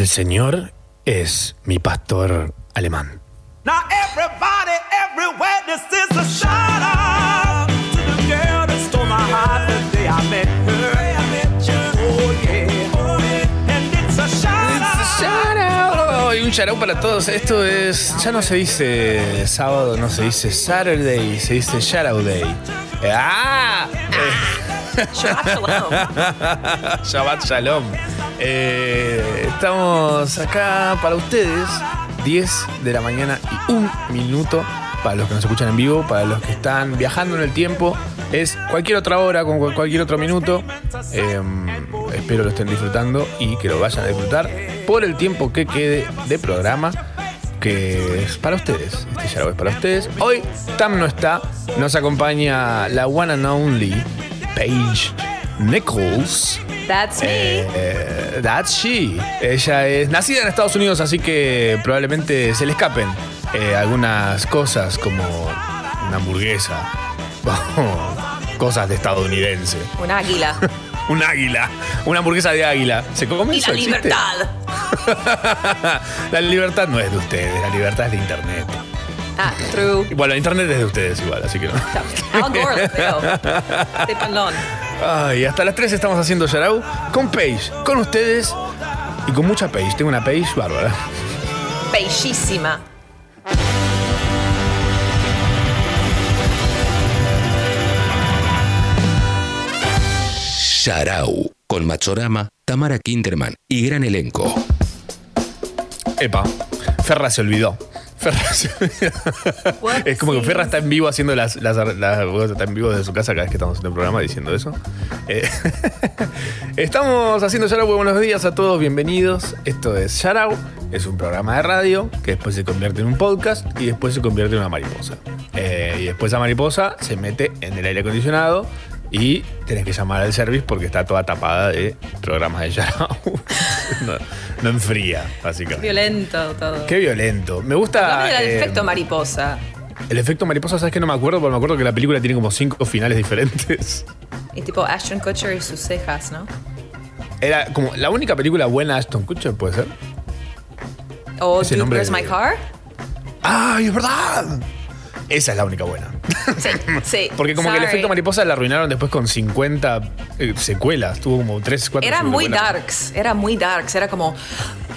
El Señor es mi pastor alemán. Now everybody, everywhere, this is a shout out to the girl that stole my heart the day I met her. Oh yeah, oh yeah, and it's a shout out. Shout out. Y un shout out para todos. Esto es. Ya no se dice sábado, no se dice Saturday, se dice shout out day. Eh, ¡Ah! Shabbat shalom. Shabbat Shalom. Eh, estamos acá para ustedes, 10 de la mañana y un minuto. Para los que nos escuchan en vivo, para los que están viajando en el tiempo, es cualquier otra hora, con cual- cualquier otro minuto. Eh, espero lo estén disfrutando y que lo vayan a disfrutar por el tiempo que quede de programa que es para ustedes. Este ya es para ustedes. Hoy Tam no está, nos acompaña la one and only Paige Nichols. That's me. Eh, that's she. Ella es nacida en Estados Unidos, así que probablemente se le escapen eh, algunas cosas como una hamburguesa cosas de estadounidense. Un águila. Un águila, una hamburguesa de águila. ¿Se come Y eso? la ¿Existe? libertad. la libertad no es de ustedes, la libertad es de internet. Ah, true. Bueno, internet es de ustedes igual, así que no. Al Gore. De palón. Ay, hasta las 3 estamos haciendo Yarau con Paige, con ustedes y con mucha Paige. Tengo una Paige bárbara. Bellísima. Sharau, con Machorama, Tamara Kinderman y gran elenco. Epa, Ferra se olvidó. Ferra se. Es como que Ferra está en vivo haciendo las, las, las- está en vivo desde su casa cada vez que estamos haciendo el programa diciendo eso. Eh, estamos haciendo Yarau. Buenos días a todos, bienvenidos. Esto es Yarau, es un programa de radio que después se convierte en un podcast y después se convierte en una mariposa. Eh, y después esa mariposa se mete en el aire acondicionado y tenés que llamar al service porque está toda tapada de programas de Yarau. no, no enfría, básicamente. Violento todo. Qué violento. Me gusta. Dame el eh, efecto mariposa. El efecto mariposa, ¿sabes que no me acuerdo? Porque me acuerdo que la película tiene como cinco finales diferentes. Y tipo Ashton Kutcher y sus cejas, ¿no? Era como la única película buena de Ashton Kutcher, ¿puede ser? O Ese Dude, Where's de- My Car? ¡Ay, es verdad! Esa es la única buena. Sí, sí. Porque como que el efecto mariposa la arruinaron después con 50 eh, secuelas. Tuvo como 3, 4 Era muy darks, era muy darks, era como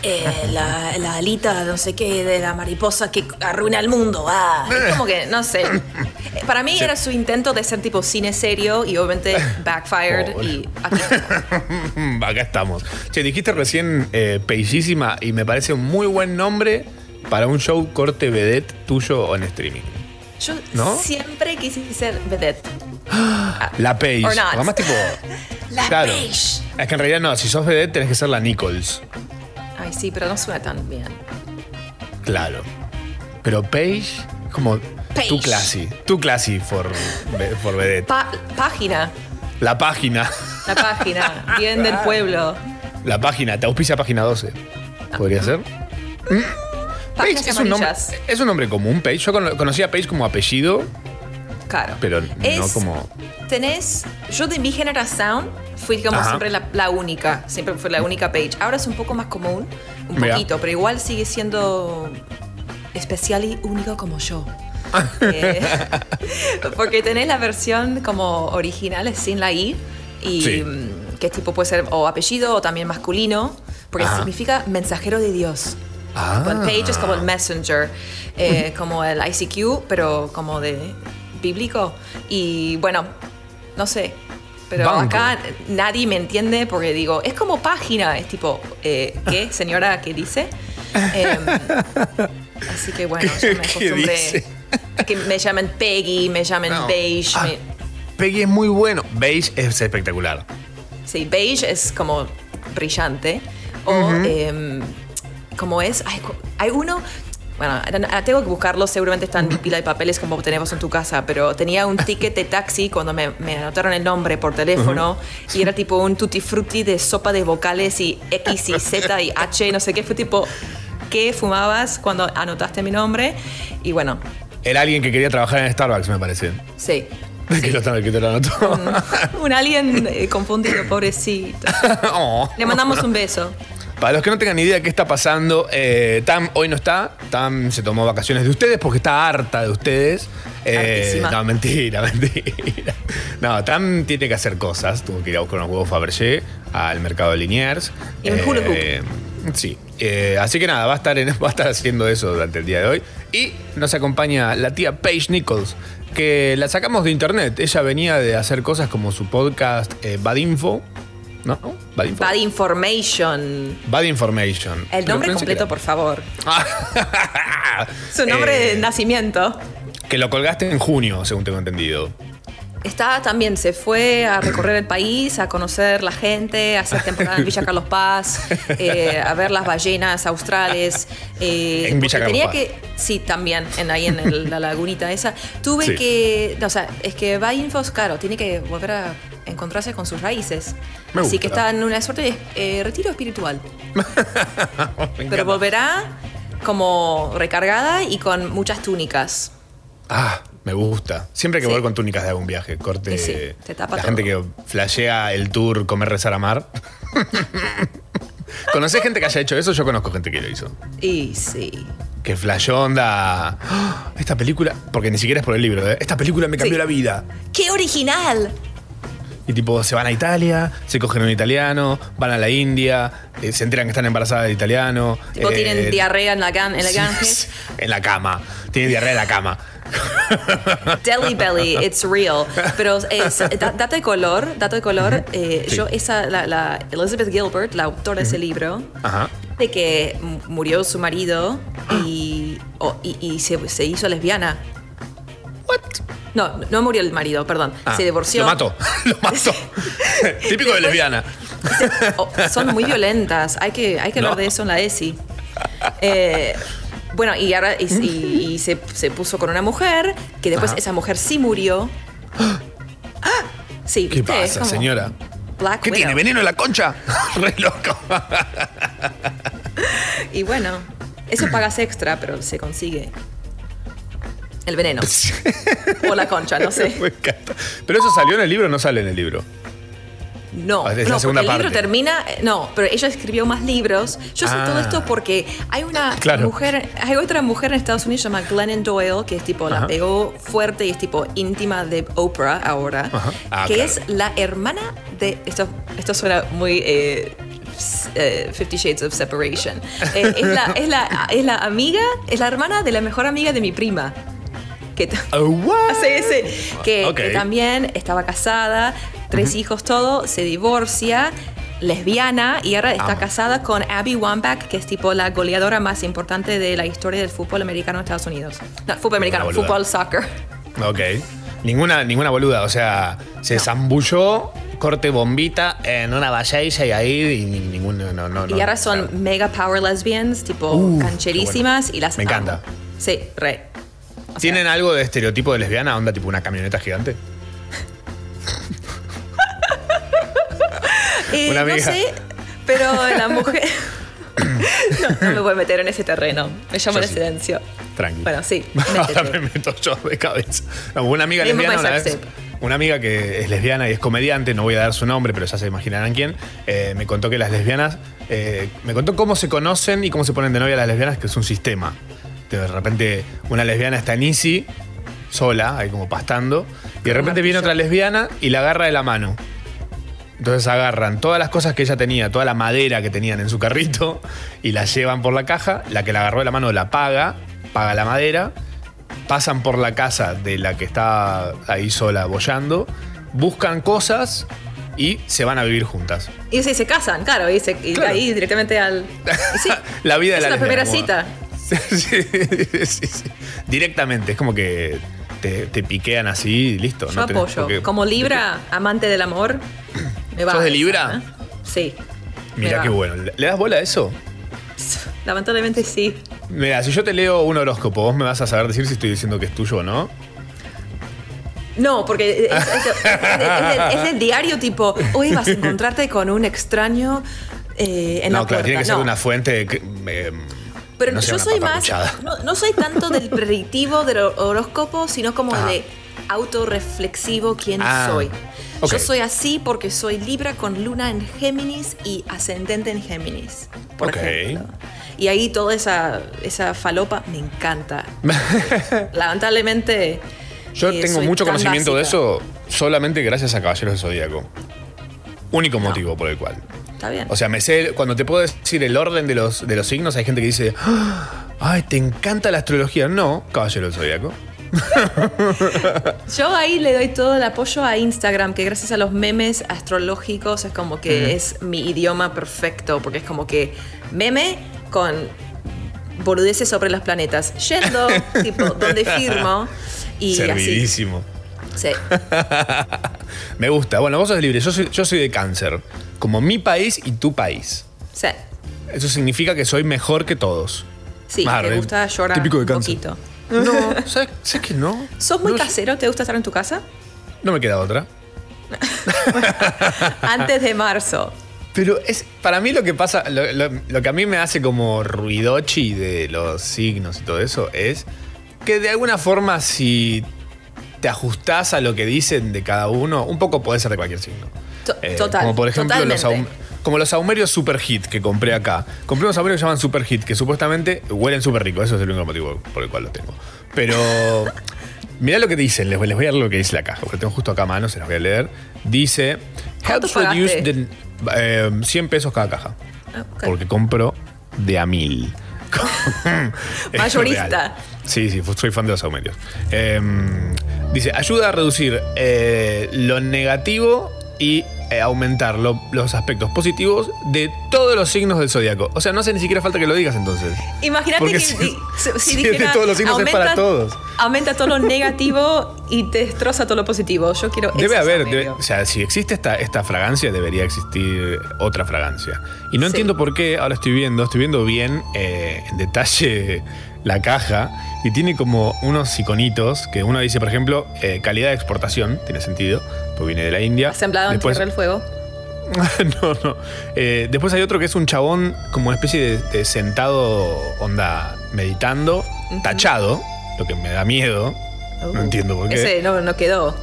eh, la, la alita, no sé qué, de la mariposa que arruina el mundo. Ah, es como que, no sé. Para mí era su intento de ser tipo cine serio y obviamente backfired Pobre. y aquí estamos. Acá estamos. Che, dijiste recién eh, Peillísima y me parece un muy buen nombre para un show corte vedette tuyo o en streaming. Yo ¿No? siempre quise ser vedette. La Paige. Or not. Además, tipo. La claro. Paige. Es que en realidad no, si sos vedette tenés que ser la Nichols. Ay, sí, pero no suena tan bien. Claro. Pero Paige, como tu classy. Tu classy for, for vedette. Pa- página, La página. la página, bien del pueblo. La página, te auspicia página 12. ¿Podría ser? Páginas es un, nombre, es un nombre común, Paige. Yo cono- conocí a Paige como apellido, Claro. pero no Es- como. Tenés, yo de mi generación fui como Ajá. siempre la, la única, siempre fue la única page. Ahora es un poco más común, un Mira. poquito, pero igual sigue siendo especial y único como yo. Eh, porque tenés la versión como original sin la I y Sí. que tipo puede ser o apellido o también masculino, porque Ajá. significa mensajero de Dios. Ah. Es como el messenger, eh, como el ICQ, pero como de bíblico. Y bueno, no sé. Pero Banco. acá nadie me entiende porque digo, es como página, es tipo, eh, ¿qué señora qué dice? Em, así que bueno, yo me ¿Qué acostumbré a que me llamen Peggy, me llamen No. Beige. Ah, me- Peggy es muy bueno. Beige es espectacular. Sí, beige es como brillante. O em, como es, hay, uno, bueno, ahora tengo que buscarlo, seguramente está en mi pila de papeles como tenemos en tu casa, pero tenía un ticket de taxi cuando me, me anotaron el nombre por teléfono y era tipo un tutti frutti de sopa de vocales y X y Z y H, no sé qué, fue tipo, ¿qué fumabas cuando anotaste mi nombre? Y bueno, Era alguien que quería trabajar en Starbucks, me parece. sí. Que, lo, que te lo anotó. Un alien eh, confundido, pobrecito. Oh. Le mandamos un beso. Para los que no tengan ni idea de qué está pasando, eh, Tam hoy no está. Tam se tomó vacaciones de ustedes porque está harta de ustedes. Eh, no, mentira, mentira. No, Tam tiene que hacer cosas. Tuvo que ir a buscar unos huevos Fabergé al mercado de Liniers. Y hula hoop. Sí. Eh, así que nada, va a, estar en- va a estar haciendo eso durante el día de hoy. Y nos acompaña la tía Paige Nichols, que la sacamos de internet. Ella venía de hacer cosas como su podcast eh, Bad Info. ¿No? Bad Info. Bad Information. Bad Information. El nombre completo, por favor. Su nombre Eh, de nacimiento. Que lo colgaste en junio, según tengo entendido. Está también, se fue a recorrer el país, a conocer la gente, a hacer temporada en Villa Carlos Paz, eh, a ver las ballenas australes. eh, En Villa Carlos tenía Paz. que, sí, también, en, ahí en el- la lagunita esa. Tuve Sí. que, o sea, es que va Infos, claro, tiene que volver a encontrarse con sus raíces. Me Así gusta. que está en una suerte de eh, retiro espiritual. Pero volverá como recargada y con muchas túnicas. Ah, me gusta. Siempre que Sí. voy con túnicas de algún viaje, corte. Sí, te tapa la todo. gente que flashea el tour comer, rezar, amar. ¿Conocés gente que haya hecho eso? Yo conozco gente que lo hizo. Y sí. Que flasheó onda. "Ah, Esta película. Porque ni siquiera es por el libro, ¿eh? Esta película me cambió Sí. la vida. ¡Qué original! Y tipo, se van a Italia, se cogen un italiano, van a la India, eh, se enteran que están embarazadas de italiano. Tipo, eh, tienen diarrea en la, gan- en la Ganges. En la cama. Tienen diarrea en la cama. Deli Belly, it's real. Pero es, da- dato de color, dato de color, eh, Sí. yo, esa, la, la Elizabeth Gilbert, la autora de ese libro, Ajá. de que murió su marido y, o- y, y se, se hizo lesbiana. What? No, no murió el marido, perdón. Ah, se divorció. Lo mató. Lo mató. Típico de lesbiana. Oh, son muy violentas. Hay que, hay que hablar de eso en la ESI. Eh, bueno, y ahora y, y- y se, se puso con una mujer, que después Ajá. esa mujer sí murió. Sí, ¿Qué ¿viste? Pasa, señora? Black ¿Qué Widow. tiene? ¿Veneno en la concha? Re loco. Y bueno, eso pagas extra, pero se consigue. El veneno. o la concha, no sé. Me encanta. Pero eso salió en el libro o no sale en el libro. No, Ah, no porque el libro parte. termina. eh, No, pero ella escribió más libros. Yo sé Ah. todo esto porque hay una Claro. mujer, hay otra mujer en Estados Unidos llamada Glennon Doyle, que es tipo, Ajá. la pegó fuerte y es tipo íntima de Oprah ahora. Ah, que claro. es la hermana de. Esto, esto suena muy. eh, eh, Fifty Shades of Separation. Eh, es, la, es, la, es la amiga, es la hermana de la mejor amiga de mi prima. Que Oh, what? Sí, sí. Que, también estaba casada, tres hijos, todo, se divorcia, lesbiana y ahora está casada con Abby Wambach, que es tipo la goleadora más importante de la historia del fútbol americano en Estados Unidos. No, fútbol americano, fútbol soccer. Ok. Ninguna, ninguna boluda. O sea, se zambulló, corte bombita en una valla y ahí y ni- ningún. No, no, no, y ahora son claro. mega power lesbians, tipo Uh, cancherísimas y las Me amo. encanta. Sí, re. O sea, ¿Tienen algo de estereotipo de lesbiana? ¿Onda tipo una camioneta gigante? eh, una no amiga. sé, pero la mujer... no, no me voy a meter en ese terreno. Me llamo el sí. silencio. Tranqui. Bueno, sí, Ahora me meto yo de cabeza. No, una amiga lesbiana una vez. Una amiga que es lesbiana y es comediante, no voy a dar su nombre, pero ya se imaginarán quién. eh, me contó que las lesbianas. eh, me contó cómo se conocen y cómo se ponen de novia las lesbianas, que es un sistema. De repente, una lesbiana está en Easy, sola, ahí como pastando, y de repente viene otra lesbiana y la agarra de la mano. Entonces agarran todas las cosas que ella tenía, toda la madera que tenían en su carrito y la llevan por la caja. La que la agarró de la mano la paga, paga la madera, pasan por la casa de la que está ahí sola bollando, buscan cosas y se van a vivir juntas. Y sí, se casan, claro, y, se, y Claro. ahí directamente al. y sí, la vida de es la la primera cita. Como- Sí, sí, sí, sí. Directamente, es como que te, te piquean así y listo. Yo no tenés apoyo. Como Libra, amante del amor, me va. ¿Sos de esa, Libra? ¿eh? Sí. me Mira va. qué bueno. ¿Le le das bola a eso? Lamentablemente sí. Mira, si yo te leo un horóscopo, vos me vas a saber decir si estoy diciendo que es tuyo o no. No, porque es, es- es- es del- es del diario tipo, hoy vas a encontrarte con un extraño eh, en no, la claro, puerta. tiene que ser No. una fuente. que, eh, Pero no yo soy más. No, no soy tanto del predictivo del hor- horóscopo, sino como Ajá. de autorreflexivo quién Ah, soy. Yo soy así porque soy Libra con luna en Géminis y ascendente en Géminis, por Ok. ejemplo. Y ahí toda esa, esa falopa me encanta. Lamentablemente. Yo eh, tengo mucho conocimiento de eso solamente gracias a Caballeros del Zodíaco. Único motivo por el cual. Está bien. O sea, me sé, cuando te puedo decir el orden de los, de los signos, hay gente que dice, "Ah, ay, te encanta la astrología. No, Caballero del Zodíaco. Yo ahí le doy todo el apoyo a Instagram, que gracias a los memes astrológicos es como que es mi idioma perfecto, porque es como que meme con boludeces sobre los planetas. Yendo, tipo, donde firmo. Y así. Sí. Me gusta. Bueno, vos sos libre. Yo soy, yo soy de cáncer. Como mi país y tu país. Sí. Eso significa que soy mejor que todos. Sí, Ah, te re- gusta llorar típico de un cáncer. poquito. No, ¿sabes, sabes que no? ¿Sos muy No, casero? ¿Te gusta estar en tu casa? No me queda otra. Antes de marzo. Pero es para mí lo que pasa, lo, lo- lo que a mí me hace como ruidochi de los signos y todo eso es que de alguna forma si te ajustás a lo que dicen de cada uno, un poco puede ser de cualquier signo. To- total, Como por ejemplo los, totalmente. como los aumerios super hit que compré acá. Compré unos aumerios que se llaman super hit, que supuestamente huelen súper rico. Eso es el único motivo por el cual los tengo. Pero mirá lo que dicen, les voy, les voy a leer lo que dice la caja, porque tengo justo acá a mano, se las voy a leer. Dice, ¿Cuánto helps reduce the- eh, 100 pesos cada caja. Ah. Porque compro de a mil. Mayorista. Sí, sí, soy fan de los aumerios. Eh, dice, ayuda a reducir eh, lo negativo y eh, aumentar lo- los aspectos positivos de todos los signos del zodiaco. O sea, no hace ni siquiera falta que lo digas entonces. Imagínate Porque que si- di- si, si si es de dijera, todos los signos, es para todos. Aumenta todo lo negativo y te destroza todo lo positivo. Yo quiero Debe haber, o sea, si existe esta, esta fragancia, debería existir otra fragancia. Y no Sí. entiendo por qué, ahora estoy viendo, estoy viendo bien eh, en detalle la caja y tiene como unos iconitos que uno dice, por ejemplo, eh, calidad de exportación, tiene sentido, porque viene de la India. Asemblado en Tierra del Fuego. no, no. Eh, después hay otro que es un chabón como una especie de, de sentado, onda, meditando, tachado, lo que me da miedo. No Uh, entiendo por qué. Ese no, no quedó.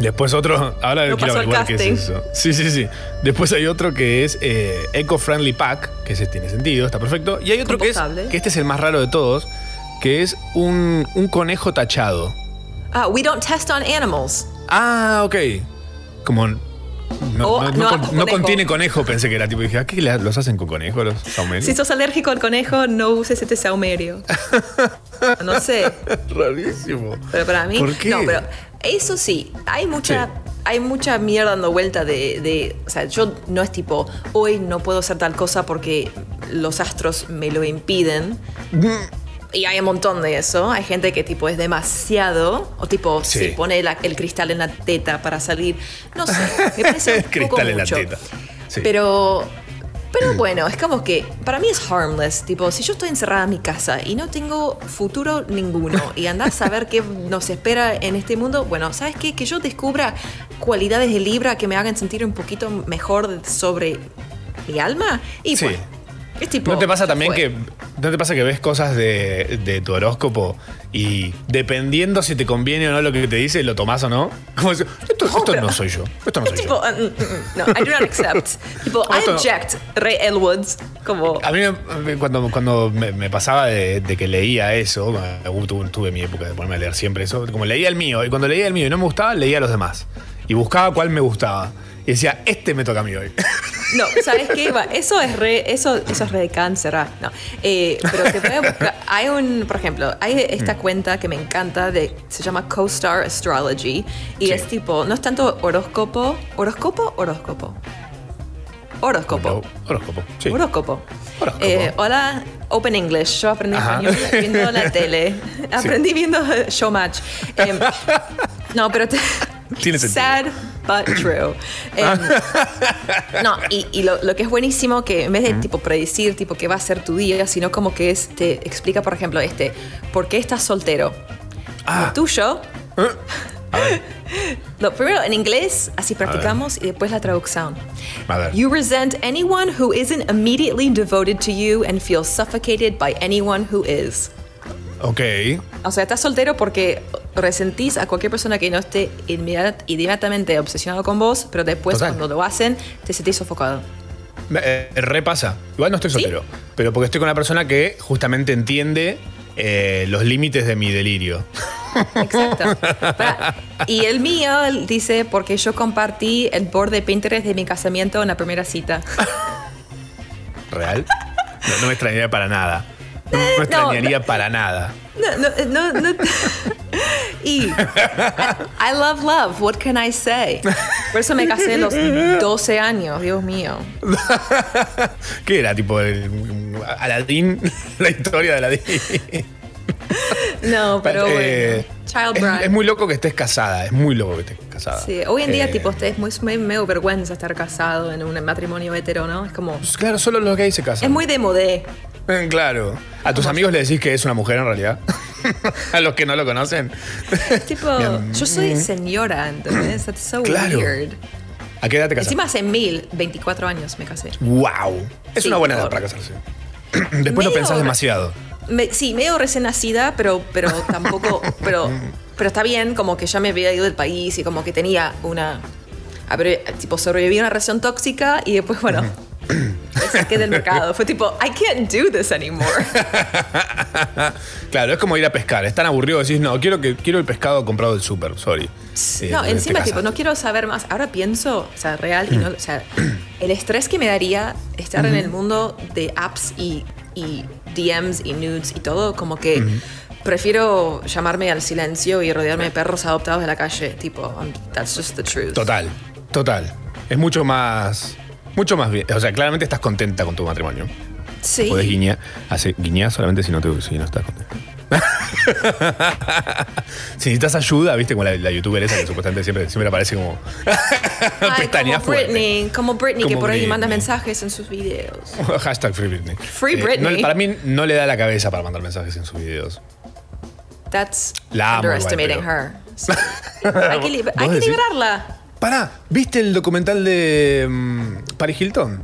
Después otro, ahora No quiero averiguar qué es eso. Sí, sí, sí. Después hay otro que es eh, Eco-Friendly Pack, que ese tiene sentido, está perfecto. Y hay otro que es, que este es el más raro de todos, que es un, un conejo tachado. Ah, we don't test on animals. Ah, ok. Como no, Oh, no- no no, con- conejo. no contiene conejo, pensé que era tipo. Dije, ¿a qué le- los hacen con conejo los saumerios? Si sos alérgico al conejo, no uses este saumerio. No sé, Rarísimo. pero para mí. ¿Por qué? No, pero eso sí, hay mucha. Sí. Hay mucha mierda dando vuelta de, de- O sea, yo no es tipo, hoy no puedo hacer tal cosa porque los astros me lo impiden. Y hay un montón de eso. Hay gente que tipo es demasiado. O tipo, Sí. se pone la- el cristal en la teta para salir. No sé. Me parece un poco Cristal en la teta. Sí. Pero. Pero bueno, es como que para mí es harmless. Tipo, si yo estoy encerrada en mi casa y no tengo futuro ninguno y andar a saber qué nos espera en este mundo, bueno, ¿sabes qué? Que yo descubra cualidades de Libra que me hagan sentir un poquito mejor sobre mi alma. Y Sí. bueno, es tipo. ¿No te pasa también fue. que no te pasa que ves cosas de, de tu horóscopo y dependiendo si te conviene o no lo que te dice, lo tomás o no? Como esto, esto pero- no soy yo. Esto no soy tipo, yo. uh, mm, mm, no, I do not accept. tipo, I object, Ray Elwoods. Como. A mí cuando, cuando me, me pasaba de, de que leía eso, tuve, tuve mi época de ponerme a leer siempre eso, como leía el mío, y cuando leía el mío y no me gustaba, leía los demás. Y buscaba cuál me gustaba. Y decía, este me toca a mí hoy. No, ¿sabes qué? Eso es re, eso, eso es re de cáncer. ah, No. Eh, pero te puede buscar. Hay un, por ejemplo, hay Mm. esta cuenta que me encanta de, se llama CoStar Astrology. Y Sí. es tipo, no es tanto horóscopo. ¿Horóscopo? Horóscopo. Horóscopo. Horóscopo. Sí. Horóscopo. Horóscopo. Eh, hola, Open English. Yo aprendí español viendo la tele. Aprendí viendo Showmatch. Em, no, pero te- Tiene sentido. Sad but true. Em, no, y, y lo, lo que es buenísimo que en vez de tipo predecir tipo qué va a ser tu día, sino como que es, te explica, por ejemplo, este, ¿por qué estás soltero? Ah. Lo tuyo. A ver, Lo primero en inglés, así practicamos, y después la traducción. a ver. You resent anyone who isn't immediately devoted to you and feel suffocated by anyone who is. Ok. O sea, estás soltero porque resentís a cualquier persona que no esté inmediat- inmediatamente obsesionado con vos, pero después Total. cuando lo hacen, te sentís sofocado. Me- eh, repasa. Igual no estoy ¿Sí? soltero. Pero porque estoy con una persona que justamente entiende eh, los límites de mi delirio. Exacto. Y el mío dice, porque yo compartí el board de Pinterest de mi casamiento en la primera cita. ¿Real? No, no me extrañaría para nada. No me extrañaría para nada. No, no, no, no. Y I, I love love, what can I say? Por eso me casé a los 12 años, Dios mío. ¿Qué era? Tipo el Aladín, la historia de Aladín. No, pero Eh, bueno. Child es, bride. es muy loco que estés casada, es muy loco que estés casada. Sí, hoy en día, Eh, tipo, es muy, muy medio vergüenza estar casado en un matrimonio hetero, ¿no? Es como. Claro, solo los gays se casan. Es muy de modé. Eh, Claro. ¿A tus amigos le decís que es una mujer en realidad? a los que no lo conocen. Tipo, yo soy señora, ¿entendés? That's so Claro. weird. ¿A qué edad te casaste? Encima hace mil, 24 años me casé. ¡Wow! Es Sí, una buena edad para casarse. Después lo pensás demasiado. Me- sí, medio recién nacida, pero, pero tampoco. pero, pero está bien, como que ya me había ido del país y como que tenía una. a ver, tipo, sobreviví a una relación tóxica y después, bueno. saqué del mercado. Fue tipo, I can't do this anymore. claro, es como ir a pescar. Es tan aburrido decís, no, quiero, que, quiero el pescado comprado del súper, sorry. Eh, no, te encima, tipo, no quiero saber más. Ahora pienso, o sea, real, y no, o sea, el estrés que me daría estar en el mundo de apps y, y DMs y nudes y todo, como que prefiero llamarme al silencio y rodearme de perros adoptados de la calle. Tipo, um, that's just the truth. Total, total. Es mucho más. Mucho más bien. O sea, claramente estás contenta con tu matrimonio. Sí. Podés guiñar. Hace, guiñar solamente si no, te, si no estás contenta. si necesitas ayuda, viste, como la, la youtuber esa que supuestamente siempre, siempre aparece como. Ay, pestañas como. Britney, como Britney, que por ahí manda Britney. mensajes en sus videos. Hashtag Free Britney. Free Eh, Britney. no- para mí no le da la cabeza para mandar mensajes en sus videos. That's La amo underestimating her. Sí. hay que, li- liberarla. Pará, ¿viste el documental de mm, Paris Hilton?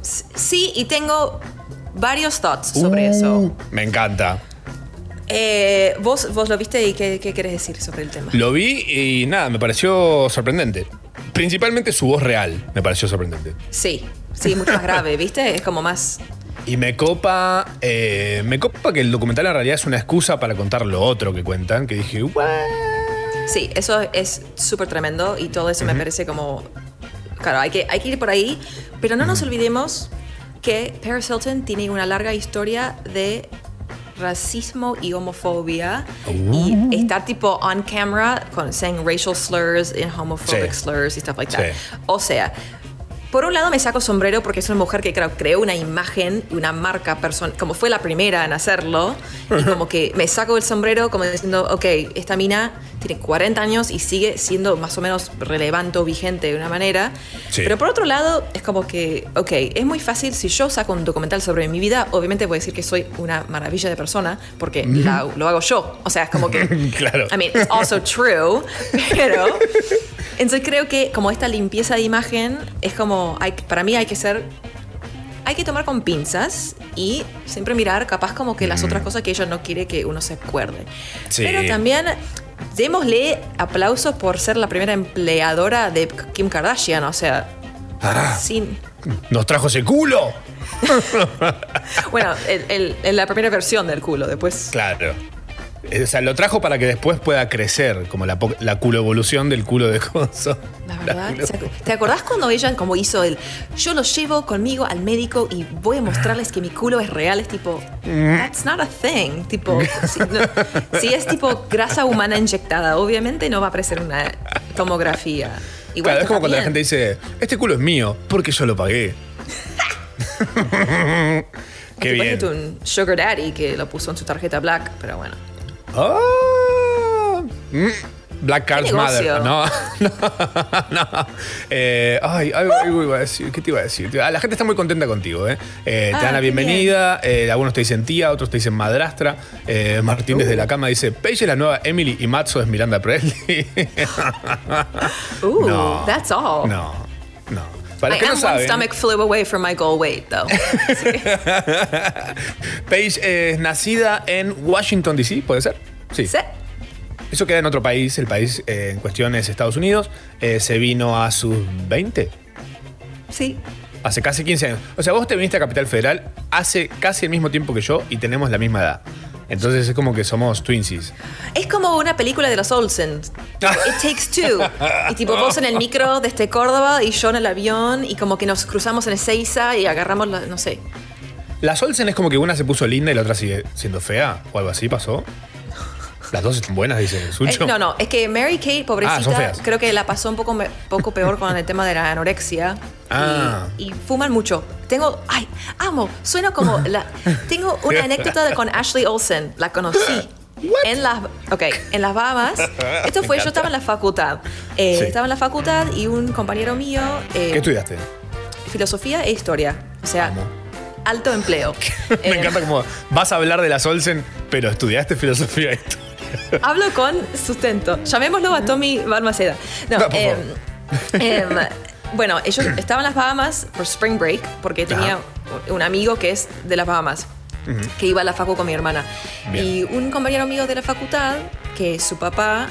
Sí, y tengo varios thoughts sobre Uh, eso. Me encanta. Eh, ¿vos, ¿Vos lo viste y qué, qué querés decir sobre el tema? Lo vi y nada, me pareció sorprendente. Principalmente su voz real me pareció sorprendente. Sí, sí, mucho más grave, ¿viste? Es como más... Y me copa, eh, me copa que el documental en realidad es una excusa para contar lo otro que cuentan, que dije, ¿what? Sí, eso es súper tremendo y todo eso me parece como... Claro, hay que, hay que ir por ahí, pero no nos olvidemos que Paris Hilton tiene una larga historia de racismo y homofobia y estar tipo on camera con saying racial slurs and homophobic Sí. slurs y stuff like that. Sí. O sea, por un lado me saco sombrero porque es una mujer que claro, creó una imagen una marca personal, como fue la primera en hacerlo, y como que me saco el sombrero como diciendo, ok, esta mina tiene 40 años y sigue siendo más o menos relevante o vigente de una manera. Sí. Pero por otro lado, es como que, ok, es muy fácil, si yo saco un documental sobre mi vida, obviamente voy a decir que soy una maravilla de persona porque la- lo hago yo. O sea, es como que... Claro. I mean, it's also true, pero... Entonces creo que como esta limpieza de imagen es como, hay, para mí hay que ser, hay que tomar con pinzas y siempre mirar capaz como que las otras cosas que ella no quiere que uno se acuerde. Sí. Pero también démosle aplausos por ser la primera empleadora de Kim Kardashian, o sea, Ah, sin... nos trajo ese culo. Bueno, el- el- el- la primera versión del culo, después... Claro. Eh, O sea, lo trajo para que después pueda crecer, como la, la culo evolución del culo de coso. La verdad, ¿se acu- ¿te acordás cuando ella como hizo el yo los llevo conmigo al médico y voy a mostrarles que mi culo es real? Es tipo, that's not a thing. Tipo, si, no- si es tipo grasa humana inyectada, obviamente no va a aparecer una tomografía. Igual Claro, es como cuando la gente dice, este culo es mío, porque yo lo pagué. Qué bien. un sugar daddy que lo puso en su tarjeta black, pero bueno. Ah, mm, Black Card's. Mother. No, no, no. Eh, ay, algo, algo iba a decir. ¿Qué te iba a decir? La gente está muy contenta contigo, ¿eh? Eh, te Ah, dan la bienvenida. eh, algunos te dicen tía, otros te dicen madrastra. Martín desde la cama dice: Paige es la nueva Emily y Matzo es Miranda Presley. Ooh, No. that's all. no, no. Para que no saben, stomach flew away from my goal weight, though. Paige es nacida en Washington, D.C., ¿puede ser? Sí. Sí. Eso queda en otro país, el país eh, en cuestión es Estados Unidos. Eh, se vino a sus 20, Sí. hace casi 15 años. O sea, vos te viniste a Capital Federal hace casi el mismo tiempo que yo y tenemos la misma edad. Entonces es como que somos twinsies. Es como una película de los Olsen. It takes two. Y tipo vos en el micro desde Córdoba y yo en el avión y como que nos cruzamos en Ezeiza y agarramos la, no sé. Las Olsen es como que una se puso linda y la otra sigue siendo fea o algo así pasó. Las dos están buenas, dice Eh, Sucho. no, no, es que Mary Kate, Ah, pobrecita, creo que la pasó un poco, me- poco peor con el tema de la anorexia. Ah. Y, y fuman mucho. Tengo, ay, amo, suena como la. Tengo una anécdota de- con Ashley Olsen, la conocí. En las, ok, en las Bahamas. Esto fue, yo estaba en la facultad. Eh, Sí. Estaba en la facultad y un compañero mío. eh, ¿Qué estudiaste? filosofía e historia. O sea, Amo. alto empleo. Me Eh, encanta como vas a hablar de las Olsen, pero estudiaste filosofía y esto. Hablo con sustento. Llamémoslo a Tommy Balmaceda. No, No, em, em, bueno, ellos estaban en las Bahamas por Spring Break porque tenía un amigo que es de las Bahamas. que iba a la facu con mi hermana. Bien. Y un compañero mío de la facultad, que su papá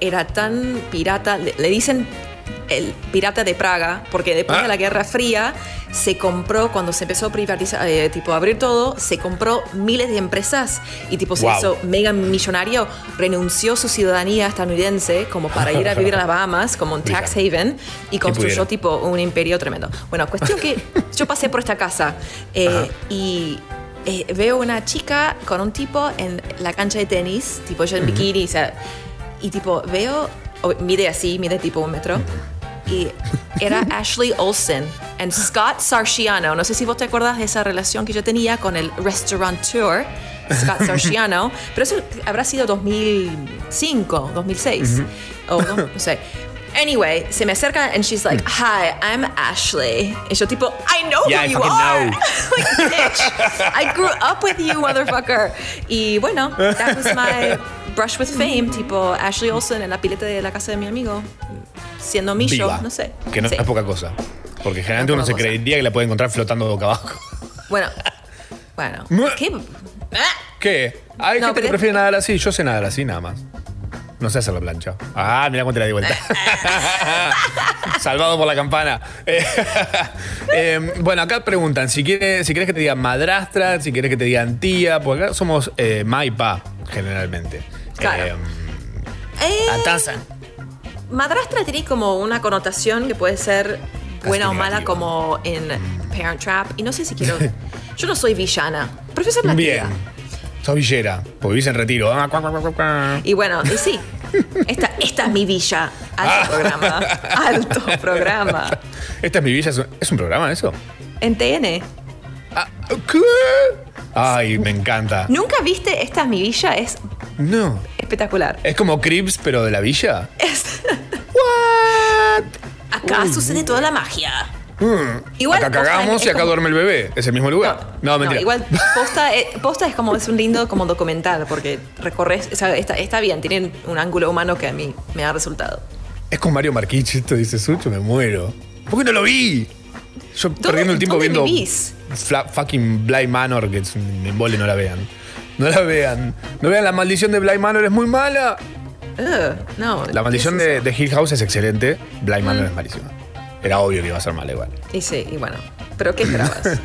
era tan pirata, le, le dicen el pirata de Praga, porque después Ah. de la Guerra Fría se compró, cuando se empezó a privatizar, eh, tipo a abrir todo, se compró miles de empresas y tipo se Wow. hizo mega millonario, renunció su ciudadanía estadounidense como para ir a vivir a las Bahamas como un tax haven y construyó tipo un imperio tremendo. Bueno, cuestión que yo pasé por esta casa eh, y eh, veo una chica con un tipo en la cancha de tenis, tipo yo en bikini, o sea, y tipo veo, o- mide así, mide tipo un metro. Y era Ashley Olsen y Scott Sarciano. No sé si vos te acuerdas de esa relación que yo tenía con el restaurateur Scott Sarciano, pero eso habrá sido 2005, 2006, o no, no sé. Anyway, se me acerca and she's like, "Hi, I'm Ashley." Y yo tipo, "I know Yeah, who I you are." like, bitch, I grew up with you, motherfucker. Y bueno, that was my brush with fame, tipo Ashley Olsen en la pileta de la casa de mi amigo, siendo mi Viva. yo, no sé. Que no Sí. es poca cosa. Porque generalmente No uno se cosa. creería que la puede encontrar flotando boca abajo. Bueno, bueno. ¿Qué? ¿Qué? Hay No, gente que prefiere nadar así. Yo sé nadar así nada más. No sé hacer la plancha. Ah, mira te la di vuelta. Salvado por la campana. Eh, eh, bueno, acá preguntan si quieres, si quieres que te digan madrastra, si quieres que te digan tía, porque acá somos eh, ma y pa, generalmente. Claro. Eh, Eh. Madrastra tiene como una connotación que puede ser buena o mala, como en Parent Trap. Y no sé si quiero. Yo no soy villana. La Bien. Sos villera, porque vivís en retiro. Ah. Y bueno, y sí. Esta, esta es mi villa. Alto programa. Alto programa. Esta es mi villa. ¿Es un, ¿es un programa eso? En TN. Ah, ¿Qué? Ay, me encanta. ¿Nunca viste Esta es mi villa? Es No. espectacular. Es como Crips, pero de la villa. Es- What? acá sucede toda la magia. Igual acá cagamos y acá como- duerme el bebé. ¿Es el mismo lugar? No, mentira. igual posta, eh, posta es como es un lindo como documental porque recorres, o sea, está, está bien, tienen un ángulo humano que a mí me ha resultado. Es con Mario Marquich, esto dice Sucho, me muero. ¿Por qué no lo vi? Yo perdiendo el tiempo viendo vivís? Fla- fucking Bly Manor, que es un embole, no la vean. No la vean. No vean, la maldición de Bly Manor es muy mala. No. La maldición ¿qué de, Hill House es excelente. Bly Manor es malísima. Era obvio que iba a ser mala igual. Y sí, y bueno. ¿Pero qué esperabas?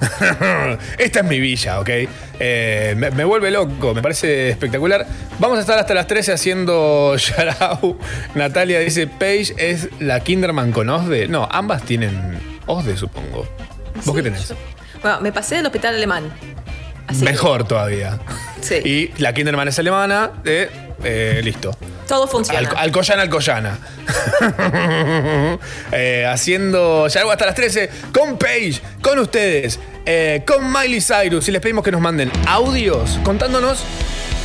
Esta es mi villa, ¿ok? Eh, me, me vuelve loco, me parece espectacular. Vamos a estar hasta las 13 haciendo Yarao. Natalia dice, Paige es la Kinderman con Osde. No, ambas tienen Osde, supongo. ¿Vos qué tenés? yo- Bueno, me pasé del hospital alemán. Así que Mejor todavía. Sí. Y la Kinderman es alemana, eh, eh, listo. todo funciona. Al, Alcoyana, Alcoyana. Eh, haciendo ya algo hasta las 13 con Paige, con ustedes, eh, con Miley Cyrus. Y les pedimos que nos manden audios contándonos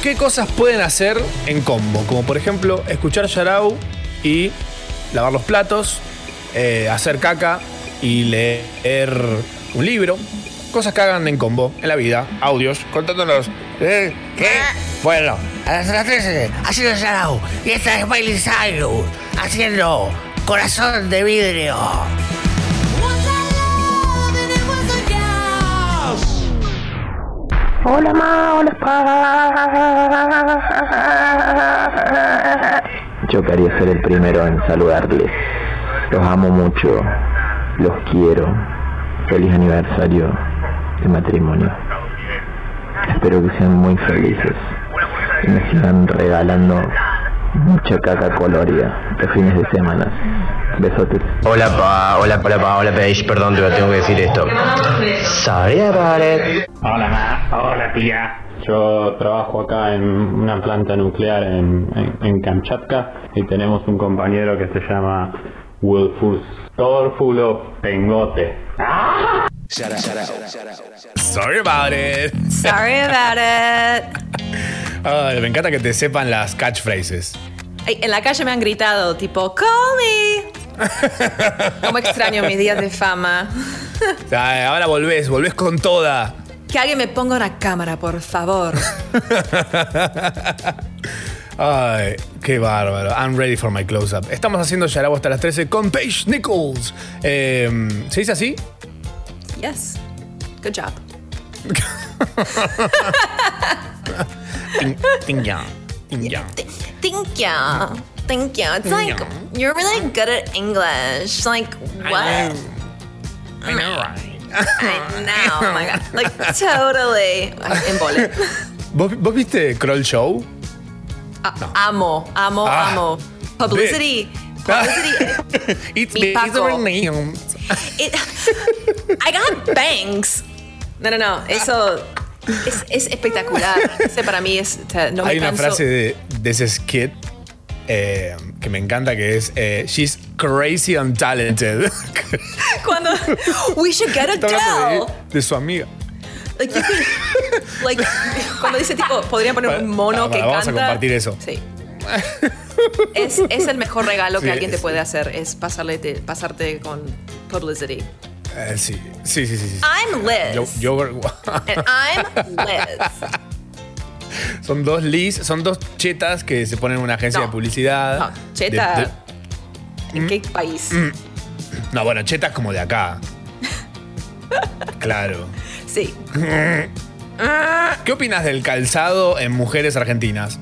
qué cosas pueden hacer en combo. Como por ejemplo, escuchar Yarao y lavar los platos, eh, hacer caca y leer un libro. Cosas que hagan en combo en la vida. Audios contándonos. ¿Eh? ¿Qué? Bueno, a las 13 haciendo Yarao y esta es Miley Cyrus haciendo Corazón de Vidrio. Hola ma, hola pa. Yo quería ser el primero en saludarles. Los amo mucho, los quiero. Feliz aniversario de matrimonio. Espero que sean muy felices y me sigan regalando mucha caca colorida de fines de semana. Besotes. Hola pa, hola hola pa, hola Paige, perdón, pero tengo que decir esto. Sorry about it. Hola ma, hola tía. Yo trabajo acá en una planta nuclear en, en, en Kamchatka y tenemos un compañero que se llama Wilfus Torfulo Pengote. Sorry about it. Sorry about it. Ay, me encanta que te sepan las catchphrases. Ay, En la calle me han gritado, tipo, call me. Como extraño mis días de fama. O sea, ahora volvés, volvés con toda. Que alguien me ponga una cámara, por favor. Ay, qué bárbaro. I'm ready for my close-up. Estamos haciendo Yarabo hasta las 13 con Paige Nichols. Eh, ¿Se dice así? Yes. Good job. Ting- yang, ting yang. Thank you. Thank you. It's like you're really good at English. Like what? I know, right? I know. Oh my god. Like totally. En vole. ¿Vos, vos viste Kroll Show? Amo, amo, Ah, amo. Publicity. Publicity. It's Mi it's name. It, I got bangs. No, no, no. Eso es, es espectacular. Ese para mí es. No me Hay una canso. frase de, de ese skit eh, que me encanta que es eh, She's crazy and talented. Cuando. We should get hablando Adele. de, de su amiga. Like, you could- like, cuando dice tipo, podrían poner un mono Para- que vamos a canta. compartir eso. Sí. Es, es el mejor regalo Sí, que alguien te puede hacer, es pasarle te- pasarte con publicity. Eh, sí, sí, sí, sí. sí. I'm Liz. Yo- yo- And I'm Liz. son dos Liz, son dos chetas que se ponen en una agencia No. de publicidad. No, cheta. De- de- ¿En qué país? no, bueno, chetas como de acá. Claro. Sí. ¿Qué opinas del calzado en mujeres argentinas?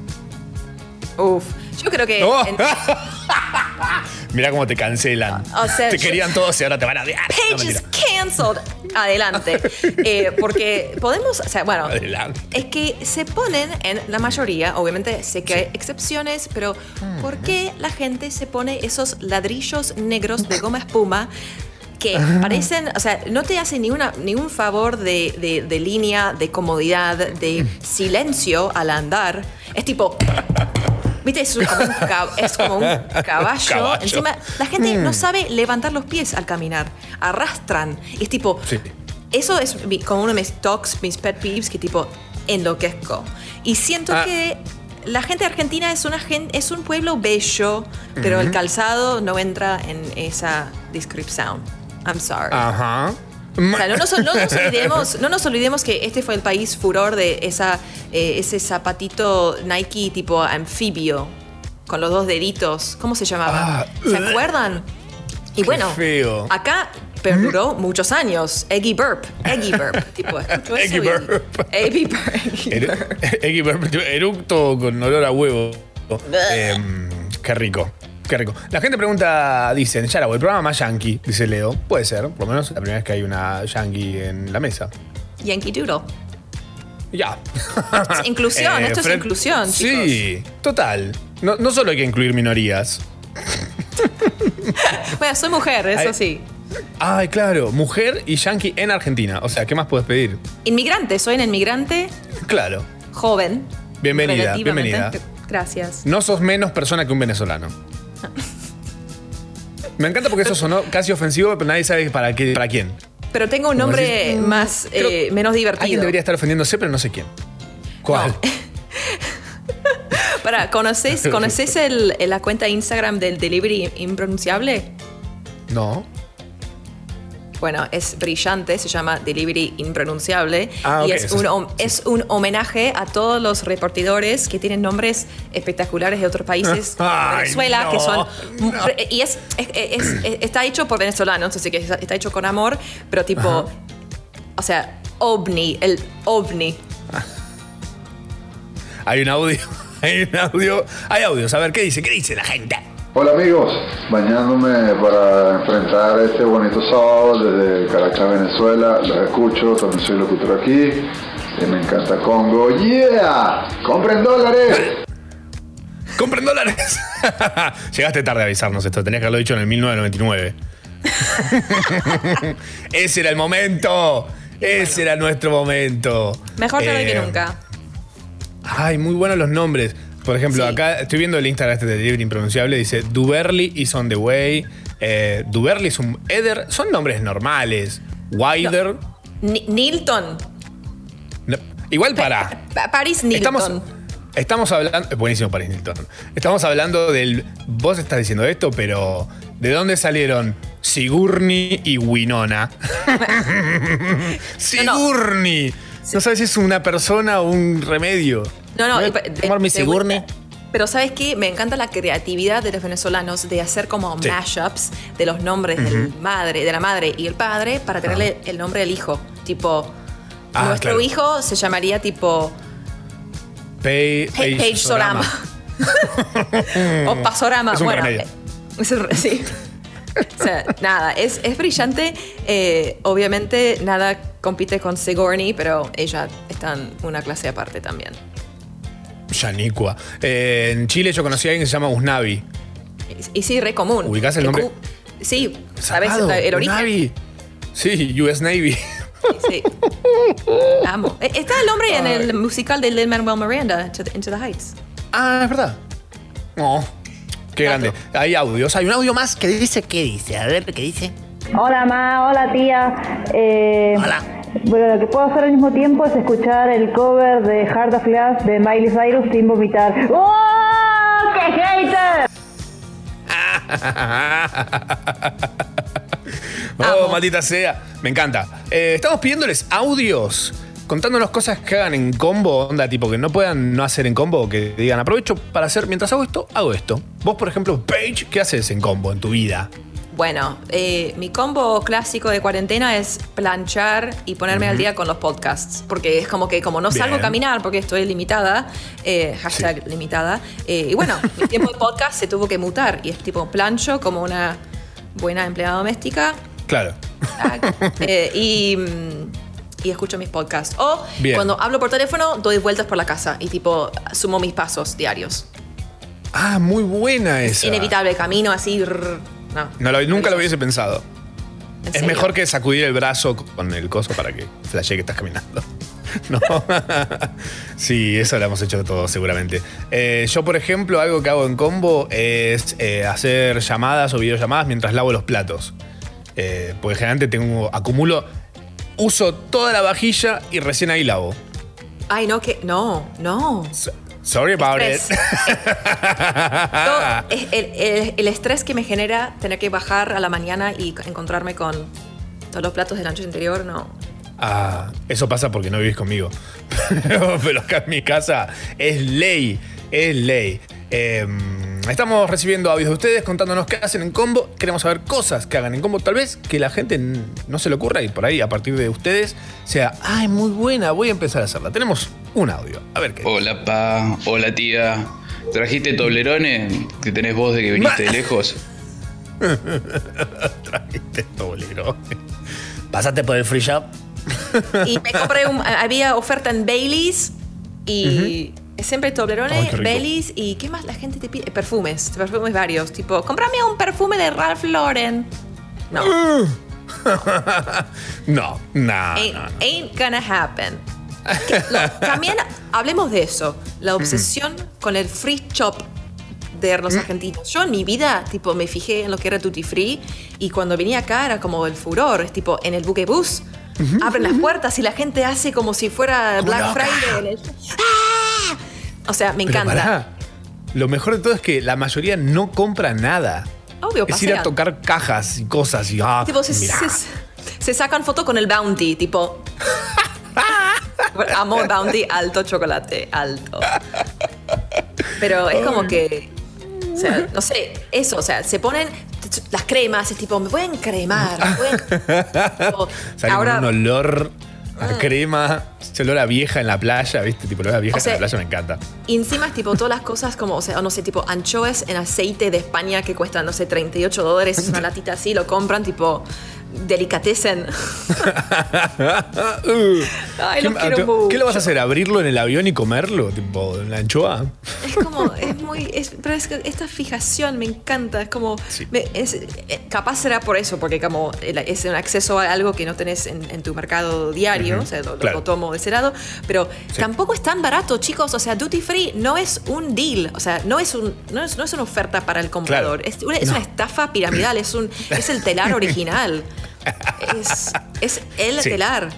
Uf. Yo creo que. Oh. en- Mirá cómo te cancelan. O sea, te yo- querían todos y ahora te van a odiar. No, Page is mentira. canceled. Adelante. Eh, porque podemos, o sea, bueno, Adelante. es que se ponen en la mayoría, obviamente sé que hay excepciones, pero ¿por qué la gente se pone esos ladrillos negros de goma espuma? Que parecen, o sea, no te hacen ni, una, ni un favor de, de- de línea, de comodidad, de silencio al andar. Es tipo, ¿Viste? Es como un, cab- es como un caballo. Caballo. Encima, la gente no sabe levantar los pies al caminar. Arrastran. Y es tipo. Sí. Eso es mi- como uno de mis talks, mis pet peeves, que tipo enloquezco. Y siento Ah. que la gente argentina es, una gen- es un pueblo bello, pero el calzado no entra en esa descripción. I'm sorry. Ajá. O sea, no nos, no nos olvidemos, no nos olvidemos que este fue el país furor de esa, eh, ese zapatito Nike tipo anfibio, con los dos deditos. ¿Cómo se llamaba? Ah, ¿Se acuerdan? Y bueno, feo. acá perduró muchos años. Eggy Burp, Eggy Burp. tipo, Eggy y- Burp. Eggy Burp. Eggy Burp. Eggy Burp, eructo con olor a huevo. Em, qué rico. Qué rico. La gente pregunta, dicen, ya el programa más yankee, dice Leo. Puede ser, por lo menos la primera vez que hay una yankee en la mesa. Yankee Doodle. Ya. Es inclusión, esto es inclusión, Sí, total. No, no solo hay que incluir minorías. Bueno, soy mujer, eso Ay. sí. Ay, claro, mujer y yankee en Argentina. O sea, ¿qué más puedes pedir? Inmigrante, soy un inmigrante Claro. joven. Bienvenida, bienvenida. Gracias. No sos menos persona que un venezolano. Me encanta porque eso sonó casi ofensivo, pero nadie sabe para, qué, para quién. Pero tengo un Como nombre decís, mm, más, eh, menos divertido. Alguien debería estar ofendiéndose, pero no sé quién. ¿Cuál? Para, ¿conoces, ¿conoces el- la cuenta Instagram del Delivery Impronunciable? No. Bueno, es brillante, se llama Delivery Impronunciable. Ah, y es un, es- un homenaje a todos los repartidores que tienen nombres espectaculares de otros países, Ay, Venezuela, no, que son. no. Y es, es- es- es- está hecho por venezolanos, así que está, está hecho con amor, pero tipo. O sea, ovni, el ovni. Hay un audio. Hay un audio. Hay audios. A ver, ¿qué dice? ¿Qué dice la gente? Hola amigos, bañándome para enfrentar este bonito sábado desde Caracas, Venezuela. Los escucho, también soy locutor aquí. Y me encanta Congo. ¡Yeah! ¡Compren dólares! ¡Compren dólares! Llegaste tarde a avisarnos esto. Tenías que haberlo dicho en el 1999. Ese era el momento. Ese era nuestro momento. Mejor tarde que Eh, nunca. Ay, muy buenos los nombres. Por ejemplo, Sí. acá estoy viendo el Instagram este de Libre Impronunciable. Dice Duberly is on the way. Eh, Duberly es un Eder. Son nombres normales. Wider. Ni- Nilton. No, Igual para. Pa- Paris Nilton. Estamos, estamos hablando. Buenísimo Paris Nilton. Estamos hablando del. Vos estás diciendo esto, pero. ¿De dónde salieron Sigourney y Winona? Sigourney. No sabes si es una persona o un remedio. No, no. Vuelta. Pero ¿sabes qué? Me encanta la creatividad de los venezolanos de hacer como Sí. mashups de los nombres del madre, de la madre y el padre para tenerle el nombre del hijo. Tipo, Ah, nuestro claro. hijo se llamaría tipo Page, Pa- Page Sorama. o Pasorama. Es un bueno, remedio. es sí. O sea, nada, es, es brillante. Eh, obviamente nada compite con Sigourney, pero ella está en una clase aparte también. Yanicua. Eh, en Chile yo conocí a alguien que se llama Usnavi. Y, y sí, re común. ¿Ubicás el nombre? Sí, ¿sabes el origen? Usnavi. Sí, US Navy. Sí. Amo. Eh, Está el nombre en el musical de Lin-Manuel Miranda, Into the, Into the Heights. Ah, es verdad. No. Qué grande. Hay audios. Hay un audio más que dice. ¿Qué dice? A ver, ¿qué dice? Hola ma, hola tía. Eh, Hola. Bueno, lo que puedo hacer al mismo tiempo es escuchar el cover de Heart of Glass de Miley Cyrus sin vomitar. ¡Oh! ¡Qué hater! oh, maldita sea. Me encanta. Eh, estamos pidiéndoles audios. Contándonos cosas que hagan en combo, onda, tipo que no puedan no hacer en combo, que digan, aprovecho para hacer, mientras hago esto, hago esto. Vos, por ejemplo, Paige, ¿qué haces en combo en tu vida? Bueno, eh, mi combo clásico de cuarentena es planchar y ponerme al día con los podcasts. Porque es como que como no salgo Bien. a caminar porque estoy limitada, eh, hashtag limitada, eh, y bueno, mi tiempo de podcast se tuvo que mutar. Y es tipo plancho como una buena empleada doméstica Claro. y, mm, y escucho mis podcasts. O Bien. cuando hablo por teléfono, doy vueltas por la casa y tipo sumo mis pasos diarios. Ah, muy buena esa. Inevitable, camino así. rrr, no. No lo- nunca lo hubiese pensado. ¿En Es serio? mejor que sacudir el brazo con el coso para que flashee que estás caminando. No. sí, eso lo hemos hecho todos seguramente. Eh, yo, por ejemplo, algo que hago en combo es eh, hacer llamadas o videollamadas mientras lavo los platos. Eh, porque generalmente tengo, acumulo, uso toda la vajilla y recién ahí lavo. Ay, no, que. No, no. Sorry about Estrés. it. Todo- el, el- el estrés que me genera tener que bajar a la mañana y encontrarme con todos los platos de la noche anterior, no. Ah, eso pasa porque no vivís conmigo. pero acá en mi casa es ley, es ley. Eh, estamos recibiendo audios de ustedes contándonos qué hacen en combo. Queremos saber cosas que hagan en combo. Tal vez que la gente no se le ocurra y por ahí, a partir de ustedes, sea, ay, muy buena, voy a empezar a hacerla. Tenemos un audio. A ver qué. Hola pa, hola tía. ¿Trajiste toblerones? Que tenés voz de que viniste de lejos. Trajiste bolero. Pásate por el free shop. Y me compré un. Había oferta en Baileys y. Siempre Toblerone. Baileys y ¿qué más la gente te pide? Perfumes, perfumes varios. Tipo, cómprame un perfume de Ralph Lauren. No, No, no, ain't, no. ain't gonna happen. Lo- también hablemos de eso, la obsesión con el free shop de los argentinos. Yo en mi vida, tipo, me fijé en lo que era Tutti Free y cuando venía acá era como el furor, es tipo, en el buquebús abren las puertas y la gente hace como si fuera Black. Friday. ¡Ah! O sea, me Pero encanta. pará, lo mejor de todo es que la mayoría no compra nada. Obvio, es ir a pasean. tocar cajas y cosas y ah, Tipo, se, mirá. se- se sacan foto con el Bounty, tipo. Amo Bounty alto chocolate, alto. Pero es como que. O sea, no sé, eso, o sea, se ponen las cremas, es tipo, me pueden cremar, me pueden- tipo, Sale con un olor. A crema, ese olor a vieja en la playa, ¿viste? Tipo, olor a vieja O sea, en la playa me encanta. Y encima es tipo todas las cosas como, o sea, no sé, tipo anchoas en aceite de España que cuestan, no sé, 38 dólares, es una latita así, lo compran tipo delicatessen. Ay, ¿Qué, los quiero ¿Qué lo vas mucho. a hacer? ¿Abrirlo en el avión y comerlo? Tipo, en la anchoa. Es como, es muy, es- pero es que esta fijación me encanta, es como, me- es, eh, capaz será por eso, porque como es un acceso a algo que no tenés en, en tu mercado diario, Ujú, o sea, lo, lo claro. tomo de ese lado, pero Sí. tampoco es tan barato, chicos, o sea, duty free no es un deal, o sea, no es, un, no es, no es una oferta para el comprador, Claro. es, una, es una estafa piramidal, es, un, es el telar original, es, es el Sí. telar.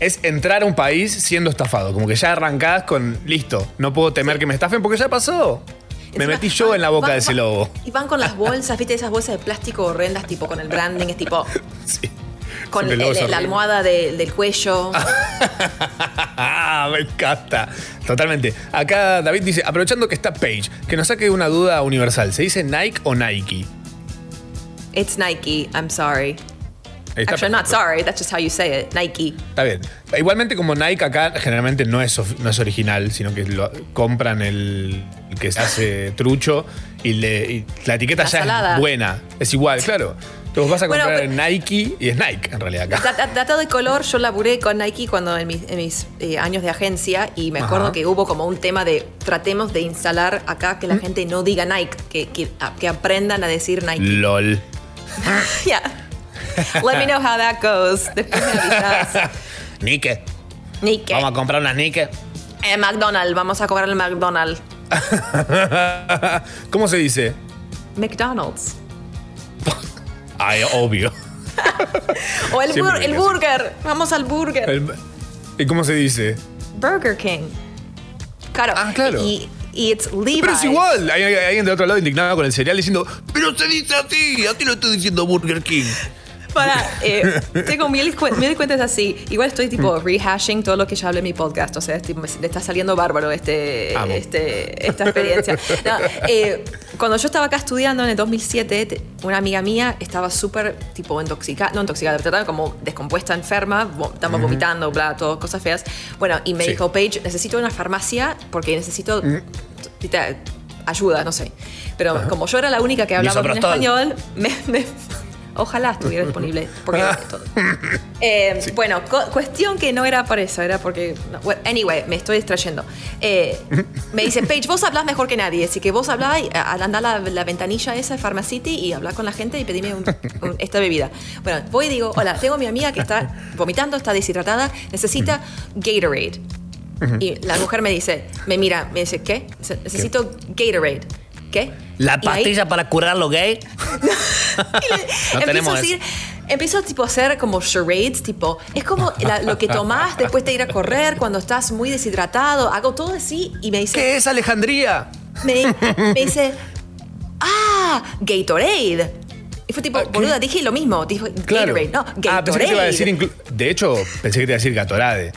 Es entrar a un país siendo estafado. Como que ya arrancás con, listo, no puedo temer que me estafen porque ya pasó. Me Encima, metí yo en la boca de ese lobo. Y van con las bolsas, viste, esas bolsas de plástico horrendas, tipo con el branding, es tipo. Con Siempre el- la almohada de- del cuello. Ah, me encanta. Totalmente. Acá David dice, aprovechando que está Page, que nos saque una duda universal. ¿Se dice Nike o Nike? It's Nike, I'm sorry. Está Actually, I'm not sorry, that's just how you say it. Nike. Está bien. Igualmente como Nike acá generalmente no es, of- no es original, sino que lo, compran el, el que se hace trucho y, le- y la etiqueta La ya salada. es buena. Es igual, claro. Entonces vas a Bueno, comprar Nike y es Nike en realidad acá. Dat- dat- Dato de color, yo laburé con Nike cuando en mis, en mis, eh, años de agencia y me acuerdo Ajá. que hubo como un tema de tratemos de instalar acá Mm. que la gente no diga Nike, que, que, a- que aprendan a decir Nike. LOL. Yeah. Let me know how that goes. Después me avisas. Nike. Nike. Vamos a comprar unas Nike. Eh, McDonald's, vamos a cobrar el McDonald's. ¿Cómo se dice? McDonald's. Ay, obvio. O el, bur- el burger. Vamos al burger. El- ¿Y cómo se dice? Burger King. Claro. Ah, claro. Y, y it's Levi's. Pero es igual. Hay, hay alguien de otro lado indignado con el cereal diciendo, pero se dice así, a ti lo estoy diciendo Burger King. Para, eh, tengo mil, mil cuentas así. Igual estoy tipo Mm. rehashing todo lo que ya hablé en mi podcast. O sea, es tipo, me- le está saliendo bárbaro este, Amo. este, esta experiencia. No, eh, cuando yo estaba acá estudiando en el 2007, te- una amiga mía estaba súper tipo intoxicada, no intoxicada, pero como descompuesta, enferma, estaba Ujú. vomitando, bla, todo, cosas feas. Bueno, y me Sí. dijo, Paige, necesito una farmacia porque necesito viste, ayuda, no sé. Pero Ajá. como yo era la única que hablaba Misoprostol. español, me- me- ojalá estuviera disponible. Porque todo. Eh, Bueno, cu- cuestión que no era por eso, era porque. no, bueno, anyway, me estoy distrayendo. Eh, me dice, Paige, vos hablás mejor que nadie, así que vos hablá andá a la, la ventanilla esa de Pharmacity y hablá con la gente y pedime un- un- esta bebida. Bueno, voy y digo, hola, tengo a mi amiga que está vomitando, está deshidratada, necesita Gatorade. Y la mujer me dice, me mira, me dice, ¿qué? Necesito Gatorade. ¿Qué? La pastilla para curar lo gay. no empiezo tenemos a decir, empiezo tipo a hacer como charades, tipo, es como la- lo que tomás después de ir a correr cuando estás muy deshidratado, hago todo así y me dice, ¿Qué es Alejandría? me, me dice, ah, Gatorade. Y fue tipo, boluda, dije lo mismo, dijo Claro. Gatorade, no, Gatorade. Ah, pensé que te iba a decir De hecho, pensé que te iba a decir Gatorade.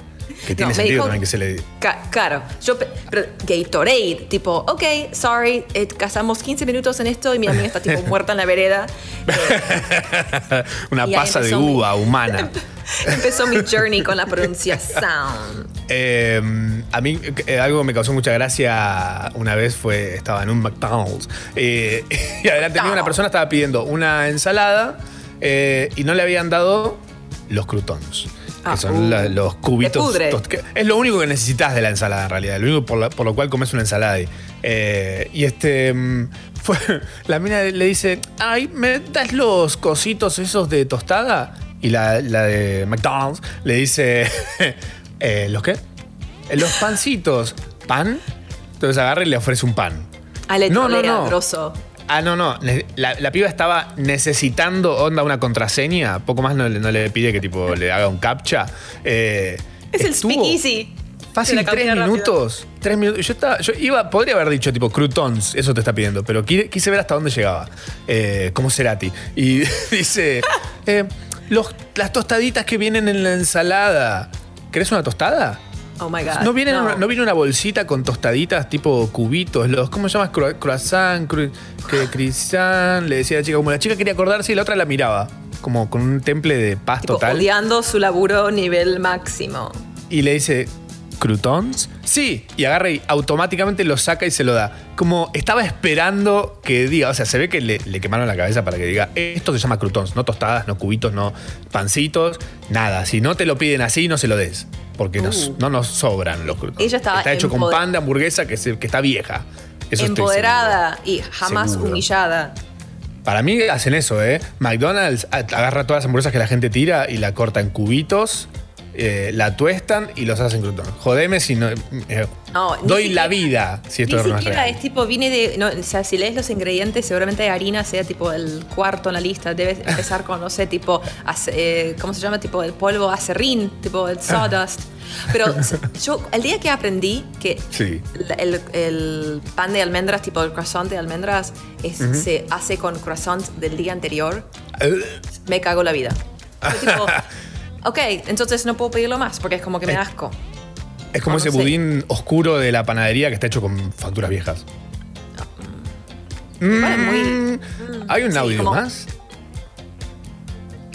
Que tiene sentido dijo- también que se le. Ca- claro, yo, pero Gatorade, tipo, ok, sorry, eh, casamos 15 minutos en esto y mi amiga está tipo muerta en la vereda. Una pasa de mi- uva humana. Empezó mi journey con la pronunciación. Eh, a mí eh, algo que me causó mucha gracia una vez fue, estaba en un McDonald's eh, y adelante una persona estaba pidiendo una ensalada eh, y no le habían dado los croutons. Que Ah, son uh, la- los cubitos. que es lo único que necesitas de la ensalada en realidad. Lo único por, la- por lo cual comes una ensalada ahí. Eh, y este. mm, Fue, la mina le dice: Ay, ¿me das los cositos esos de tostada? Y la, la de McDonald's le dice: "Eh, ¿Los qué? "Eh, Los pancitos. ¿Pan? Entonces agarra y le ofrece un pan. Ale, No, no, no. grosso. Ah, no, no. La, la piba estaba necesitando onda una contraseña. Poco más no, le- no le pide que tipo le haga un captcha. Eh, Es el speakeasy. Fácil tres minutos. Tres minutos. Yo estaba. Yo iba, podría haber dicho tipo croutons, eso te está pidiendo, pero qui- quise ver hasta dónde llegaba. Eh, como Cerati. Y dice. eh, los, las tostaditas que vienen en la ensalada. ¿Querés una tostada? Oh my god. ¿No viene, no. Una, ¿No viene una bolsita con tostaditas tipo cubitos? Los, ¿Cómo se llama? Cro- Croissant, cru- que croissant, le decía a la chica. Como la chica quería acordarse y la otra la miraba. Como con un temple de paz Tipo, total. odiando su laburo nivel máximo. Y le dice, ¿croutons? Sí. Y agarra y automáticamente lo saca y se lo da. Como estaba esperando que diga, o sea, se ve que le, le quemaron la cabeza para que diga, esto se llama croutons, no tostadas, no cubitos, no pancitos, nada. Si no te lo piden así, no se lo des. Porque nos- Uh. no nos sobran los croutons. Ella estaba está hecho con empoder- pan de hamburguesa que, se- que está vieja. Eso estoy Empoderada y jamás Seguro. humillada. para mí hacen eso, ¿eh? McDonald's a- agarra todas las hamburguesas que la gente tira y la corta en cubitos, eh, la tuestan y los hacen croutons. Jodeme si no. eh, No, doy siquiera- la vida si esto Ni no es siquiera real. es tipo, viene de. No, o sea, si lees los ingredientes, seguramente harina sea tipo el cuarto en la lista. Debe empezar con, no sé, tipo. ace- eh, ¿Cómo se llama? Tipo el polvo acerrín, tipo el sawdust. Pero yo, el día que aprendí que Sí. el, el pan de almendras, tipo el croissant de almendras, es- Ujú. se hace con croissant del día anterior, Eh, me cago la vida. Fue tipo, ok, entonces no puedo pedirlo más porque es como que me da asco. Es como no ese budín oscuro de la panadería que está hecho con facturas viejas. Es muy- Mm, ¿Hay un sí, audio como- más?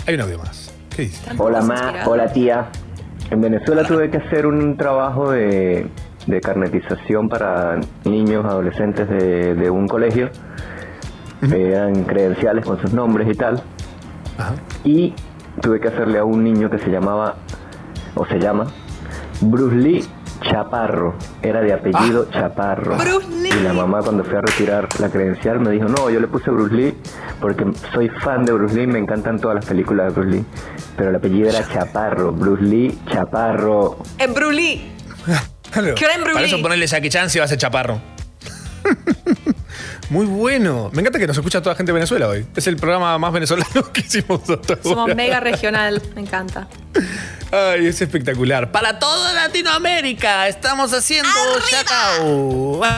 Hay un audio más. ¿Qué dice? Hola ma, hola tía. En Venezuela tuve que hacer un trabajo de, de carnetización para niños, adolescentes de, de un colegio. Eran credenciales con sus nombres y tal. Y tuve que hacerle a un niño que se llamaba, o se llama, Bruce Lee Chaparro. Era de apellido Chaparro. Y la mamá cuando fui a retirar la credencial me dijo, no, yo le puse Bruce Lee porque soy fan de Bruce Lee, me encantan todas las películas de Bruce Lee. Pero el apellido era Chaparro, Bruce Lee Chaparro. En Brulí. Claro. Creme brûlée. Para eso ponerle Jackie Chan si va a ser chaparro. Muy bueno. Me encanta que nos escucha toda la gente de Venezuela hoy. Es el programa más venezolano que hicimos hasta Somos ahora. mega regional, me encanta. Ay, es espectacular. Para toda Latinoamérica estamos haciendo Chacao.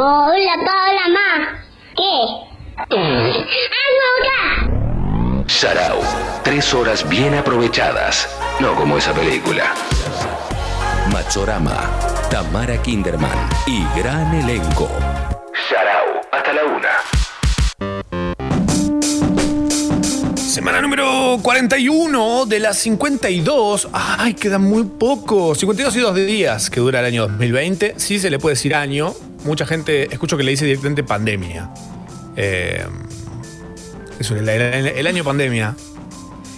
Hola, hola, ma. ¿Qué? Sarau. Tres horas bien aprovechadas. No como esa película. Machorama. Tamara Kinderman. Y gran elenco. Sarau. Hasta la una. Semana número 41 de las 52. Ay, quedan muy poco. 52 y 2 de días que dura el año 2020. Sí se le puede decir año. Mucha gente, escucho que le dice directamente pandemia. Eh, es el, el- el año pandemia.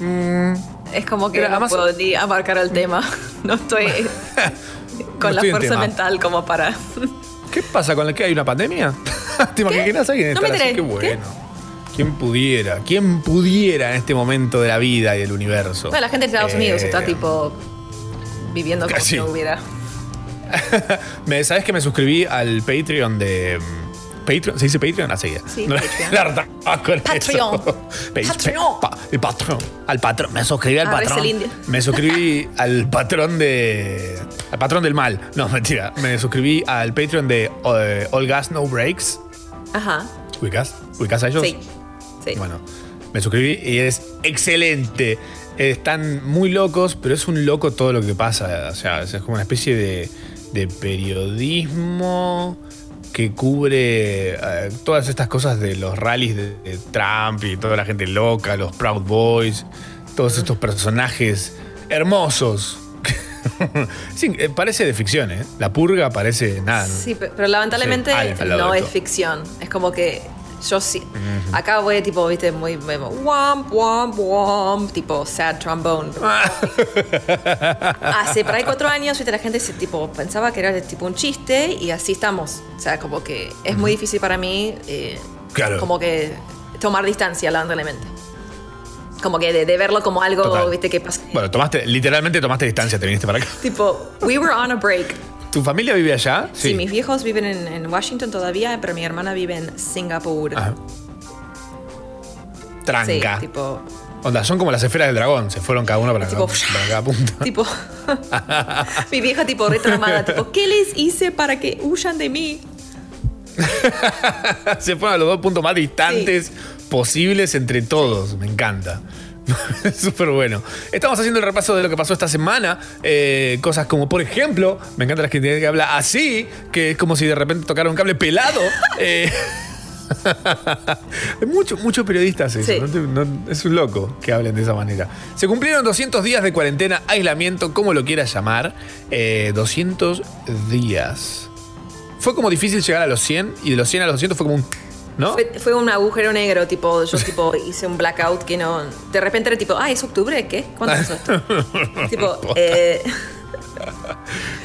Mm, Es como que no puedo ni abarcar el tema. No estoy con la estoy fuerza mental como para. ¿Qué pasa con la que hay una pandemia? ¿Te imaginas a alguien No me estar así? Qué bueno. ¿Quién pudiera? ¿Quién pudiera en este momento de la vida y del universo? Bueno, la gente de Estados Eh, Unidos está tipo viviendo como Casi. si no hubiera. ¿Sabes que me suscribí al Patreon de. Patreon, ¿Se dice Patreon? Así es. Sí, No, Patreon. la ah, con Patreon. eso. Patreon. pa- el patrón. Al patrón. Me suscribí al Ah, patrón. Me suscribí al patrón de. Al patrón del mal. No, mentira. Me suscribí al Patreon de eh, All Gas No Breaks. Ajá. ¿Ubicas? ¿Ubicas a ellos? Sí. Sí. Bueno, me suscribí y es excelente. Están muy locos, pero es un loco todo lo que pasa. O sea, es como una especie de, de periodismo que cubre eh, todas estas cosas de los rallies de, de Trump y toda la gente loca, los Proud Boys, todos estos personajes hermosos. sí, eh, parece de ficción, ¿eh? La purga parece nada. Sí, pe- pero lamentablemente Sí, no es ficción. Es como que yo sí. Acá voy tipo, viste, muy, muy womp, womp, womp, tipo sad trombone. Hace por ahí cuatro años, viste, la gente se, tipo, pensaba que era tipo un chiste y así estamos. O sea, como que es muy difícil para mí eh, Claro. como que tomar distancia, lamentablemente. Como que de, de verlo como algo, Total. viste, que pasa. Bueno, tomaste, literalmente tomaste distancia, te viniste para acá. Tipo, we were on a break. ¿Tu familia vive allá? Sí, mis viejos viven en, en Washington todavía, pero mi hermana vive en Singapur. Ajá. Tranca. Sí, tipo, Onda, son como las esferas del dragón, se fueron cada uno para, Tipo, cada, para cada punto. tipo, mi vieja tipo retraumada, tipo, ¿qué les hice para que huyan de mí? se fueron a los dos puntos más distantes posibles entre todos. Me encanta. Súper bueno. Estamos haciendo el repaso de lo que pasó esta semana. Eh, cosas como, por ejemplo, me encanta la gente que habla así, que es como si de repente tocara un cable pelado. Eh, mucho, muchos periodistas eso, Sí. ¿no? No- es un loco que hablen de esa manera. Se cumplieron 200 días de cuarentena, aislamiento, como lo quieras llamar. Eh, 200 días. Fue como difícil llegar a los 100 y de los 100 a los 200 fue como un... ¿No? Fue, fue un agujero negro, tipo, yo tipo hice un blackout que no. De repente era tipo, ah, es octubre, ¿qué? ¿Cuándo pasó esto? tipo, eh,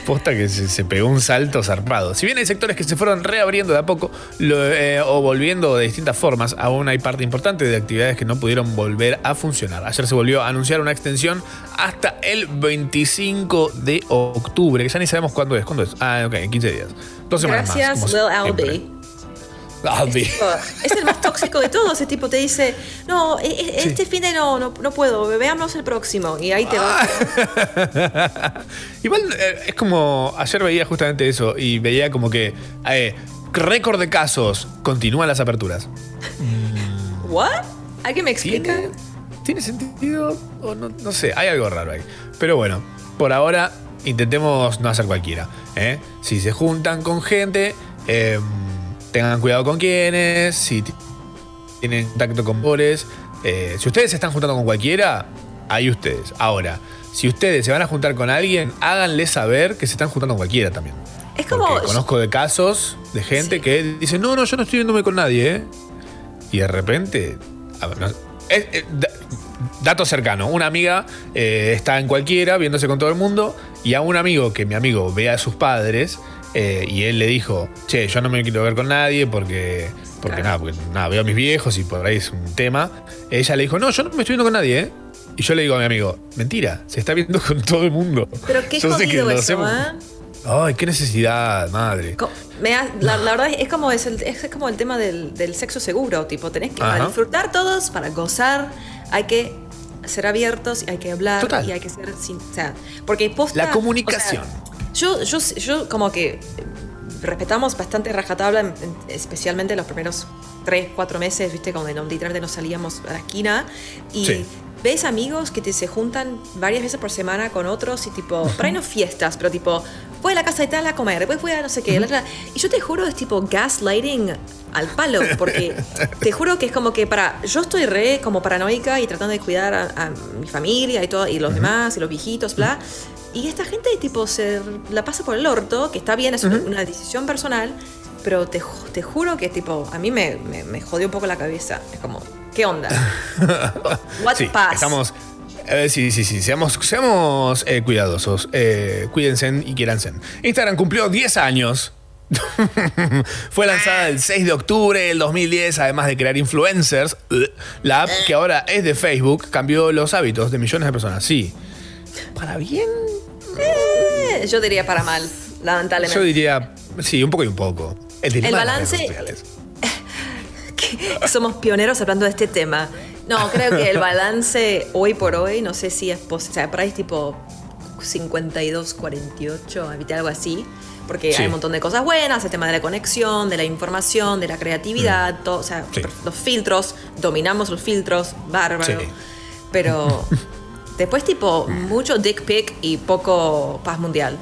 Posta que se, se pegó un salto zarpado. Si bien hay sectores que se fueron reabriendo de a poco lo, eh, o volviendo de distintas formas, aún hay parte importante de actividades que no pudieron volver a funcionar. Ayer se volvió a anunciar una extensión hasta el 25 de octubre, que ya ni sabemos cuándo es. ¿Cuándo es? Ah, ok, en 15 días. Dos semanas gracias, más. Lil como siempre. Albi. Es el más tóxico de todos. Ese tipo te dice, no, e- e- este fin de no, no, no puedo, veamos el próximo. Y ahí te va. Igual eh, es como. Ayer veía justamente eso y veía como que. eh, récord de casos. Continúan las aperturas. ¿What? ¿Alguien me explica? ¿Tiene sentido? O no, no sé, hay algo raro ahí. Pero bueno, por ahora intentemos no hacer cualquiera. ¿eh? Si se juntan con gente, eh, tengan cuidado con quiénes, si tienen contacto con pobres. eh, si ustedes se están juntando con cualquiera, ahí ustedes. Ahora, si ustedes se van a juntar con alguien, háganle saber que se están juntando con cualquiera también. Es como. Porque conozco de casos de gente que dice, no, no, yo no estoy viéndome con nadie, ¿eh? Y de repente. a ver, no- es- es- da- dato cercano, una amiga eh, está en cualquiera viéndose con todo el mundo y a un amigo que mi amigo ve a sus padres eh, y él le dijo, che, yo no me quiero ver con nadie porque, porque nada, porque nada, veo a mis viejos y por ahí es un tema. Ella le dijo, no, yo no me estoy viendo con nadie, ¿eh? Y yo le digo a mi amigo, mentira, se está viendo con todo el mundo. Pero qué Yo sé que eso, hacemos- ¿eh? Ay, qué necesidad, madre. Me ha- la, la verdad es como, es el, es como el tema del, del sexo seguro, tipo, tenés que para disfrutar todos, para gozar, hay que ser abiertos, y hay que hablar Total. y hay que ser sin, o sea, porque posta, La comunicación. o sea, yo, yo, yo como que respetamos bastante rajatabla, en- en- especialmente los primeros tres, cuatro meses, viste, cuando no, literalmente nos salíamos a la esquina y Sí. ves amigos que te se juntan varias veces por semana con otros y tipo, para ahí no fiestas, pero tipo, voy a la casa de tal a comer, después voy a no sé qué. la, la. Y yo te juro, es tipo gaslighting al palo, porque te juro que es como que para, yo estoy re como paranoica y tratando de cuidar a, a mi familia y todo, y los demás, y los viejitos, bla. Y esta gente tipo se la pasa por el orto, que está bien, es una- una decisión personal, pero te, te juro que tipo, a mí me, me, me jodió un poco la cabeza. Es como, ¿qué onda? What sí, pass? estamos. eh, sí, sí, sí, seamos, seamos eh, cuidadosos. Eh, cuídense y quiéranse. Instagram cumplió 10 años. Fue lanzada el 6 de octubre del 2010, además de crear influencers. La app que ahora es de Facebook cambió los hábitos de millones de personas. Sí. ¿Para bien? Eh, yo diría para mal, lamentablemente. Yo diría, sí, un poco y un poco. El, El balance-. Somos pioneros hablando de este tema. No, creo que el balance hoy por hoy, no sé si es posible. O sea, por ahí es tipo 52, 48, ¿viste? algo así. Porque Sí. hay un montón de cosas buenas, el tema de la conexión, de la información, de la creatividad, todo, o sea, Mm. Sí. los filtros, dominamos los filtros, bárbaro. Sí. Pero después tipo mucho dick pic y poco paz mundial.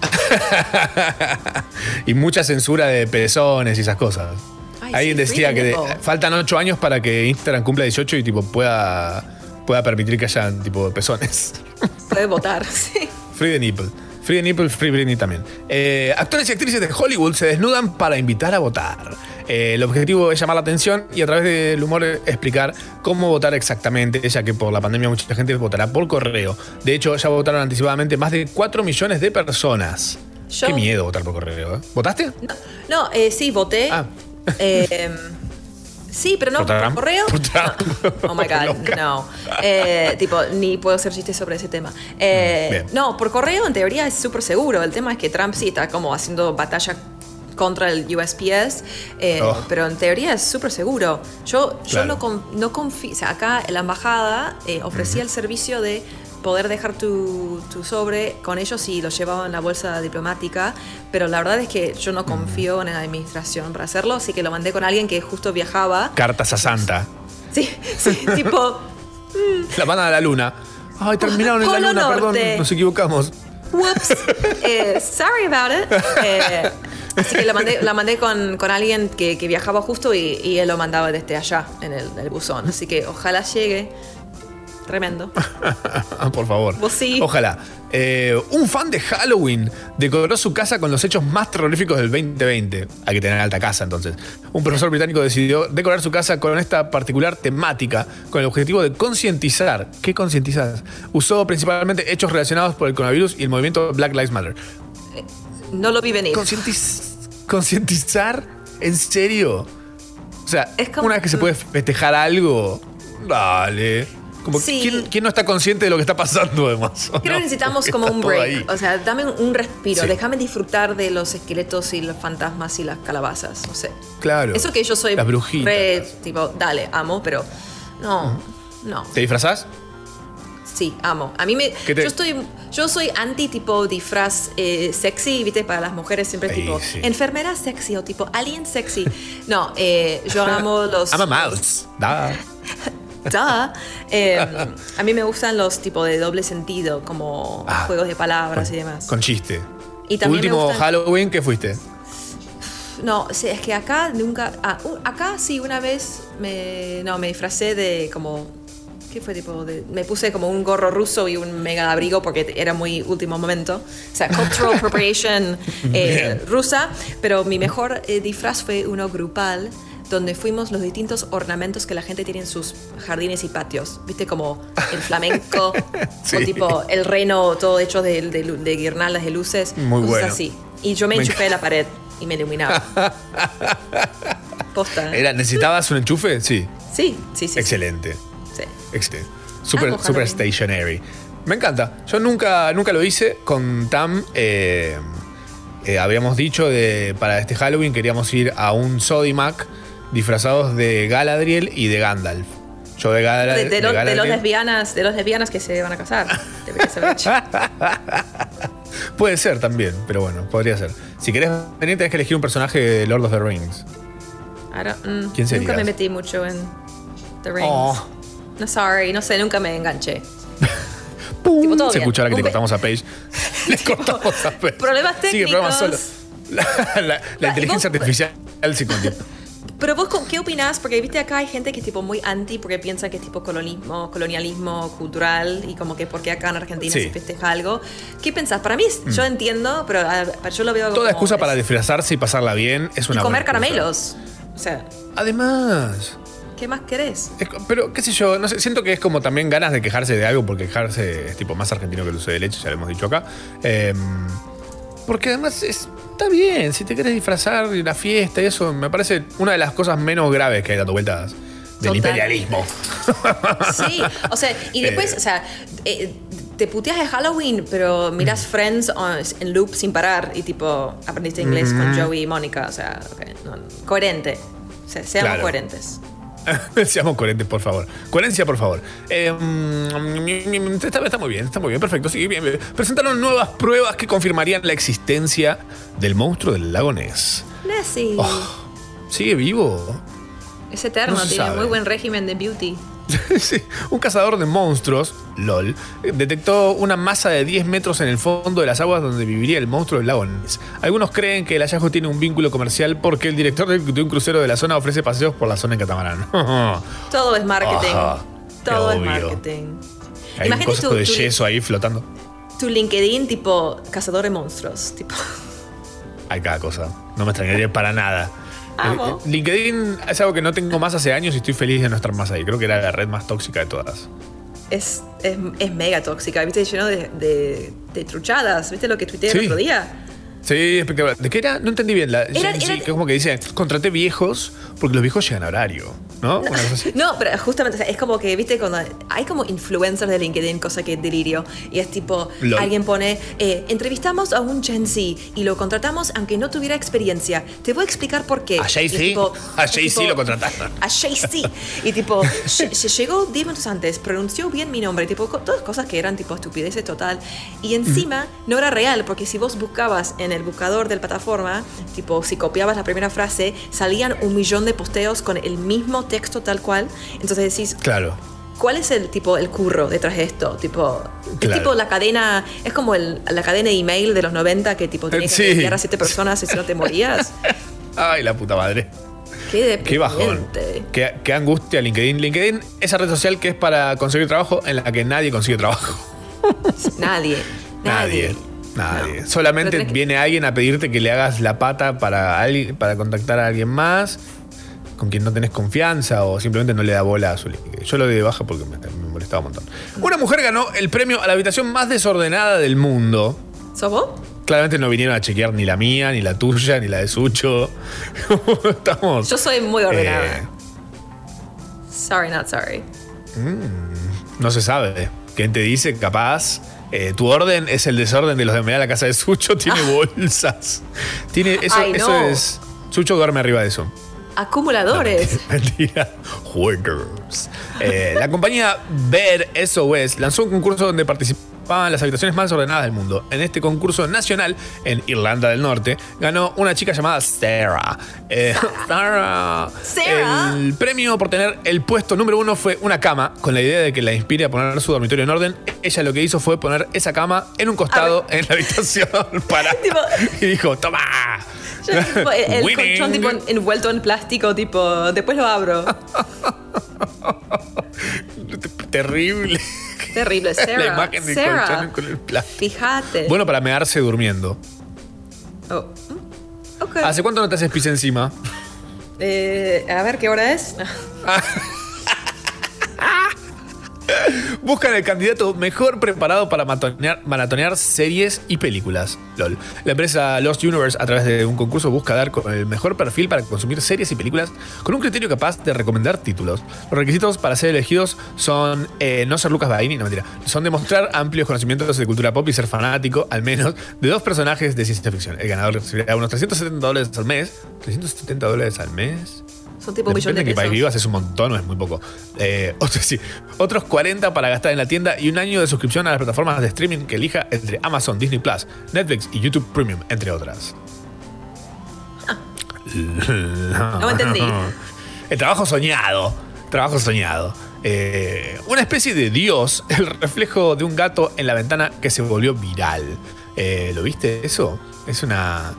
y mucha censura de pezones y esas cosas. Ay, Alguien sí, decía que de- faltan 8 años para que Instagram cumpla 18 y tipo pueda, pueda permitir que haya tipo pezones. Puede votar, sí. Free the nipple. Free the nipple, free Britney también. Eh, actores y actrices de Hollywood se desnudan para invitar a votar. Eh, el objetivo es llamar la atención y a través del humor explicar cómo votar exactamente, ya que por la pandemia mucha gente votará por correo. De hecho, ya votaron anticipadamente más de 4 millones de personas. Yo- Qué miedo votar por correo, ¿eh? ¿Votaste? No, eh, sí, voté. Ah. Eh, sí, pero no ¿Por correo. Oh my God, no. Eh, tipo, ni puedo hacer chistes sobre ese tema. Eh, Bien. no, por correo en teoría es súper seguro. El tema es que Trump sí está como haciendo batalla contra el USPS, eh, Oh. pero en teoría es súper seguro. Yo, yo no, no confío, o sea, acá la embajada eh, ofrecía el servicio de poder dejar tu, tu sobre con ellos y lo llevaba en la bolsa diplomática, pero la verdad es que yo no confío en la administración para hacerlo, así que lo mandé con alguien que justo viajaba Cartas a Santa. Sí, sí, tipo, La mandan a la luna. Ay, terminaron en la luna, perdón, nos equivocamos. Whoops. Eh, sorry about it. Eh, así que la mandé, la mandé con, con alguien que, que viajaba justo y, y él lo mandaba desde allá, en el, el buzón. Así que ojalá llegue. Tremendo. Por favor. Vos sí. Ojalá. Eh, un fan de Halloween decoró su casa con los hechos más terroríficos del 2020. Hay que tener alta casa entonces. Un profesor británico decidió decorar su casa con esta particular temática con el objetivo de concientizar. ¿Qué concientizar? Usó principalmente hechos relacionados por el coronavirus y el movimiento Black Lives Matter. No lo vi venir. ¿Concientizar? ¿En serio? O sea, una vez que se puede festejar algo, dale. Como, Sí. ¿quién, quién no está consciente de lo que está pasando además? Creo que necesitamos como un break. ahí. O sea, dame un, respiro. Sí. Déjame disfrutar de los esqueletos y los fantasmas y las calabazas. No sé. Claro. Eso que yo soy Las brujitas. re, tipo, dale, amo, pero no, no. ¿Te disfrazás? Sí, amo. A mí me. ¿Qué te- Yo estoy. Yo soy anti tipo disfraz eh, sexy, viste, para las mujeres siempre Ey, tipo sí. enfermera sexy o tipo alien sexy. No, eh, yo amo los. I'm a mouse. Da. Duh. Eh, a mí me gustan los tipo de doble sentido, como Ah, juegos de palabras y demás. Con chiste. Y también Último gustan- Halloween, ¿qué fuiste? No, es que acá nunca. ah, acá sí, una vez me. No, me disfracé de como. ¿Qué fue tipo? De, me puse como un gorro ruso y un mega abrigo porque era muy último momento. O sea, cultural appropriation eh, rusa. Pero mi mejor eh, disfraz fue uno grupal donde fuimos los distintos ornamentos que la gente tiene en sus jardines y patios. ¿Viste? Como el flamenco Sí. o tipo el reno todo hecho de, de de guirnaldas de luces. Muy cosas bueno. así. Y yo me, Me enchufé a la pared y me iluminaba. Posta. Era, ¿Necesitabas un enchufe? Sí. Sí, sí, sí. Excelente. Sí. Excelente. Super, Amo super stationary. Me encanta. Yo nunca, nunca lo hice. Con Tam eh, eh, habíamos dicho de para este Halloween queríamos ir a un Sodimac disfrazados de Galadriel y de Gandalf. Yo de, Gala- De, de de lo- de los Galadriel. lesbianas, de los lesbianas que se van a casar. Puede ser también, pero bueno, podría ser. Si querés venir, tenés que elegir un personaje de Lord of the Rings. I don't- mm, ¿Quién Nunca serías? me metí mucho en The Rings. Oh. No, sorry, no sé, nunca me enganché. ¡Pum! Tipo, todo Se bien. escuchó ahora que Un be- cortamos a Paige. Le cortamos a Paige. Problemas Sigue el programa solo. técnicos. La, la- la inteligencia artificial sí contiene. Pero vos, ¿con- ¿qué opinás? Porque viste acá hay gente que es tipo muy anti porque piensa que es tipo colonialismo, colonialismo cultural y como que porque acá en Argentina Sí. se festeja algo. ¿Qué pensás? Para mí, yo entiendo, pero a- pero yo lo veo Toda como excusa para es- disfrazarse y pasarla bien es y una comer buena excusa. caramelos. O sea, Además, ¿qué más querés? es pero qué sé yo, no sé, siento que es como también ganas de quejarse de algo, porque quejarse es tipo más argentino que el dulce de leche, ya lo hemos dicho acá. Em, porque además es- está bien, si te querés disfrazar y la fiesta y eso, me parece una de las cosas menos graves que hay dando vueltas del Total. imperialismo. Sí, o sea, y después, Eh. o sea, eh, te puteas de Halloween, pero miras Mm. Friends on- en loop sin parar y tipo, aprendiste inglés con Mm. Joey y Mónica, o sea, ok, no, coherente. O sea, seamos Claro. coherentes. Seamos coherentes, por favor. Coherencia, por favor. Eh, está, está muy bien, está muy bien, perfecto. Sí, bien, bien. Presentaron nuevas pruebas que confirmarían la existencia del monstruo del lago Ness. Nessie. ¿Sigue vivo? es eterno, Oh, no tiene sabe. muy buen régimen de beauty. Sí, un cazador de monstruos, LOL, detectó una masa de 10 metros en el fondo de las aguas donde viviría el monstruo del lago Ness. Algunos creen que el hallazgo tiene un vínculo comercial porque el director de un crucero de la zona ofrece paseos por la zona en catamarán. Todo es marketing. Todo es marketing. Hay Imagínate tu- de tu- yeso ahí flotando. Tu LinkedIn tipo cazador de monstruos, tipo. Hay cada cosa. No me extrañaría para nada. Eh, LinkedIn es algo que no tengo más hace años y estoy feliz de no estar más ahí. Creo que era la red más tóxica de todas. Es, es, es mega tóxica, ¿viste? Lleno de, de, de truchadas. ¿Viste lo que tuiteé el Sí. otro día? Sí, espectacular. ¿De qué era? No entendí bien. La, Era- sí, era- como que dice, contraté viejos porque los viejos llegan a horario. ¿No? Así. No, pero justamente, o sea, es como que, viste, cuando hay como influencers de LinkedIn, cosa que delirio, y es tipo, Lol. alguien pone, eh, entrevistamos a un Gen Z y lo contratamos aunque no tuviera experiencia. Te voy a explicar por qué. A es Jay-Z. A es Jay-Z lo contrataron. A Jay-Z. Y tipo, se llegó 10 minutos antes, pronunció bien mi nombre, tipo, todas cosas que eran tipo estupideces total. Y encima no era real, porque si vos buscabas en el buscador de la plataforma, tipo, si copiabas la primera frase, salían un millón de posteos con el mismo texto tal cual. Entonces decís, Claro. ¿Cuál es el tipo, el curro detrás de esto? Tipo, es Claro. tipo la cadena, es como el- la cadena de email de los 90 que tipo tenías Sí. que enviar a siete personas y si no te morías. Ay, la puta madre. Qué Qué bajón. Qué, qué angustia LinkedIn. LinkedIn, esa red social que es para conseguir trabajo en la que nadie consigue trabajo. Nadie. Nadie. Nadie. Solamente tenés que- viene alguien a pedirte que le hagas la pata para, alguien, para contactar a alguien más con quien no tenés confianza o simplemente no le da bola a su. Yo lo di de baja porque me, me molestaba un montón. Una mujer ganó el premio a la habitación más desordenada del mundo. ¿Sos vos? Claramente no vinieron a chequear ni la mía, ni la tuya, ni la de Sucho. Estamos. Yo soy muy ordenada. eh, Sorry, not sorry. no se sabe. ¿Quién te dice? Capaz. Eh, tu orden es el desorden de los de la casa de Sucho. Tiene bolsas. Tiene. Eso, Ay, eso no. es. Sucho duerme arriba de eso. Acumuladores. Mentira. Hoarders. Eh, la compañía Bed SOS lanzó un concurso donde participaban las habitaciones más ordenadas del mundo. En este concurso nacional en Irlanda del Norte ganó una chica llamada Sarah. Eh, Sarah. Sarah. El premio por tener el puesto número uno fue una cama, con la idea de que la inspire a poner su dormitorio en orden. Ella lo que hizo fue poner esa cama en un costado en la habitación para. y dijo: ¡Toma! Yo, tipo, el el colchón tipo envuelto en plástico, tipo, después lo abro. Terrible. Terrible, Sarah. la imagen del Sarah, colchón con el plástico. Fíjate. Bueno, para mearse durmiendo. Oh, mm, ok. ¿Hace cuánto no te haces pis encima? Eh, a ver qué hora es. Buscan el candidato mejor preparado para maratonear, series y películas. LOL. La empresa Lost Universe, a través de un concurso, busca dar el mejor perfil para consumir series y películas con un criterio capaz de recomendar títulos. Los requisitos para ser elegidos son eh, no ser Lucas Baini, no mentira. Son demostrar amplios conocimientos de cultura pop y ser fanático, al menos, de dos personajes de ciencia ficción. El ganador recibirá unos 370 dólares al mes. ¿370 dólares al mes? Son tipo un millón de en qué país pesos. vivas, es un montón o es muy poco. Eh, otros, sí, otros 40 para gastar en la tienda y un año de suscripción a las plataformas de streaming que elija entre Amazon, Disney Plus, Netflix y YouTube Premium, entre otras. No entendí. El trabajo soñado. Trabajo soñado. Eh, una especie de dios, el reflejo de un gato en la ventana que se volvió viral. Eh, ¿Lo viste eso? Es una.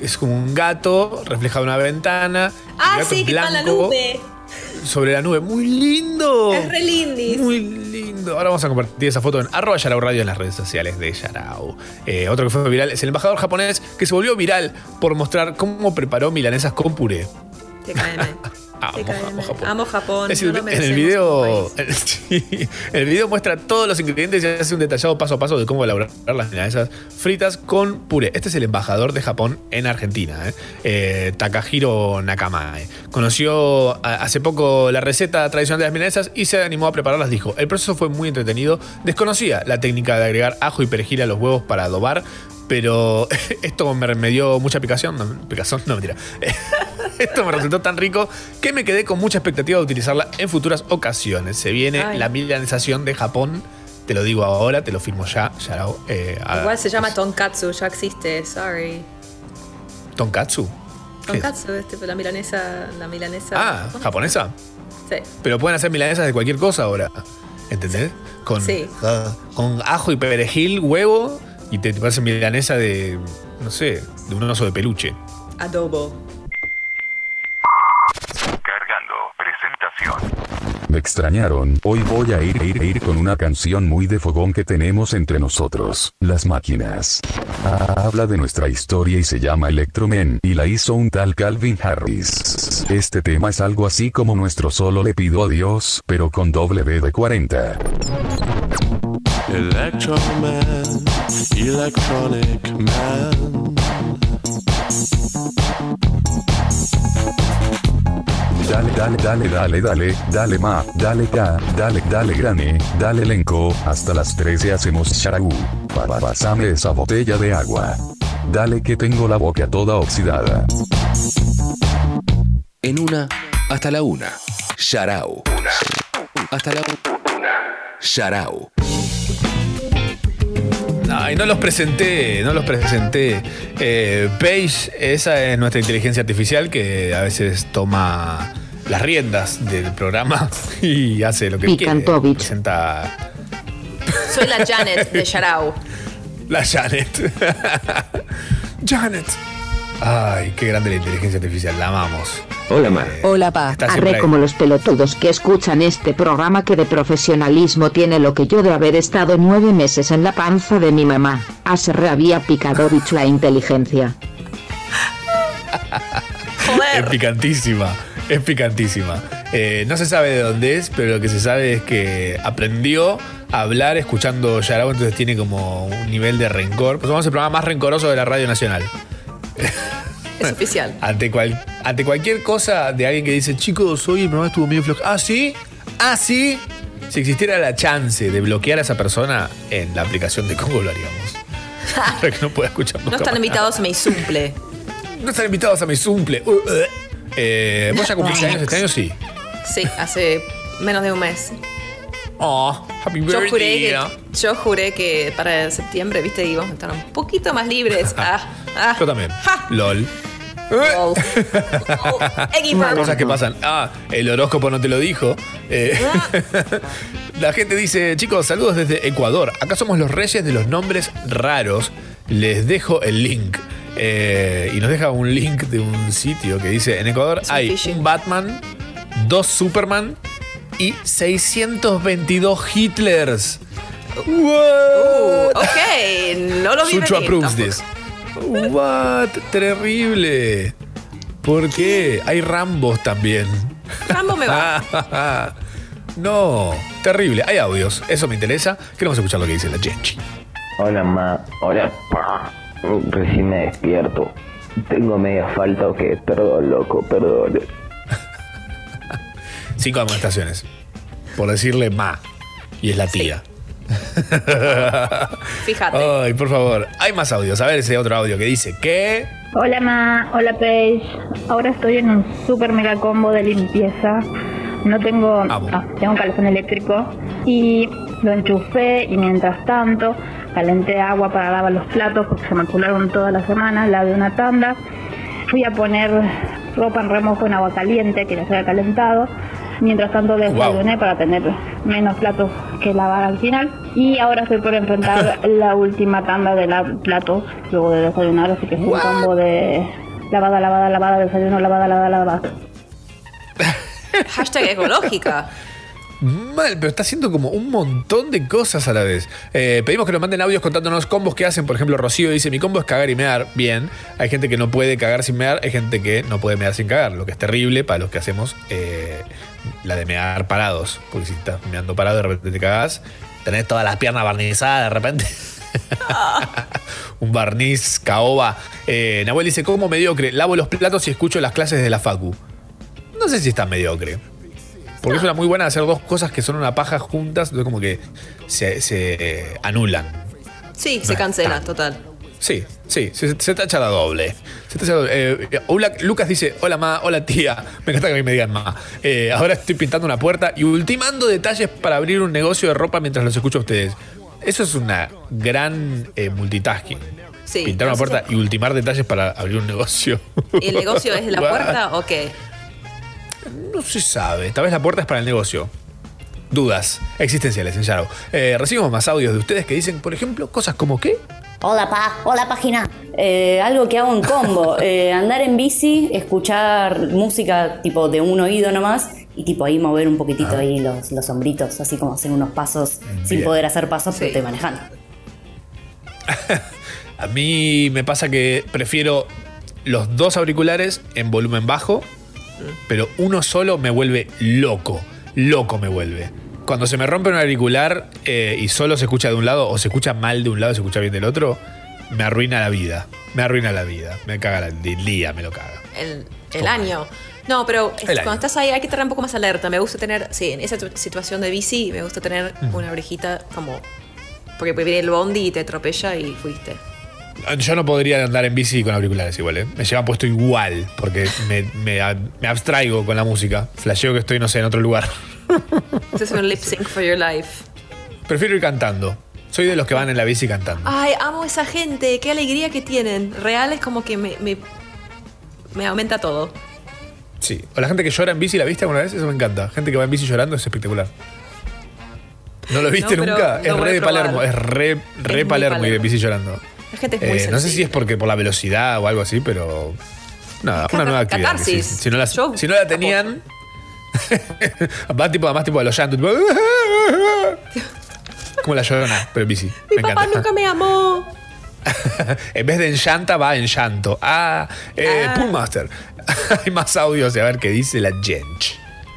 Es como un gato reflejado en una ventana. Ah, sí, que está en la nube. Sobre la nube. Muy lindo. Es re lindis. Muy lindo. Ahora vamos a compartir esa foto en arroba Yarao Radio en las redes sociales de Yarao. Eh, otro que fue viral es el embajador japonés que se volvió viral por mostrar cómo preparó milanesas con puré. Te caen. Amo, amo Japón. Amo Japón. Es no el- lo en el video, sí, el video muestra todos los ingredientes y hace un detallado paso a paso de cómo elaborar las milanesas fritas con puré. Este es el embajador de Japón en Argentina, ¿eh? Eh, Takahiro Nakamae. Conoció hace poco la receta tradicional de las milanesas y se animó a prepararlas. Dijo, el proceso fue muy entretenido. Desconocía la técnica de agregar ajo y perejil a los huevos para adobar. Pero esto me, me dio mucha picación. No, picazón, no mentira. Esto me resultó tan rico que me quedé con mucha expectativa de utilizarla en futuras ocasiones. Se viene Ay. la milanización de Japón. Te lo digo ahora, te lo firmo ya. Eh, a- Igual se llama tonkatsu, ya existe, sorry. Tonkatsu. Tonkatsu es tipo la milanesa, la milanesa. Ah, japonesa. Sí. Pero pueden hacer milanesas de cualquier cosa ahora. ¿Entendés? Con, Sí. ah, con ajo y perejil, huevo. Y te, te parece milanesa de, no sé, de un oso de peluche. Adobo. Cargando presentación. Me extrañaron. Hoy voy a ir, ir, ir con una canción muy de fogón que tenemos entre nosotros, las máquinas. Ah, Habla de nuestra historia y se llama Electromen y la hizo un tal Calvin Harris. Este tema es algo así como nuestro solo le pido a Dios, pero con doble B de 40. Electro Man, Electronic Man. Dale, dale, dale, dale, dale, dale ma, dale ya, dale, dale grane, dale elenco, hasta las 13 hacemos charagú. Pa- pa- Pásame esa botella de agua. Dale que tengo la boca toda oxidada. En una, hasta la una. Sharau. Hasta la una. Sharau. Ay, no los presenté, no los presenté. Eh, Paige, esa es nuestra inteligencia artificial que a veces toma las riendas del programa y hace lo que quiere. Picantovich. Presenta Soy la Janet de Sharau. la Janet. Janet. Ay, qué grande la inteligencia artificial, la amamos. Hola, Mar. Hola, pa. Arre ahí. como los pelotudos que escuchan este programa que de profesionalismo tiene lo que yo de haber estado nueve meses en la panza de mi mamá. A se re había Picadovich la inteligencia. Es picantísima, es picantísima. Eh, no se sabe de dónde es, pero lo que se sabe es que aprendió a hablar escuchando Yarao, entonces tiene como un nivel de rencor. Pues somos el programa más rencoroso de la Radio Nacional. Es oficial. Ante, cual- ante cualquier cosa de alguien que dice, chicos, hoy el programa estuvo medio flojo. Ah, sí, ah, sí. Si existiera la chance de bloquear a esa persona en la aplicación de Congo, lo haríamos. Para que no pueda escuchar No están invitados a mi sumple. No están invitados a mi cumple. Uh, uh. Eh, ¿Vos ya cumpliste años este año? Sí. Sí, hace menos de un mes. Oh, happy Yo birthday. juré, que, yo juré que para septiembre, viste, digo, estar un poquito más libres. Ah, ah. Yo también. LOL. Oh. Cosas que pasan. Ah, el horóscopo no te lo dijo. Eh, la gente dice, chicos, saludos desde Ecuador. Acá somos los reyes de los nombres raros. Les dejo el link. Eh, y nos deja un link de un sitio que dice, en Ecuador hay un Batman, dos Superman y 622 Hitlers. Uh, ok, no lo vi Sucho venir approves this. What? Terrible. ¿Por qué? Hay Rambos también. Rambo me va. no, terrible. Hay audios. Eso me interesa. Queremos escuchar lo que dice la Genchi. Hola, ma. Hola, pa. Recién me despierto. Tengo media falta o qué. Perdón, loco, perdón. Cinco amonestaciones. Por decirle ma. Y es la tía. Fíjate. Ay, por favor. Hay más audios. A ver ese otro audio que dice que. Hola Ma, hola Paige. Ahora estoy en un super mega combo de limpieza. No tengo, ah, tengo un calefón eléctrico y lo enchufé y mientras tanto calenté agua para lavar los platos porque se me acumularon toda la semana, lavé una tanda. Fui a poner ropa en remojo en agua caliente que ya se había calentado. Mientras tanto desayuné para tener menos platos que lavar al final. Y ahora estoy por enfrentar la última tanda de la platos luego de desayunar, así que es un combo de lavada, lavada, lavada, desayuno, lavada, lavada, lavada. Hashtag ecológica. Mal, pero está haciendo como un montón de cosas a la vez. Eh, pedimos que nos manden audios contándonos combos que hacen. Por ejemplo, Rocío dice: Mi combo es cagar y mear. Bien. Hay gente que no puede cagar sin mear. Hay gente que no puede mear sin cagar. Lo que es terrible para los que hacemos eh, la de mear parados. Porque si estás meando parado, de repente te cagás. Tenés todas las piernas barnizadas de repente. un barniz, caoba. Eh, Nahuel dice: ¿Cómo mediocre? Lavo los platos y escucho las clases de la Facu. No sé si está mediocre. Porque es una muy buena hacer dos cosas que son una paja juntas, entonces como que se, se, anulan. Sí, se cancela, total. Sí, sí, se, se tacha la doble. Se tacha la doble. Eh, Lucas dice, hola ma, hola tía. Me encanta que a mí me digan ma. Eh, ahora estoy pintando una puerta y ultimando detalles para abrir un negocio de ropa mientras los escucho a ustedes. Eso es una gran eh, multitasking. Sí. Pintar una puerta y ultimar detalles para abrir un negocio. ¿Y el negocio es la puerta o qué? No se sabe. Tal vez la puerta es para el negocio. Dudas existenciales en Shadow. Eh, recibimos más audios de ustedes que dicen, por ejemplo, cosas como ¿qué? Hola, pa. Hola, página. Eh, algo que hago en combo. eh, andar en bici, escuchar música tipo de un oído nomás y tipo ahí mover un poquitito ahí los, los hombritos, así como hacer unos pasos sin Bien. poder hacer pasos, pero estoy manejando. A mí me pasa que prefiero los dos auriculares en volumen bajo, pero uno solo me vuelve loco. Loco me vuelve. Cuando se me rompe un auricular eh, y solo se escucha de un lado o se escucha mal de un lado y se escucha bien del otro, me arruina la vida. Me arruina la vida. Me caga el día, me lo caga. El, el año. No, pero es- cuando estás ahí hay que estar un poco más alerta. Me gusta tener, sí, en esa tu- situación de bici, me gusta tener Mm. una orejita como. Porque venir el bondi y te atropella y fuiste. Yo no podría andar en bici con auriculares igual, ¿eh? Me llevan puesto igual, porque me, me abstraigo con la música. Flasheo que estoy, no sé, en otro lugar. Ese es un lip sync for your life. Prefiero ir cantando. Soy de los que van en la bici cantando. Ay, amo esa gente, qué alegría que tienen. Real es como que me, me, me aumenta todo. Sí. O la gente que llora en bici, ¿la viste alguna vez? Eso me encanta. Gente que va en bici llorando es espectacular. ¿No lo viste No, nunca? es re de. Palermo. Es re, re Palermo y de Palermo. bici llorando. La gente es muy Eh, no sé si es porque por la velocidad o algo así, pero. Nada, una nueva actividad. sí. Si, no la, si no la tenían. va tipo, además, tipo de los llantos. Tipo, como la llorona, pero en bici. Mi me papá encanta. nunca me amó. En vez de en llanta, va en llanto. Ah, eh, Poolmaster. Hay más audios y a ver qué dice la gente.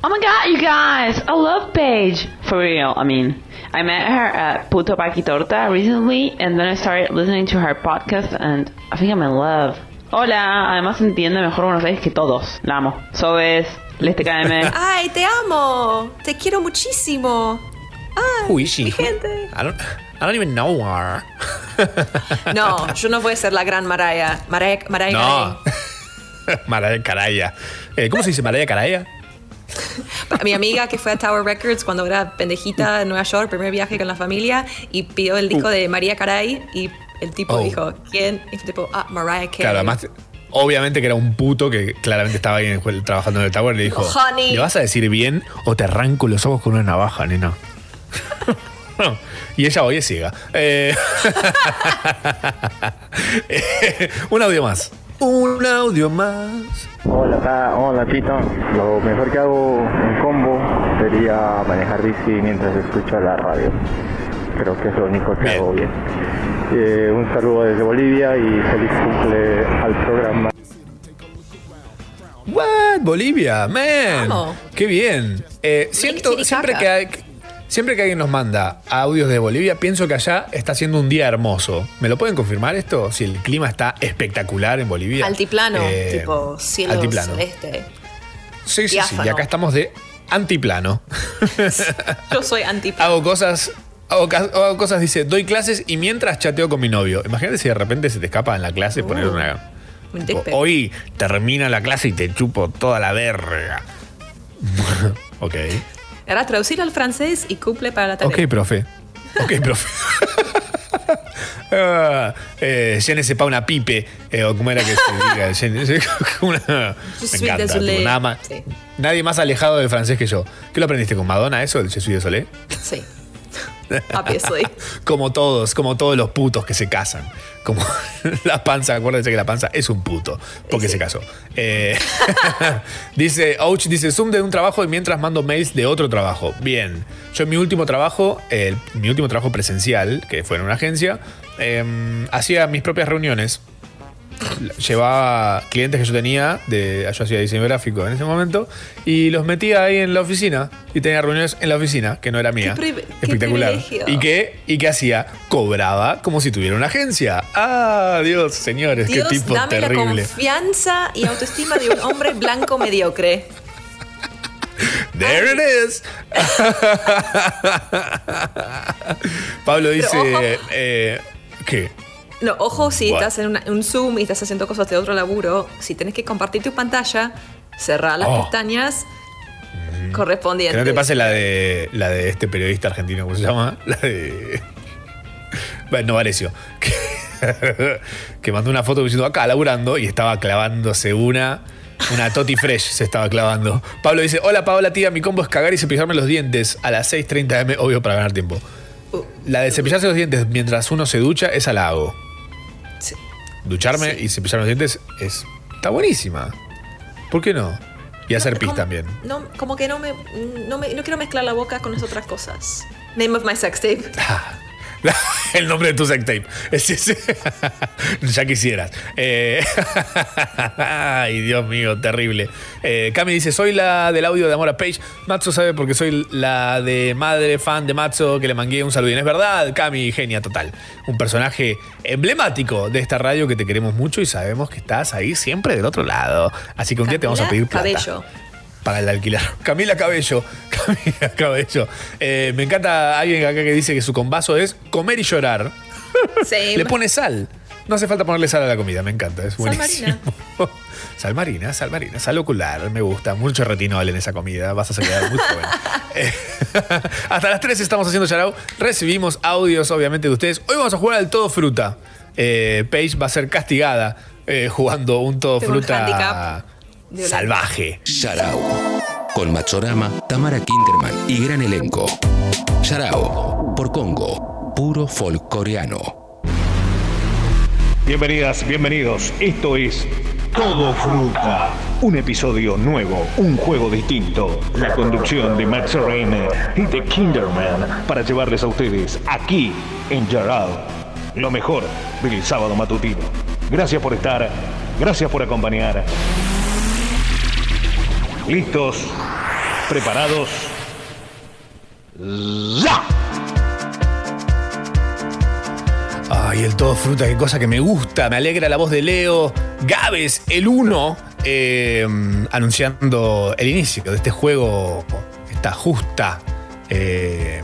Oh my god, you guys! I love Paige. For real, I mean, I met her at Puto Paquitorta recently, and then I started listening to her podcast, and I think I'm in love. Hola, además entiende mejor Buenos Aires que todos. La amo. Sobes, les TKM. Ay, te amo. Te quiero muchísimo. Ay, Who is she? mi gente. I don't, I don't even know her. No, yo no voy a ser la gran Mariah. Mariah, Mariah No. Maraya Caraya. Eh, ¿Cómo se dice Maraya Caraya? Mi amiga que fue a Tower Records cuando era pendejita en Nueva York, primer viaje con la familia, y pidió el disco de María Caray y el tipo Oh. dijo, ¿quién? Y el tipo, ah, Mariah Carey. Claro, además, obviamente que era un puto que claramente estaba ahí en el- trabajando en el Tower y le dijo: Honey. ¿Le vas a decir bien o te arranco los ojos con una navaja, nena? y ella hoy es ciega. Eh, un audio más. Un audio más. Hola, ta- hola Tito. Lo mejor que hago en combo sería manejar bici mientras escucho la radio. Creo que es lo único que hago bien. Eh, un saludo desde Bolivia y feliz cumple al programa. What? Bolivia, man. Vamos. Qué bien. Eh, siento, siempre que, hay- siempre que alguien nos manda audios de Bolivia, pienso que allá está haciendo un día hermoso. ¿Me lo pueden confirmar esto? Si el clima está espectacular en Bolivia. Altiplano, Eh, tipo cielo altiplano. celeste. Sí, sí, sí. Y acá estamos de antiplano. Yo soy antiplano. hago cosas. Hago, cosas, dice, doy clases y mientras chateo con mi novio. Imagínate si de repente se te escapa en la clase poner Uh, una. Un tipo. Hoy termina la clase y te chupo toda la verga. ok. Era traducir al francés y cumple para la tarea. Ok, profe. Ok, profe. Ah, eh, je ne sais pas una pipe. eh, o cómo era que se diga. Je sais- una- Je me encanta. tipo, nada más, Sí. Nadie más alejado del francés que yo. ¿Qué lo aprendiste con Madonna eso, el Je suis désolé? Sí. Obviously. Como todos, como todos los putos que se casan. Como la panza, acuérdense que la panza es un puto, porque se casó. Eh, dice, Ouch, dice, Zoom de un trabajo y mientras mando mails de otro trabajo. Bien. Yo en mi último trabajo, el- mi último trabajo presencial, que fue en una agencia, em, hacía mis propias reuniones. Llevaba clientes que yo tenía, de, yo hacía diseño gráfico en ese momento, y los metía ahí en la oficina, y tenía reuniones en la oficina, que no era mía. qué Espectacular. ¿Y qué, ¿Y qué hacía? Cobraba como si tuviera una agencia. Ah, Dios, señores, Dios, qué tipo dame la terrible. confianza y autoestima de un hombre blanco mediocre. There it is. Pablo dice, eh, ¿qué? No, ojo, si What? estás en una- un Zoom y estás haciendo cosas de otro laburo, si tenés que compartir tu pantalla, cerrar las Oh. pestañas Que correspondientes. no te pase la de la de este periodista argentino, ¿cómo se llama? La de. Bueno, no Varecio. Que, que mandó una foto diciendo acá laburando y estaba clavándose una. Una Toti Fresh se estaba clavando. Pablo dice: Hola Paola, tía, mi combo es cagar y cepillarme los dientes a las 6:30 am, obvio para ganar tiempo. La de cepillarse los dientes mientras uno se ducha, esa la hago. Ducharme y cepillarme los dientes es. Está buenísima. ¿Por qué no? Y hacer pis también. No, como que no me, no me- no quiero mezclar la boca con las otras cosas. Name of my sex tape. El nombre de tu sex tape. Ya quisieras. Eh, Ay, Dios mío, terrible. Eh, Cami dice: Soy la del audio de Amor a Page. Matzo sabe porque soy la de madre fan de Matzo que le mangué un saludín. Es verdad, Cami, genia total. Un personaje emblemático de esta radio que te queremos mucho y sabemos que estás ahí siempre del otro lado. Así que un día te vamos a pedir plata Cabello. Para el alquiler. Camila Cabello. Camila Cabello. Eh, me encanta alguien acá que dice que su combazo es comer y llorar. Same. Le pone sal. No hace falta ponerle sal a la comida, me encanta, es Sal buenísimo. Sal marina, sal marina, sal ocular, me gusta. Mucho retinol en esa comida, vas a quedar muy joven. Eh, hasta las 3 estamos haciendo Yarao. Recibimos audios, obviamente, de ustedes. Hoy vamos a jugar al todo fruta. Eh, Paige va a ser castigada eh, jugando un todo fruta. Salvaje. Sharau. Con Machorama, Tamara Kinderman y gran elenco. Sharau. Por Congo. Puro folk coreano. Bienvenidas, bienvenidos. Esto es Todo Fruta. Un episodio nuevo, un juego distinto. La conducción de Max Reine y de Kinderman para llevarles a ustedes aquí en Jarrah lo mejor del sábado matutino. Gracias por estar, gracias por acompañar. ¿Listos? ¿Preparados? ¡Ya! Ay, el todo fruta, qué cosa que me gusta. Me alegra la voz de Leo. Gabes, el 1, eh, anunciando el inicio de este juego, esta justa, eh,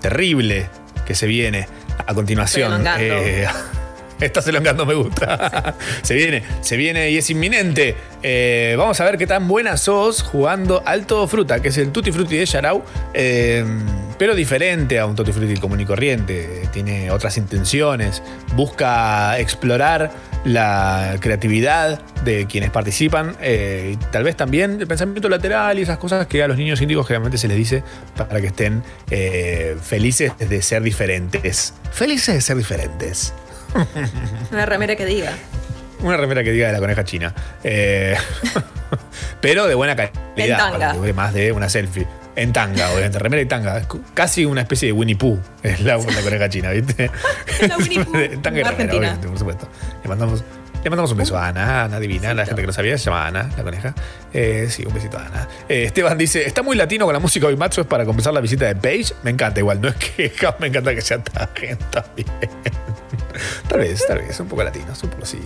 terrible que se viene a continuación. Estoy Estás elongando, me gusta. se viene, se viene y es inminente. Eh, vamos a ver qué tan buena sos jugando al Todo Fruta, que es el Tutti Frutti de Yarau, eh, pero diferente a un Tutti Frutti común y corriente. Tiene otras intenciones, busca explorar la creatividad de quienes participan eh, y tal vez también el pensamiento lateral y esas cosas que a los niños índigos generalmente se les dice para que estén felices de ser diferentes. Felices de ser diferentes. Una remera que diga. Una remera que diga de la coneja china. Eh, pero de buena calidad. En tanga. para que más de una selfie. En tanga, obviamente. Remera y tanga. Es casi una especie de Winnie Pooh. Es la, la coneja china, ¿viste? La Winnie Pooh. En tanga y remera, Argentina. obviamente, por supuesto. Le mandamos, le mandamos un beso a Ana, Ana divina. La gente que no sabía se llama Ana, la coneja. Eh, sí, un besito a Ana. Eh, Esteban dice: Está muy latino con la música hoy, macho. Es para compensar la visita de Paige. Me encanta igual. No es que me encanta que sea tajen también. Tal vez, tal vez, un poco latino, un poco así,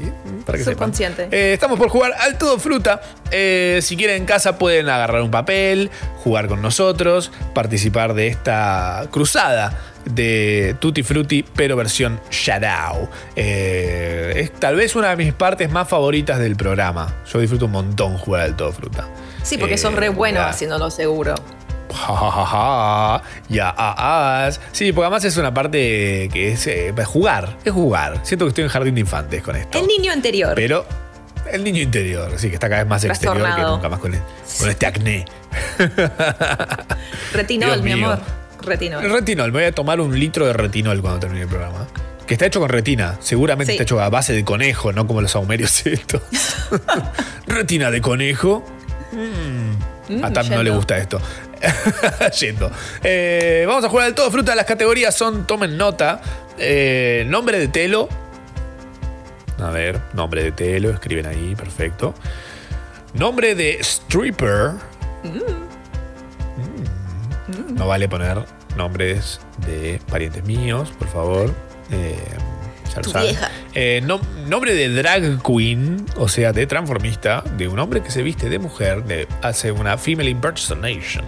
para que sepan. Eh, estamos por jugar al todo fruta. Eh, si quieren en casa pueden agarrar un papel, jugar con nosotros, participar de esta cruzada de Tutti Frutti, pero versión Sharao. Eh, es tal vez una de mis partes más favoritas del programa. Yo disfruto un montón jugar al todo fruta. Sí, porque Eh, sos re bueno ya. haciéndolo seguro. Ja, ja, ja, ja. Ya, ah, ah. Sí, porque además es una parte que es eh, jugar, es jugar. Siento que estoy en jardín de infantes con esto. El niño anterior. Pero el niño interior, sí, que está cada vez más exterior que nunca más con, el- con este acné. Retinol, mi amor. Retinol. Retinol, me voy a tomar un litro de retinol cuando termine el programa. Que está hecho con retina. Seguramente Sí. está hecho a base de conejo, no como los saumerios estos. retina de conejo. Mm, a Tam no le gusta esto. Yendo. Eh, vamos a jugar al todo fruta. Las categorías son, tomen nota, eh, nombre de telo. A ver, nombre de telo, escriben ahí, perfecto. Nombre de stripper. Mm. No vale poner nombres de parientes míos, por favor. Eh, ya lo Tu saben. vieja. Eh, no- nombre de drag queen, o sea, de transformista, de un hombre que se viste de mujer, de, hace una female impersonation.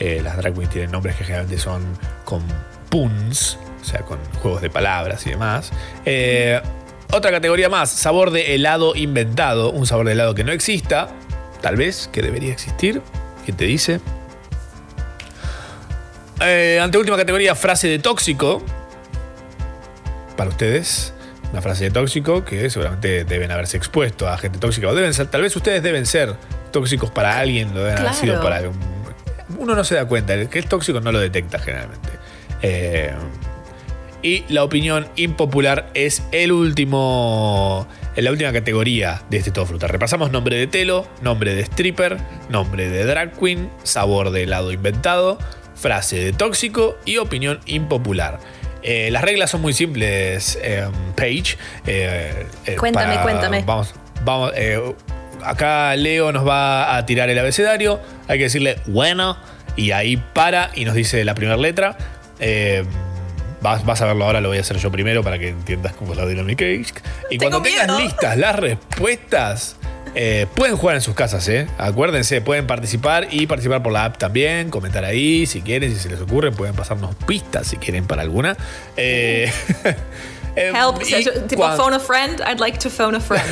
Eh, las drag queens tienen nombres que generalmente son con puns, o sea, con juegos de palabras y demás. Eh, otra categoría más, sabor de helado inventado, un sabor de helado que no exista, tal vez, que debería existir. ¿Quién te dice? Eh, anteúltima categoría, frase de tóxico. Para ustedes, una frase de tóxico que seguramente deben haberse expuesto a gente tóxica. O deben ser, tal vez ustedes deben ser tóxicos para alguien, lo deben haber sido para algún. Uno no se da cuenta, el que es tóxico no lo detecta generalmente. Eh, y la opinión impopular es el último. En la última categoría de este todo fruta. Repasamos nombre de telo, nombre de stripper, nombre de drag queen, sabor de helado inventado, frase de tóxico y opinión impopular. Eh, las reglas son muy simples, eh, Paige. Eh, Cuéntame, cuéntame. Vamos, vamos. eh, acá Leo nos va a tirar el abecedario. Hay que decirle bueno y ahí para y nos dice la primera letra. Eh, vas, vas a verlo ahora, lo voy a hacer yo primero para que entiendas cómo es la dinámica. Y cuando tengas listas las respuestas, eh, pueden jugar en sus casas, ¿eh? Acuérdense, pueden participar y participar por la app también, comentar ahí si quieren, si se les ocurre, pueden pasarnos pistas si quieren para alguna. Eh, eh, Help. y tipo, phone a friend. I'd like to phone a friend.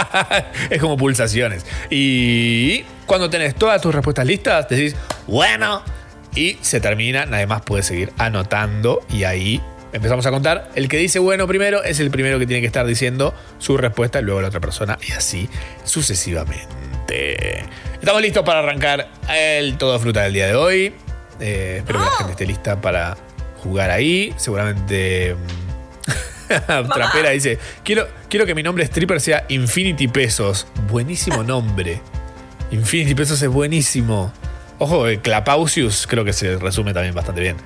es como pulsaciones. Y cuando tenés todas tus respuestas listas, decís, bueno, y se termina, nadie más puede seguir anotando y ahí empezamos a contar. El que dice bueno primero es el primero que tiene que estar diciendo su respuesta luego la otra persona y así sucesivamente. Estamos listos para arrancar el Todo Fruta del día de hoy. Eh, espero que la gente esté lista para jugar ahí. Seguramente. mm, Trapera dice: quiero, quiero que mi nombre stripper sea Infinity Pesos. Buenísimo nombre. Infinity Pesos es buenísimo. Ojo, eh, Clapausius creo que se resume también bastante bien.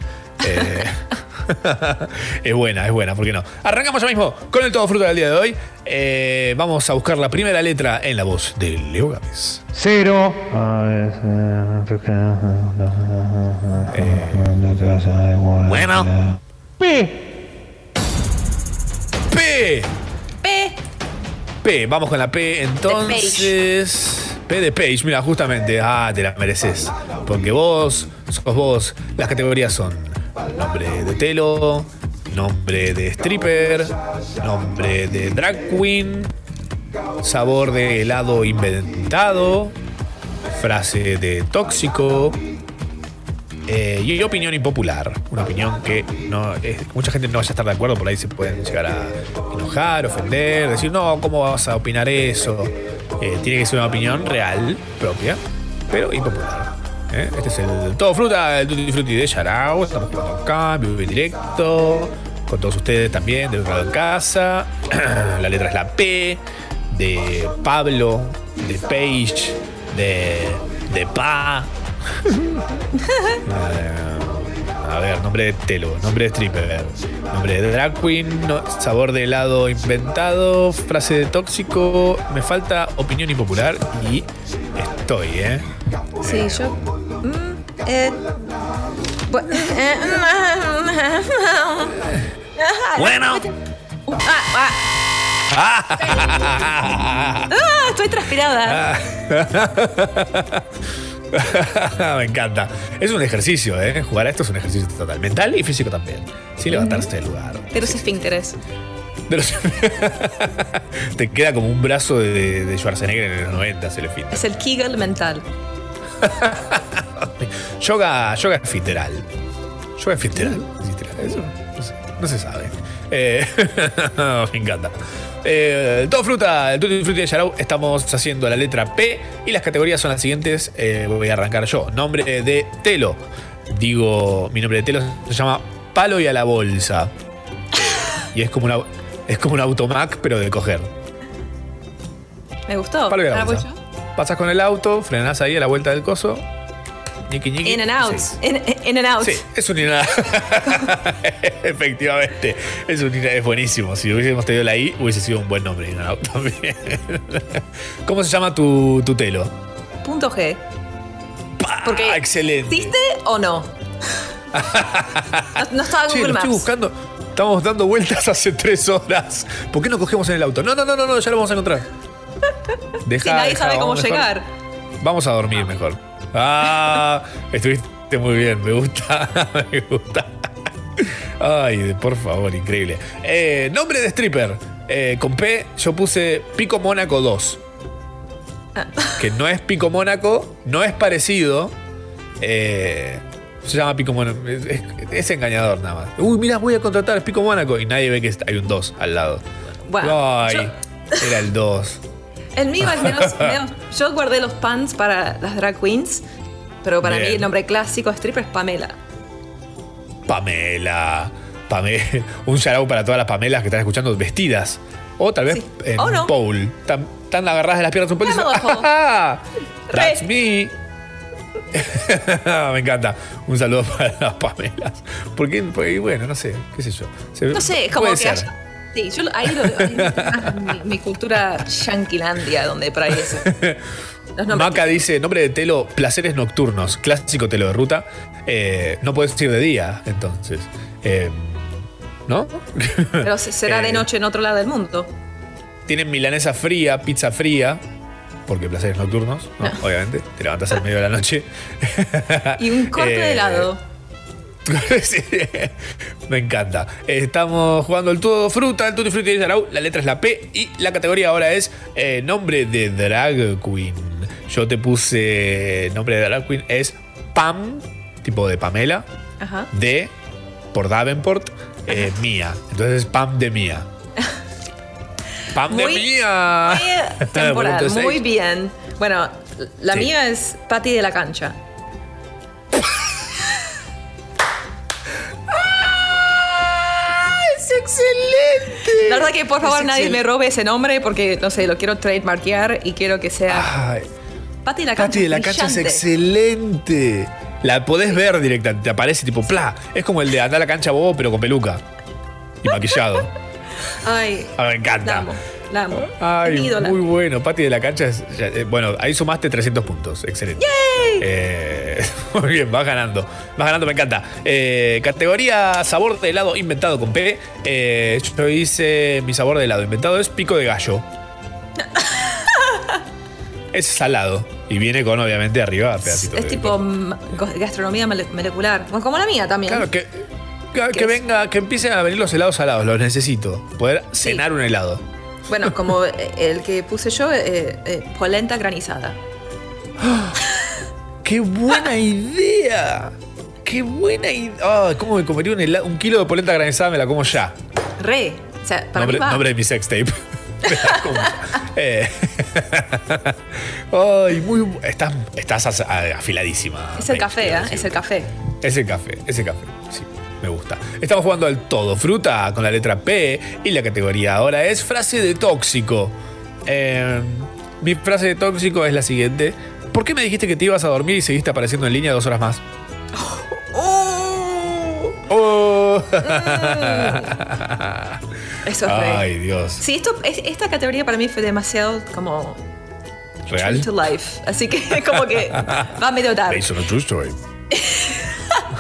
Eh, es buena, es buena, ¿por qué no? Arrancamos ya mismo con el Todo Fruta del día de hoy. Eh, vamos a buscar la primera letra en la voz de Leo Gámez. Cero. Bueno. P. P. P. P. Vamos con la P entonces. P de Page, mira, justamente. Ah, te la mereces. Porque vos, sos vos. Las categorías son nombre de telo, nombre de stripper, nombre de drag queen, sabor de helado inventado, frase de tóxico. eh, y opinión impopular, una opinión que no es- mucha gente no vaya a estar de acuerdo, por ahí se pueden llegar a enojar, ofender, decir, no, ¿cómo vas a opinar eso? Eh, tiene que ser una opinión real, propia, pero impopular. ¿Eh? Este es el Todo Fruta, el Tutti Frutti de Yarao. Estamos jugando acá, vivo y directo. Con todos ustedes también, otro lado en casa. la letra es la P, de Pablo, de Page, de, de Pa. A ver, nombre de Telo, nombre de stripper, nombre de drag queen, no- sabor de helado inventado, frase de tóxico, me falta opinión impopular y estoy, ¿eh? Sí, yo. eh, bu- eh, Bueno. Ah, ah, ah, estoy transpirada. Me encanta. Es un ejercicio, ¿eh? Jugar a esto es un ejercicio total. Mental y físico también. Sin levantarse del lugar. De los esfínteres. De los- Te queda como un brazo de, de Schwarzenegger en los 90, se le fin. Es el Kegel mental. Yoga, yoga esfiteral. Yoga. ¿Existe Eso no se, no se sabe. Eh, me encanta. Eh, todo fruta, el Tutti Frutti de Yarau, estamos haciendo la letra P y las categorías son las siguientes. Eh, voy a arrancar yo. Nombre de Telo. Digo, mi nombre de Telo se llama Palo y a la bolsa. Y es como una, es como un automac, pero de coger. Me gustó. Palo y a la Ahora voy bolsa. Pasas con el auto, frenás ahí a la vuelta del coso. Ñiqui, yo. ñiqui. In and out. Sí. In, in and out. Sí, es un ina- Efectivamente. Es, un es buenísimo. Si hubiésemos tenido la I, hubiese sido un buen nombre. In and out también. ¿Cómo se llama tu, tu telo? Punto G. Porque excelente. ¿Existe o no? No, no estaba en Che, Google estoy Maps. buscando. Estamos dando vueltas hace tres horas. ¿Por qué no cogemos en el auto? No, no, no, no, no ya lo vamos a encontrar. Deja, Si nadie deja, sabe cómo mejor. llegar. Vamos a dormir mejor. Ah, estuviste muy bien, me gusta, me gusta. Ay, por favor, increíble. Eh, nombre de stripper. Eh, con P yo puse Pico Mónaco 2. Que no es Pico Mónaco, no es parecido. Eh, se llama Pico Mónaco. Es, es- es engañador nada más. Uy, mira, voy a contratar Pico Mónaco. Y nadie ve que hay un 2 al lado. Bueno, Ay, yo- era el 2. El mío es menos, menos- Yo guardé los pants para las drag queens, pero para Bien. mí el nombre clásico de stripper es Pamela. Pamela. Pamela. Un shout para todas las Pamelas que están escuchando vestidas. O tal vez en O no. pole. Tan, tan agarradas de las piernas un. "Ah, That's me. Me encanta. Un saludo para las Pamelas. Porque, porque, bueno, no sé, qué sé yo. Se- No sé, es como que haya- Sí, yo ahí lo ahí mi, mi cultura yanquilandia, donde por ahí es. Los nombres. Maca dice, nombre de telo, placeres nocturnos, clásico telo de ruta. Eh, no puedes ir de día, entonces. Eh, ¿No? Pero se- será de Eh, noche en otro lado del mundo. Tienen milanesa fría, pizza fría, porque placeres nocturnos, ¿no? obviamente. Te levantas al medio de la noche. Y un corte Eh, de helado. Me encanta. Estamos jugando el todo fruta, el tutti frutti de Yarau. La letra es la P y la categoría ahora es eh, nombre de drag queen. Yo te puse nombre de drag queen es Pam, tipo de Pamela, Ajá. de por Davenport, eh, Mía. Entonces Pam de Mía. Pam de Mía. Muy temporal, muy bien. Bueno, la Sí. mía es Patty de la cancha. ¡Es excelente! La verdad que por favor Es nadie excelente. me robe ese nombre porque, no sé, lo quiero trademarkear y quiero que sea Ay, Patty de la cancha. Pati de la cancha es excelente. La podés ver directamente, te aparece tipo, pla. Es como el de andar a la cancha bobo, pero con peluca. Y maquillado. Ay, Ah, me encanta. Amo, la amo. Ay, ídola. muy bueno. Pati de la cancha es. ya, eh, bueno, ahí sumaste 300 puntos. Excelente. ¡Yay! Eh, muy bien, vas ganando. Vas ganando, me encanta. Eh, categoría sabor de helado inventado con P. Yo hice mi sabor de helado inventado es pico de gallo. es salado. Y viene con, obviamente, arriba pedacitos Es de. tipo gastronomía mole- molecular. Como la mía también. Claro, que, que, venga, que empiecen a venir los helados salados. Los necesito. Poder cenar un helado. Bueno, como eh, el que puse yo, eh, eh, polenta granizada. ¡Qué buena idea! ¡Qué buena idea! ¿Cómo me comería un, helado- un kilo de polenta granizada? Me la como ya. Re. O sea, para Nombre, mí va. nombre de mi la como. Eh. Ay, muy. Estás, estás afiladísima. Es el café, ¿eh? Es el café. Ese café, ese café. Sí, me gusta. Estamos jugando al todo fruta con la letra P y la categoría ahora es frase de tóxico. Eh, mi frase de tóxico es la siguiente. ¿Por qué me dijiste que te ibas a dormir y seguiste apareciendo en línea dos horas más? Oh. Eso es. Ay, Dios. Sí, esto, es- esta categoría para mí fue demasiado como ¿Real? true to life. Así que como que va medio tarde. Based on a true story.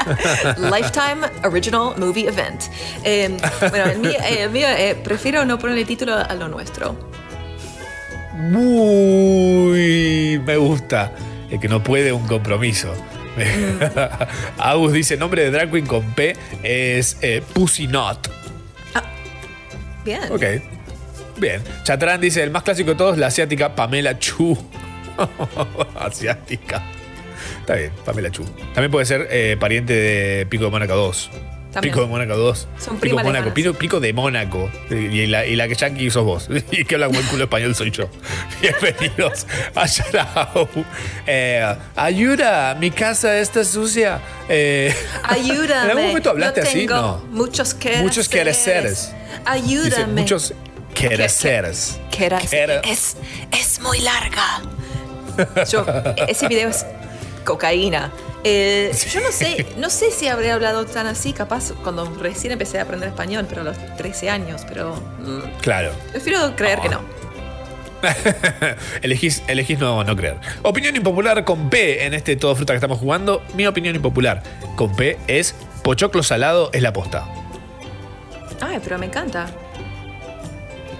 Lifetime Original Movie Event. Eh, bueno, el mío, eh, el mío, eh, prefiero no ponerle título a lo nuestro. Muy me gusta. El que no puede un compromiso. Agus dice, nombre de drag queen con P es eh, Pussy Not. Bien. Ok. Bien. Chatrán dice, el más clásico de todos, la asiática Pamela Chu. asiática. Está bien, Pamela Chu. También puede ser eh, pariente de Pico de Mónaco 2. También. Pico de Mónaco 2. Son Pico, primas Mónaco. Pico, Pico de Mónaco. Y la, y la que yankee sos vos. Y que habla buen culo español soy yo. Bienvenidos a Yarao. Eh, ayuda, mi casa está sucia. Eh, Ayúdame. ¿En algún momento hablaste yo así? No. Muchos quereceres. Muchos quereceres. Ayúdame. Dice, muchos quereceres. Queras- Quere- Es, es muy larga. Yo, ese video es cocaína. Eh, yo no sé, no sé si habré hablado tan así, capaz cuando recién empecé a aprender español, pero a los 13 años, pero mm, Claro. prefiero creer que no. elegís, elegís no, no creer. Opinión impopular con P en este todo fruta que estamos jugando. Mi opinión impopular con P es pochoclo salado es la posta. Ay, pero me encanta.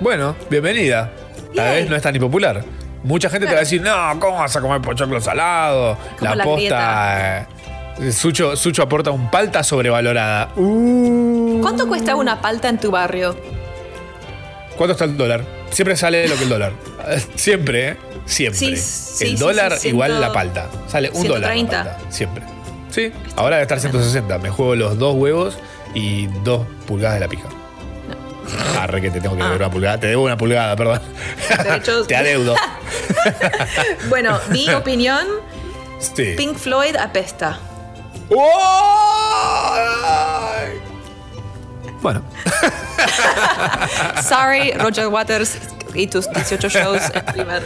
Bueno, bienvenida. Tal vez no es tan impopular. Mucha gente te va a decir, no, ¿cómo vas a comer pochoclo salado? Como la, la posta. eh, Sucho, Sucho aporta un palta sobrevalorada. Uh, ¿Cuánto cuesta una palta en tu barrio? ¿Cuánto está el dólar? Siempre sale lo que el dólar. Siempre, ¿eh? Siempre. Sí, sí, el sí, dólar igual la palta. Sale un dólar. la 130. palta, Siempre. Sí, ahora debe estar 160. Me juego los dos huevos y dos pulgadas de la pija. Arre que te tengo que deber una pulgada. Te debo una pulgada, perdón. Te adeudo. Bueno, mi opinión, Sí. Pink Floyd apesta. Bueno. Sorry, Roger Waters y tus 18 shows en primer.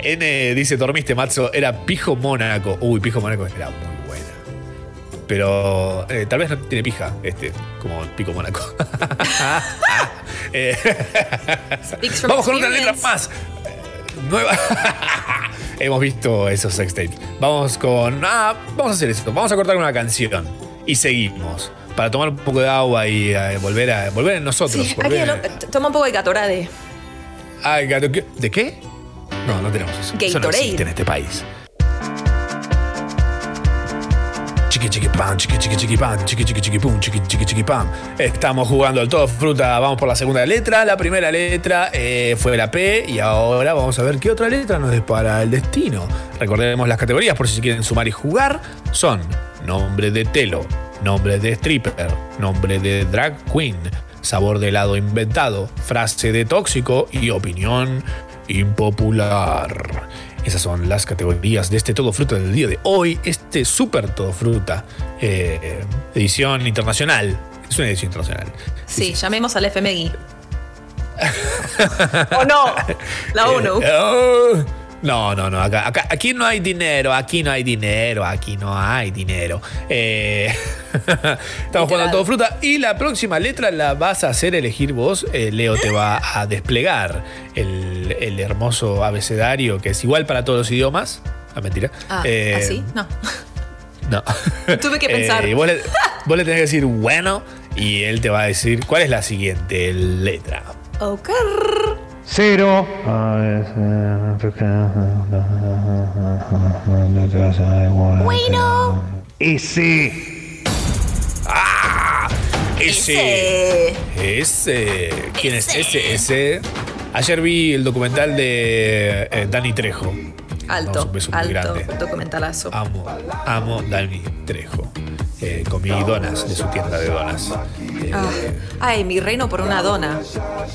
N dice, dormiste, Matzo. Era Pijo Mónaco. Uy, Pijo Mónaco era muy. Pero eh, tal vez no tiene pija, este, como Pico Mónaco. Eh, Vamos con una letra más. Eh, Nueva. Hemos visto esos sextapes. Vamos con. Ah, vamos a hacer esto. Vamos a cortar una canción. Y seguimos. Para tomar un poco de agua y eh, volver a volver en nosotros. Sí, volver aquí en- lo- toma un poco de Gatorade. ¿qué? ¿De qué? No, no tenemos eso. Eso no Gatorade. existe en este país. Chiqui chiqui pam, chiqui chiqui chiqui chiqui chiqui chiqui pum, chiqui chiqui chiqui. Estamos jugando al todo fruta. Vamos por la segunda letra. La primera letra eh, fue la P y ahora vamos a ver qué otra letra nos depara el destino. Recordemos las categorías por si quieren sumar y jugar. Son nombre de telo, nombre de stripper, nombre de drag queen, sabor de helado inventado, frase de tóxico y opinión impopular. Esas son las categorías de este Todo Fruta del día de hoy. Este Super Todo Fruta, eh, edición internacional. Es una edición internacional. Sí, llamemos al FMI. ¿O no? La ONU. Eh, oh, no, no, no. Acá, acá- aquí no hay dinero, aquí no hay dinero, aquí no hay dinero. Eh, estamos jugando al todo fruta. Y la próxima letra la vas a hacer elegir vos. Eh, Leo te va a desplegar el, el hermoso abecedario que es igual para todos los idiomas. Ah, mentira. Ah, Eh, ¿así? No. No. Tuve que pensar. Eh, vos, le, vos le tenés que decir bueno y él te va a decir cuál es la siguiente letra. Ok. Cero. Bueno. Ese. ¡Ah! Ese. Ese. ¿Quién es ese? Ese. Ayer vi el documental de eh, Dani Trejo. Alto, un beso muy alto grande. documentalazo. Amo, amo Dani Trejo. Eh, comí donas de su tienda de donas. Eh, Ah, Ay, mi reino por una dona.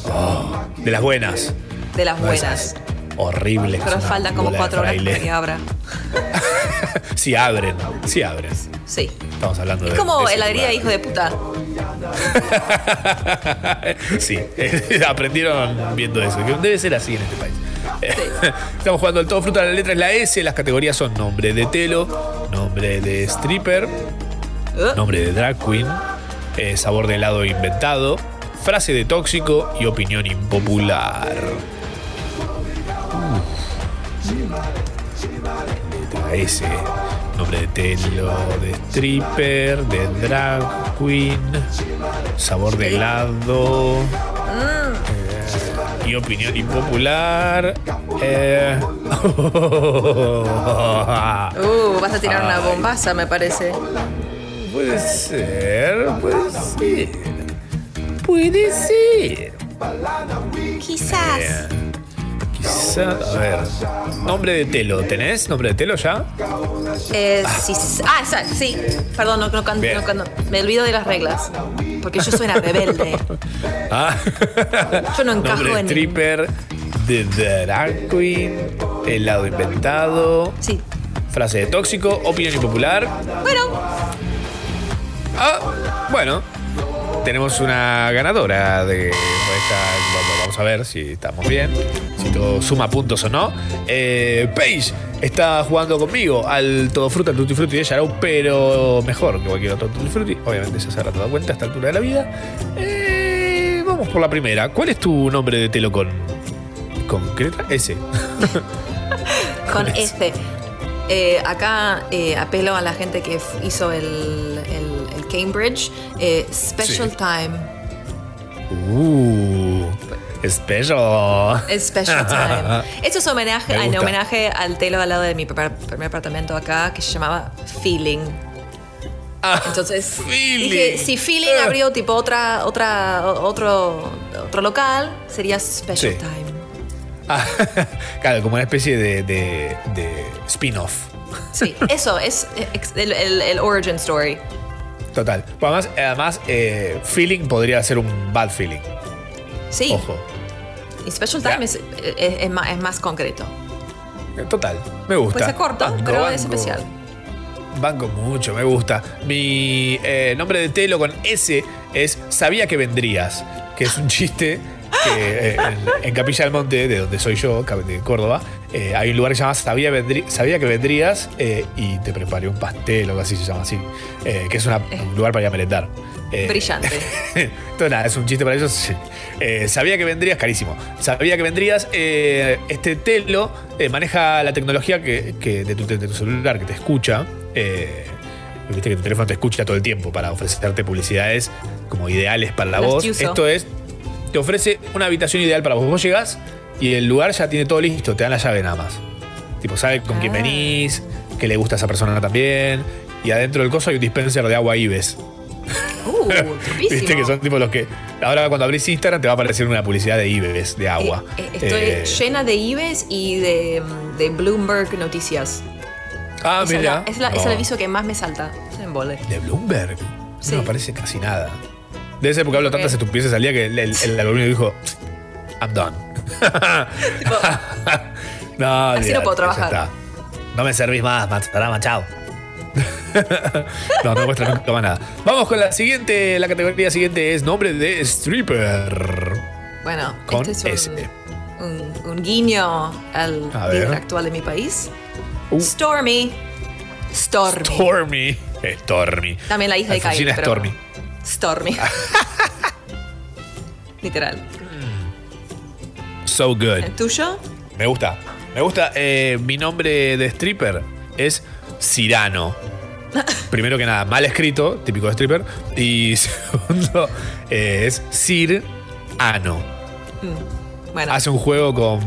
oh, de las buenas. De las No buenas. esas Horribles. Pero faltan como cuatro horas para que abra. Sí abren, sí abren. Sí. Estamos hablando de. Es como de heladería hijo de puta. Sí, aprendieron viendo eso. que Debe ser así en este país. Estamos jugando el todo fruta, la letra es la S, las categorías son nombre de telo, nombre de stripper, nombre de drag queen, eh, sabor de helado inventado, frase de tóxico y opinión impopular. Letra S, nombre de telo, de stripper, de drag queen, sabor de helado. Y opinión impopular. Eh. Uh, vas a tirar una bombaza, me parece. Puede ser, puede ser. Puede ser. Quizás. Eh, quizá, a ver. Nombre de telo, ¿tenés nombre de telo ya? Eh, sí, sí. Ah, esa- sí. Perdón, no, no, me olvido de las reglas. Porque yo soy una rebelde. Ah. Yo no encajo Nombre en stripper, de drag queen, helado inventado. Sí. Frase de tóxico, opinión impopular. Bueno. Ah, bueno. Tenemos una ganadora de esta. vamos- a ver si estamos bien, si todo suma puntos o no. Eh, Paige está jugando conmigo al Todo Fruta, al Tutti Frutti de Yarau, pero mejor que cualquier otro Tutti Frutti. Obviamente ya se habrá dado cuenta a esta altura de la vida. Eh, vamos por la primera. ¿Cuál es tu nombre de telo con. con qué letra? S. Con F. Eh, acá eh, apelo a la gente que hizo el Cambridge. Eh, special Sí. Time. Uh. Special. Special Time. Esto es homenaje, Me en homenaje al telo al lado de mi primer, primer apartamento acá que se llamaba Feeling. Entonces dije, si Feeling Ah. abrió tipo otra, otra, otro, otro local, sería Special Sí. Time. Ah, claro, como una especie de, de- de spin-off. Sí, eso es el- el origin story. Total. Pero además, además eh, feeling podría ser un bad feeling. Sí. Ojo. Y Special Time es, es- es más, es más concreto. Eh, Total. Me gusta. Puede ser corto, Banco, pero es especial. Banco mucho, me gusta. Mi eh, nombre de telo con S es Sabía que vendrías, que es un chiste que eh, en, en Capilla del Monte, de donde soy yo, de Córdoba, eh, hay un lugar que se llama Sabía, vendrí- Sabía que vendrías eh, y te preparé un pastel o algo así se llama así, eh, que es una- un lugar para ir a merendar. Brillante. Entonces, nada, es un chiste para ellos. sabía que vendrías, carísimo. Sabía que vendrías. este telo maneja la tecnología que, que de, tu, de tu celular que te escucha. Viste que tu teléfono te escucha todo el tiempo para ofrecerte publicidades como ideales para la voz. Yuso. Esto es, te ofrece una habitación ideal para vos. Vos llegás y el lugar ya tiene todo listo, te dan la llave nada más. Tipo, sabe con quién Ah. venís, que le gusta a esa persona también. Y adentro del coso hay un dispenser de agua Ives. Uh. Viste que son tipo los que. Ahora cuando abrís Instagram te va a aparecer una publicidad de Ives, de agua. Eh, Estoy Eh, llena de IBES y de, de Bloomberg Noticias. ah, Esa es, mira. la- es la- es No, el aviso que más me salta. Es. De Bloomberg. Sí. No me aparece casi nada. Debe ser porque hablo tantas estupideces al día que el, el, el algoritmo dijo: I'm done. No, Así no puedo trabajar. No me servís más, Matsarama, chao. no, no muestra nunca más nada. Vamos con la siguiente. La categoría siguiente es nombre de stripper. Bueno, Con este es S. un, un, un guiño al líder actual de mi país. Stormy. Stormy. Stormy. Stormy. También la hija de pero- Stormy. Stormy. Literal. So good. ¿El tuyo? Me gusta. Me gusta. eh, mi nombre de stripper es Cirano. Primero que nada, mal escrito, típico de stripper. Y segundo, eh, es Sir Ano. Mm, Bueno. Hace un juego con.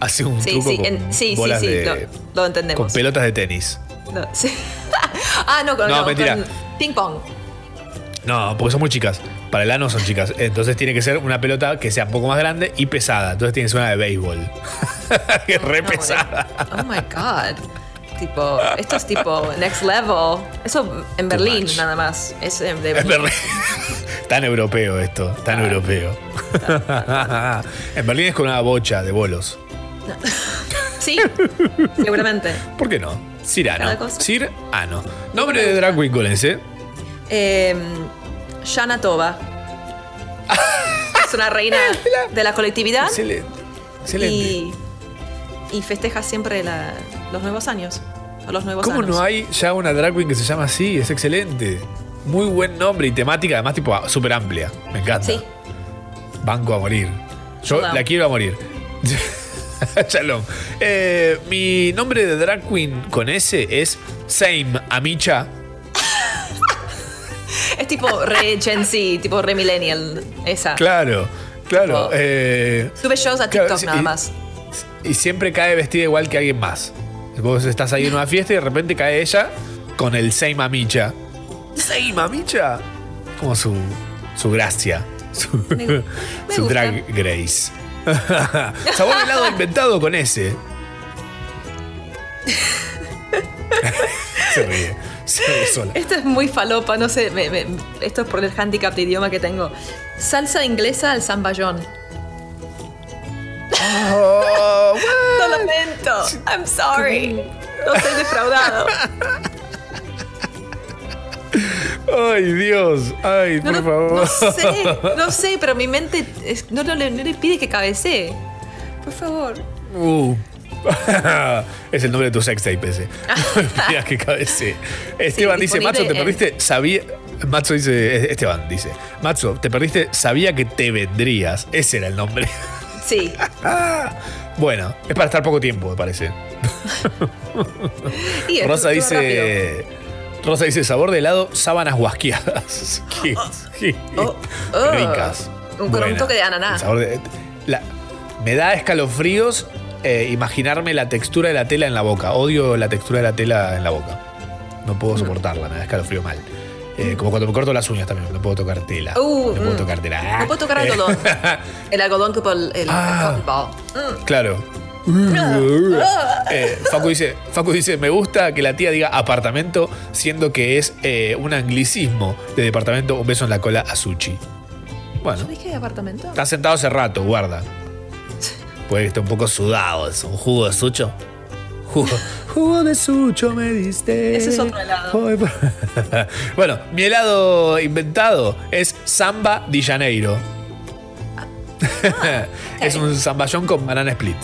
Hace un Sí, truco sí, con en- sí, sí, bolas sí, de- lo, lo entendemos. con pelotas de tenis. No, sí. ah, no, con, No, no, mentira. con ping pong. No, porque son muy chicas. Para el ano son chicas. Entonces tiene que ser una pelota que sea un poco más grande y pesada. Entonces tiene que ser una de béisbol. que es re pesada. Oh my god. Tipo, esto es tipo next level. Eso en Berlín nada más. Es de En Berlín. Tan europeo esto, tan Ah. europeo. en Berlín es con una bocha de bolos. Sí, seguramente. ¿Por qué no? Cirano. cosa. Sir Ano. Nombre de drag queen. Eh, Shana Tova. es una reina de la colectividad. Excelente. Excelente. Y, y festeja siempre la- los nuevos años. O los nuevos ¿Cómo años. no hay ya una drag queen que se llama así? Es excelente. Muy buen nombre y temática, además, tipo súper amplia. Me encanta. Sí. Banco a morir. Yo la quiero a morir. Shalom. Eh, mi nombre de drag queen con S es Same Amicha. Es tipo re Gen Z, tipo re millennial. Esa. Claro, claro. eh, Sube shows a TikTok nada y- más. y siempre cae vestida igual que alguien más. Vos estás ahí en una fiesta y de repente cae ella con el Same Amicha. Same Amicha. Como su, su gracia. Su, drag grace. Sabor helado inventado con ese. Se ríe. Sola. Esto es muy falopa, no sé. me- me- esto es por el handicap de idioma que tengo. Salsa inglesa al zamballón. Oh, Lo lamento. I'm sorry. No soy defraudado. Ay, Dios. Ay, por favor. No sé, no sé, pero mi mente es- no, no le, no le pide que cabecee. Por favor. Uh. es el nombre de tu sextape ese. Mira que cabece. Esteban dice, disponible Macho, te en- perdiste, sabía... Macho dice, Esteban dice, Macho, te perdiste, sabía que te vendrías. Ese era el nombre. Sí. bueno, es para estar poco tiempo, me parece. Y esto Rosa dice... Rosa dice, sabor de helado, sábanas guasqueadas. Qué- qué- ricas. Oh, Un, con un Buena. toque de El ananá. sabor de- la- me da escalofríos eh, imaginarme la textura de la tela en la boca. Odio la textura de la tela en la boca. No puedo soportarla, me da escalofrío mal. Eh, como cuando me corto las uñas también, no puedo tocar tela. Uh, no puedo mm. tocar tela. No puedo tocar algodón. El algodón tipo el, el, Ah. el ball. Mm. Claro. Eh, Facu, dice, Facu dice, me gusta que la tía diga apartamento, siendo que es eh, un anglicismo de departamento, un beso en la cola a Suchi. Bueno, ¿Yo dije apartamento? está sentado hace rato, guarda. Puede que esté un poco sudado, es un jugo de sucho. Jugo, jugo de sucho me diste. Ese es otro helado. Bueno, mi helado inventado es Samba de Janeiro. es un zamballón con banana split.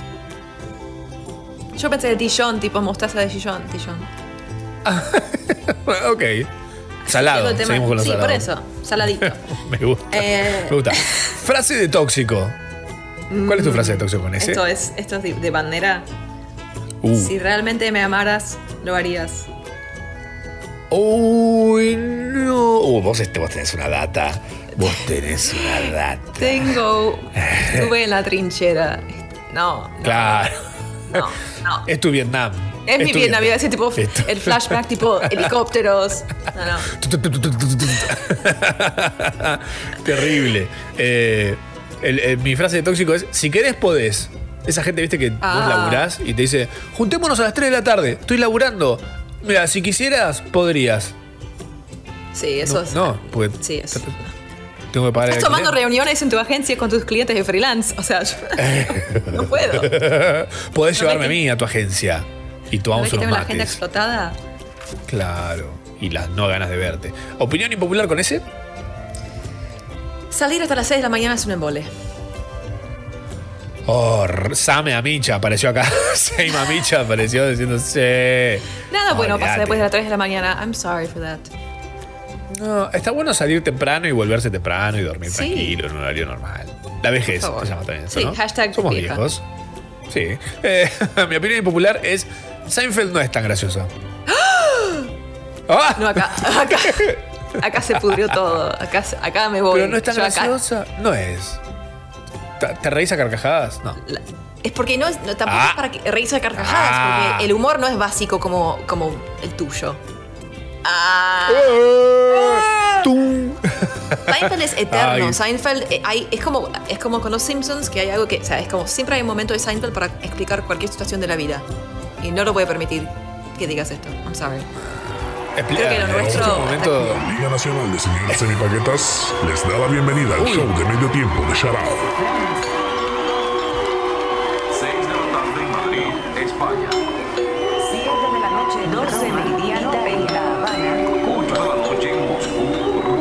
Yo pensé de Dijon, tipo mostaza de Dijon. Dijon. ok. Salado. Seguimos con los sí, por eso. Saladito. Me gusta. Eh, Me gusta. Frase de tóxico. ¿Cuál es tu frase de tóxico con ese? Esto es, esto es de, de bandera. Uh. Si realmente me amaras, lo harías. Uy, no. Uh, vos, este, vos tenés una data. Vos tenés una data. Tengo. Estuve en la trinchera. No, Claro. no, no. Es tu Vietnam. Es mi tu Vietnam, a decir tipo Es el flashback, tipo helicópteros. No, no. Terrible. Eh, el- el- mi frase de tóxico es: si querés, podés. Esa gente, viste, que Ah. vos laburás y te dice: juntémonos a las 3 de la tarde. Estoy laburando. Mira, si quisieras, podrías. Sí, eso no, es. No, porque. Sí, es. tengo que pagar Estás tomando reuniones en tu agencia con tus clientes de freelance. O sea, yo no puedo. Podés ¿No llevarme a mí a tu agencia y ¿No tomamos unos tengo la agenda mates. explotada? Claro. Y las no ganas de verte. ¿Opinión impopular con ese? Salir hasta las 6 de la mañana es un embole. Oh, Same Amicha apareció acá. Same Amicha apareció diciendo sí. Nada bueno pasa después de las 3 de la mañana. I'm sorry for that. No, está bueno salir temprano y volverse temprano y dormir Sí. tranquilo en un horario normal. La vejez se llama también eso, Sí, ¿no? hashtag Somos vieja. viejos. Sí. Eh, mi opinión impopular es Seinfeld no es tan graciosa. ¡Ah! No, acá, acá, acá se pudrió todo. Acá, acá me voy. Pero no es tan Yo acá- graciosa. No es. ¿Te, te reís a carcajadas? No. Es porque no es, no, tampoco Ah. es para que reírse de carcajadas, Ah. porque el humor no es básico como, como el tuyo. Ah. Seinfeld es eterno. Ay. Seinfeld eh, hay, es, como, es como con los Simpsons, que hay algo que, o sea, es como siempre hay un momento de Seinfeld para explicar cualquier situación de la vida. Y no lo voy a permitir que digas esto. I'm sorry. Creo que lo nuestro. La Liga Nacional de Señoras Semipaquetas les da la bienvenida al show de medio tiempo de Shout Out. 6 de la tarde en Madrid, España. 7 de la noche, 12 meridiano en La Habana. 8 de la noche en Moscú.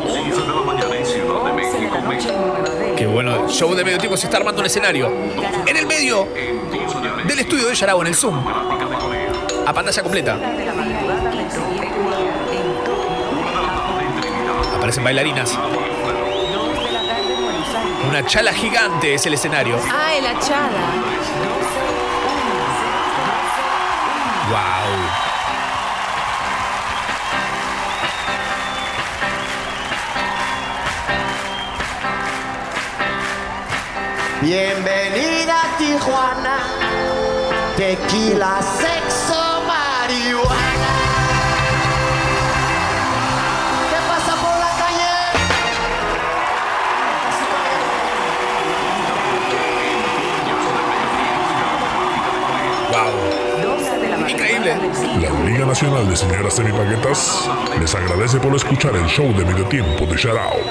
11 de la mañana en Ciudad de México, México. Qué bueno. El show de medio tiempo se está armando un escenario. En el medio del estudio de Yarao, en el Zoom. A pantalla completa. Aparecen bailarinas. Una chala gigante es el escenario. Ay, la chala. ¡Wow! Bienvenida a Tijuana, tequila, sexo, marihuana. Increíble. La Liga Nacional de Señoras Semipaquetas les agradece por escuchar el show de medio tiempo de Out.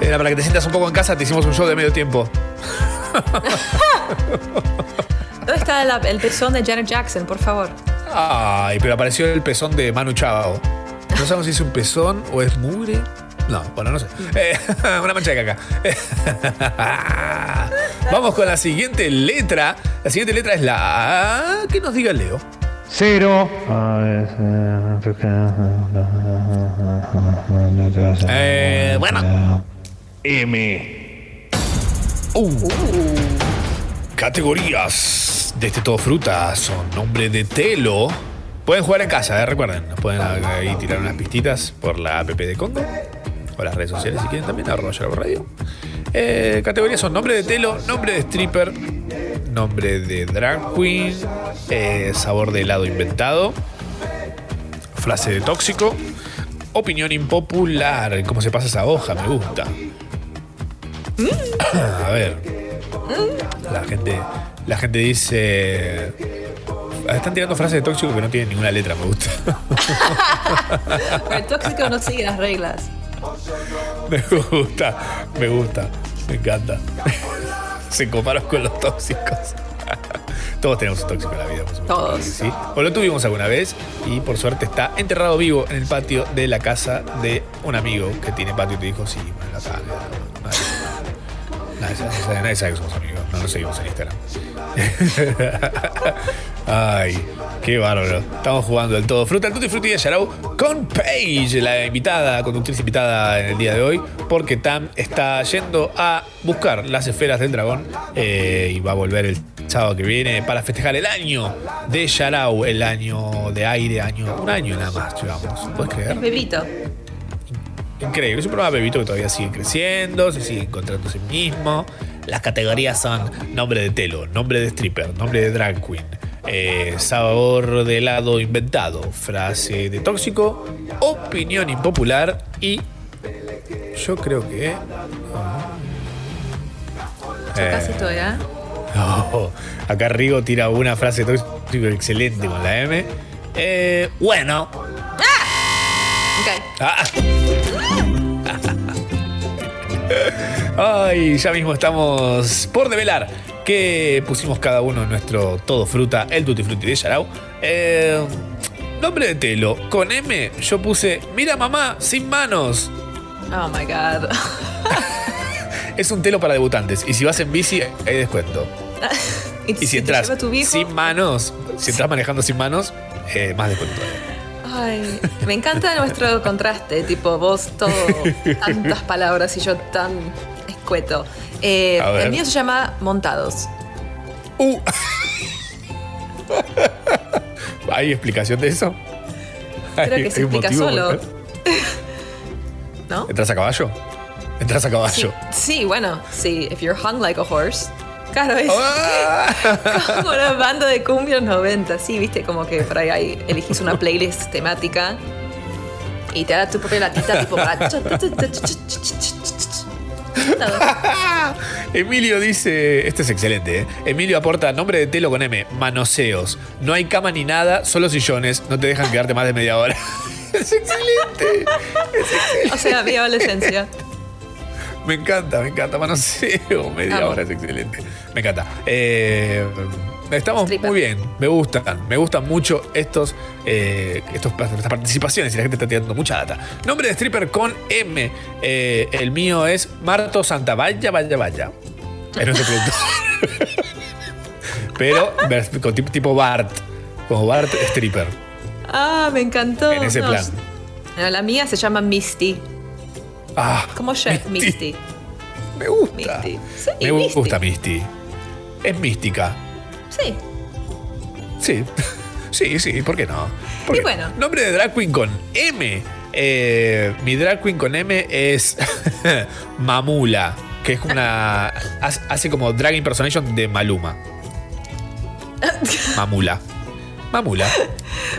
Era para que te sientas un poco en casa, te hicimos un show de medio tiempo. ¿Dónde está la- el pezón de Janet Jackson, por favor? Ay, pero apareció el pezón de Manu Chao. No sabemos si es un pezón o es mugre. No, bueno, no sé. Eh, una mancha de caca. Vamos con la siguiente letra. La siguiente letra es la A. Que nos diga Leo. Cero. Eh, bueno. M. Uh. Categorías de este todo fruta son nombre de telo. Pueden jugar en casa, eh, recuerden. Nos pueden ahí tirar unas pistitas por la app de Congo. O las redes sociales si quieren también, arroba radio. Eh, categorías son nombre de telo, nombre de stripper, nombre de drag queen, eh, sabor de helado inventado, frase de tóxico, opinión impopular. ¿Cómo se pasa esa hoja? Me gusta. A ver. La gente, la gente dice. Están tirando frases de tóxico que no tienen ninguna letra, me gusta. El tóxico no sigue las reglas. Me gusta, me gusta, me encanta. Se comparan con los tóxicos. Todos tenemos un tóxico en la vida, por supuesto. Todos. ¿sí? O lo tuvimos alguna vez y por suerte está enterrado vivo en el patio de la casa de un amigo que tiene patio y te dijo, sí, bueno, acá. Nadie, nadie sabe- que somos amigos, no nos seguimos en Instagram. Ay, qué bárbaro. Estamos jugando el todo fruta, el tutti frutti de Yarau con Paige, la invitada, conductriz invitada en el día de hoy, porque Tam está yendo a buscar las esferas del dragón eh, y va a volver el sábado que viene para festejar el año de Yarau, el año de aire, año, un año nada más, llevamos. ¿Puedes creer? Es bebito. Increíble, es un programa bebito que todavía sigue creciendo, se sigue encontrando a sí mismo. Las categorías son nombre de telo, nombre de stripper, nombre de drag queen, eh, sabor de helado inventado, frase de tóxico, opinión impopular y yo creo que... Yo Eh, casi estoy, ¿eh? acá Rigo tira una frase de tóxico excelente con la M. Eh, bueno, Ok. Ah. Ay, ya mismo estamos por develar que pusimos cada uno en nuestro todo fruta, el tutti frutti de Yarao. Eh, nombre de telo, con M yo puse, mira mamá, sin manos. Oh my god. Es un telo para debutantes y si vas en bici hay descuento. Y si entras sin manos, si entras manejando sin manos, eh, más descuento. Ay, me encanta nuestro contraste, tipo vos todo, tantas palabras y yo tan escueto. Eh, A ver. el mío se llama Montados. ¿Hay explicación de eso? Creo ¿Hay- que se hay un explica motivo solo. por el cual? ¿Entras a caballo? Entras a caballo. Sí, bueno, sí, if you're hung like a horse. Claro, es Ah. como una banda de cumbios 90, sí, viste, como que por ahí hay- elegís una playlist temática y te da tu propia latita tipo para... Emilio dice, este es excelente, ¿eh? Emilio aporta nombre de telo con M, manoseos. No hay cama ni nada, solo sillones, no te dejan quedarte más de media hora. es excelente. O sea, mi adolescencia. Me encanta, me encanta, manoseo, media Amo. hora es excelente. Me encanta. Eh, estamos muy bien, me gustan, me gustan mucho estos, eh, estos, estas participaciones y la gente está tirando mucha data. Nombre de stripper con M, eh, el mío es Marto Santa, vaya, vaya, vaya. Es nuestro productor. Pero con tipo, tipo Bart, como Bart stripper, Ah, me encantó. en ese No, plan. no, la mía se llama Misty. Ah, Como Chef Misty. Me gusta. Misty. Sí, me Misty. gusta Misty. Es mística. Sí. Sí, sí, sí, ¿por qué no? ¿Por Y bueno. Nombre de drag queen con M. Eh, mi drag queen con M es Mamula, que es una. hace- como drag impersonation de Maluma. Mamula. Mamula.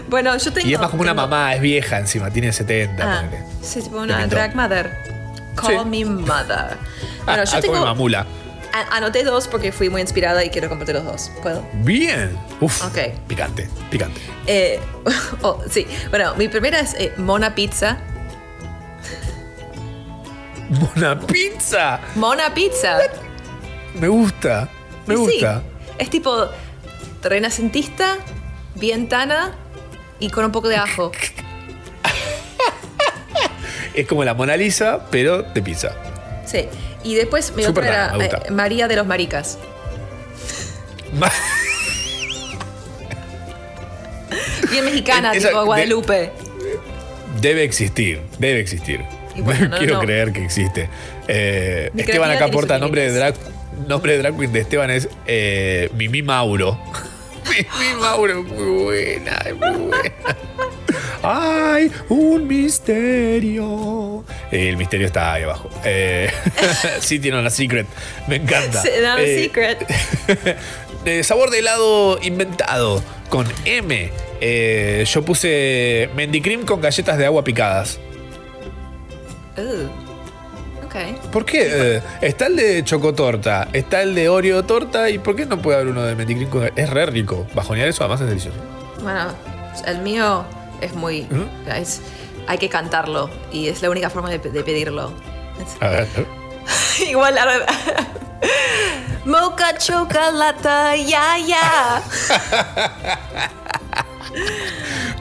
Bueno, yo tengo. Y es más como una mamá, es vieja encima, tiene 70. Ah, sí, tipo una drag mother. Call me mother. Bueno, Ah, yo tengo. Mamula. Anoté dos porque fui muy inspirada y quiero compartir los dos. ¿Puedo? Bien. Uf. Ok. Picante, picante. Eh, oh, sí. Bueno, mi primera es eh, Mona Pizza. Una pizza. Mona Pizza. Me gusta. Me Sí. gusta. Es tipo renacentista, bien tana y con un poco de ajo. Es como la Mona Lisa, pero de pizza. Sí. Y después mi Súper otra era eh, María de los Maricas. Ma- Bien mexicana, Esa- tipo de- Guadalupe. Debe existir, debe existir. Bueno, no, Quiero no. creer que existe. Eh, Esteban acá aporta nombre de drag. Nombre de drag queen de Esteban es eh, Mimi Mauro. Mimi Mauro es muy buena, es muy buena. ¡Ay! Un misterio. El misterio está ahí abajo. Eh, una secret. Me encanta. No, Eh, secret. de sabor de helado inventado con M. Eh, yo puse Mendicream con galletas de agua picadas. Uh, ok. ¿Por qué? Eh, está el de chocotorta, está el de Oreo torta y ¿por qué no puede haber uno de Mendicream con Es re rico. Bajonear eso además es delicioso. Bueno, el mío es muy. es- hay que cantarlo y es la única forma de, de pedirlo. A ver. Igual ahora. Mocha chocolate, ya, ya.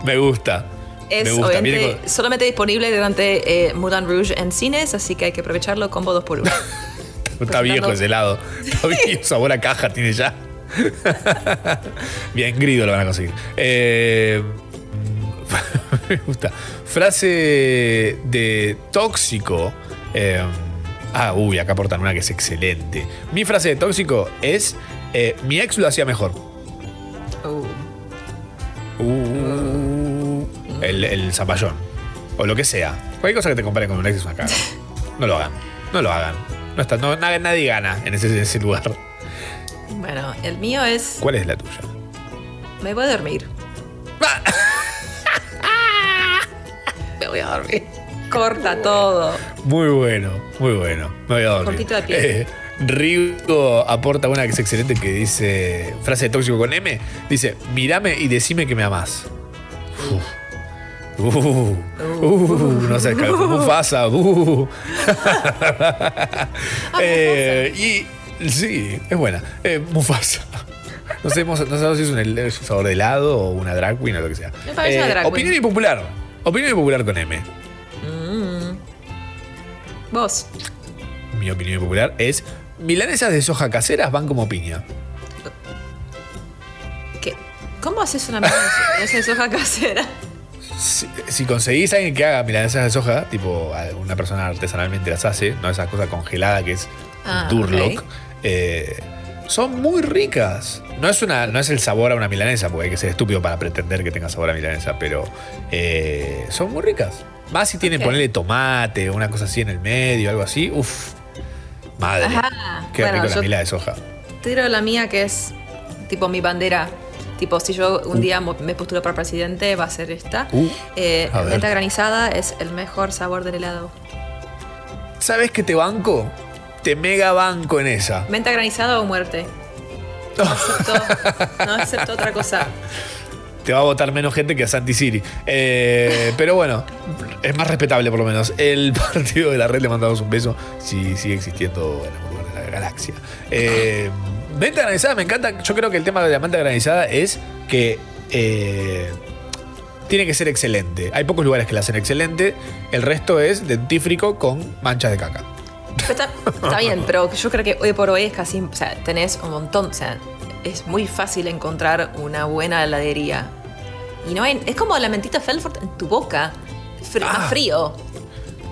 Me gusta. Es Me gusta. Viene obviamente con- solamente disponible durante eh, Moulin Rouge en cines, así que hay que aprovecharlo combo 2 por 1 Está viejo ese helado. Está viejo, sabor a caja tiene ya. Bien, grido lo van a conseguir. Eh, me gusta. Frase de tóxico. Eh, ah, uy, acá aportan una que es excelente. Mi frase de tóxico es: eh, Mi ex lo hacía mejor. Uh, el, el zapallón. O lo que sea. Cualquier cosa que te compare con un ex es una caga. No lo hagan. No lo hagan. No está, no, nadie, nadie gana en ese, ese lugar. Bueno, el mío es. ¿Cuál es la tuya? Me voy a dormir. Voy a dormir. Corta todo. Muy bueno, muy bueno. Me voy a dormir. Cortito de piel. Eh, Rigo aporta una que es excelente que dice, frase de tóxico con M, dice, mirame y decime que me amás. Uf. Uh, uh, no sé, Mufasa. Uh. Eh, y sí, es buena. Eh, Mufasa. No sabemos, no sabemos si es un, es un sabor de helado o una drag queen o lo que sea. Me parece una drag queen. opinión impopular. Opinión impopular con M. Mm. Vos. Mi opinión impopular es milanesas de soja caseras van como piña. ¿Qué? ¿Cómo haces una mesa de soja casera? Si, si conseguís a alguien que haga milanesas de soja, tipo una persona artesanalmente las hace, no esa cosa congelada que es Ah, Durlock, eh, son muy ricas. No es, una, no es el sabor a una milanesa, porque hay que ser estúpido para pretender que tenga sabor a milanesa, pero eh, son muy ricas. Más si tienen Ok. ponerle tomate o una cosa así en el medio, algo así. Uf, madre. Ajá. Qué Bueno, rico la mila de soja. tiro la mía que es tipo mi bandera. Tipo, si yo un día mo- me postulo para presidente, va a ser esta. Uh, Eh, menta granizada es el mejor sabor del helado. ¿Sabes qué te banco? Te mega banco en esa. Menta granizada o muerte. No acepto, no acepto otra cosa. te va a votar menos gente que a Santi City. Eh, pero bueno, es más respetable por lo menos. El partido de la red le mandamos un beso si sigue existiendo en la galaxia. Eh, menta granizada me encanta. Yo creo que el tema de la menta granizada es que eh, tiene que ser excelente. Hay pocos lugares que la hacen excelente. El resto es dentífrico con manchas de caca. Está, está bien, pero yo creo que hoy por hoy es casi, o sea, tenés un montón, o sea, es muy fácil encontrar una buena heladería. Y no hay, es como la mentita Felford en tu boca, fr- Ah. más frío.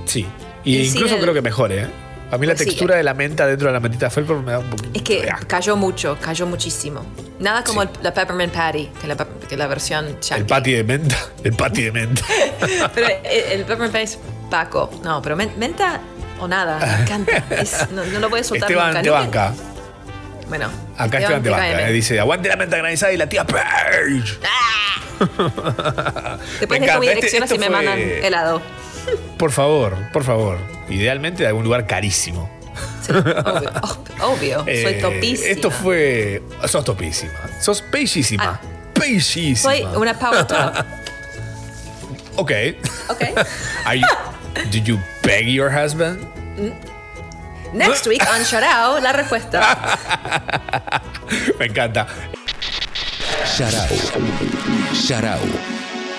Sí. Y Y incluso el- creo que mejor, ¿eh? A mí la Sí. textura de la menta dentro de la mentita Felper me da un poquito Es que cayó mucho, cayó muchísimo. Nada como el- la Peppermint Patty, que la, que la versión El patty de menta. El patty de menta. Pero el, el Peppermint Patty es Paco. No, pero men- menta o nada, me encanta. Es- no, no lo a soltar Esteban nunca. te Nunca- banca. Bueno, Acá Esteban te banca. Eh, Dice, aguante la menta granizada y la tía Page. Después Me dejo mi. Este- dirección esto así me fue- mandan helado. Por favor, por favor. Idealmente de algún lugar carísimo. Obvio, obvio, soy Eh, topísima. Esto fue. Sos topísima. Sos peillísima. Peillísima. Soy una power top. Ok. Ok. Are did you beg your husband? Next week on Sharao, la respuesta. Me encanta. Sharau. Sharau.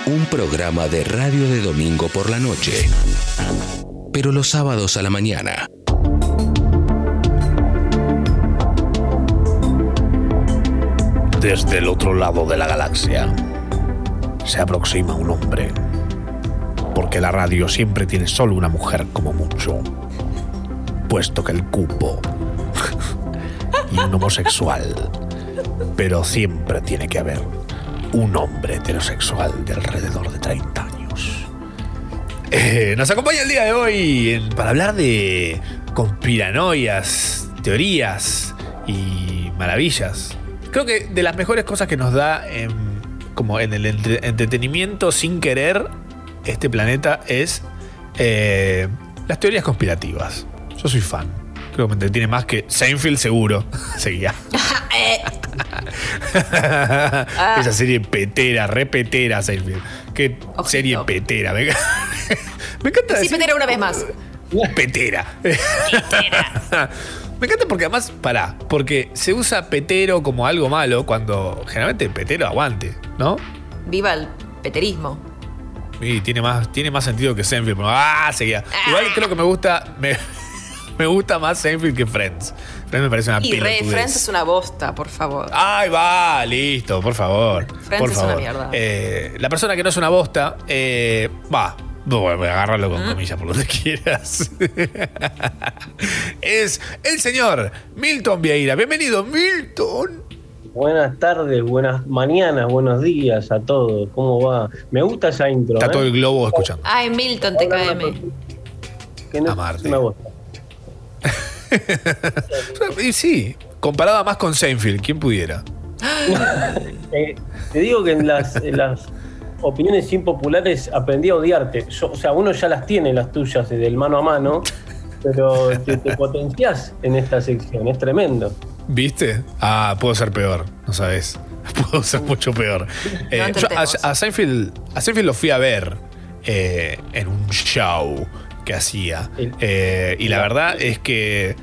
Un programa de radio de domingo por la noche. Pero los sábados a la mañana. Desde el otro lado de la galaxia se aproxima un hombre. Porque la radio siempre tiene solo una mujer como mucho. Puesto que el cupo. y un homosexual. Pero siempre tiene que haber un hombre heterosexual de alrededor de 30 años. Eh, nos acompaña el día de hoy para hablar de conspiranoias, teorías y maravillas. Creo que de las mejores cosas que nos da en, como en el entre- entretenimiento sin querer este planeta es eh, las teorías conspirativas. Yo soy fan. Creo que me entretiene más que Seinfeld seguro. Seguía. Eh, Esa serie petera, repetera, Seinfeld. Qué serie petera. Me, me encanta sí, Petera una vez más. petera. Me encanta porque además, pará, porque se usa petero como algo malo cuando generalmente petero aguante, ¿no? Viva el peterismo. Y tiene más, tiene más sentido que Seinfeld. pero, Ah, seguía. Igual creo que me gusta, me, me gusta más Seinfeld que Friends. Friends me parece una Y Re. Friends es una bosta, por favor. Ay, va, listo, por favor. Friends por es favor. una mierda. Eh, la persona que no es una bosta, eh, va. Bueno, agárralo Mm. con comillas por donde quieras. es el señor Milton Vieira. Bienvenido, Milton. Buenas tardes, buenas mañanas, buenos días a todos. ¿Cómo va? Me gusta esa intro. Está ¿eh? todo el globo escuchando. Ay, Milton TKM. Que no- Amarte. me gusta. Y sí, comparada más con Seinfeld, ¿quién pudiera? Eh, te digo que en las, en las opiniones impopulares aprendí a odiarte. Yo- o sea, uno ya las tiene, las tuyas, del mano a mano, pero te, te potenciás en esta sección. Es tremendo. ¿Viste? Ah, puedo ser peor, no sabes. Puedo ser mucho peor. Eh, yo a, Seinfeld, a Seinfeld lo fui a ver. eh, en un show que hacía. Eh, y la verdad es que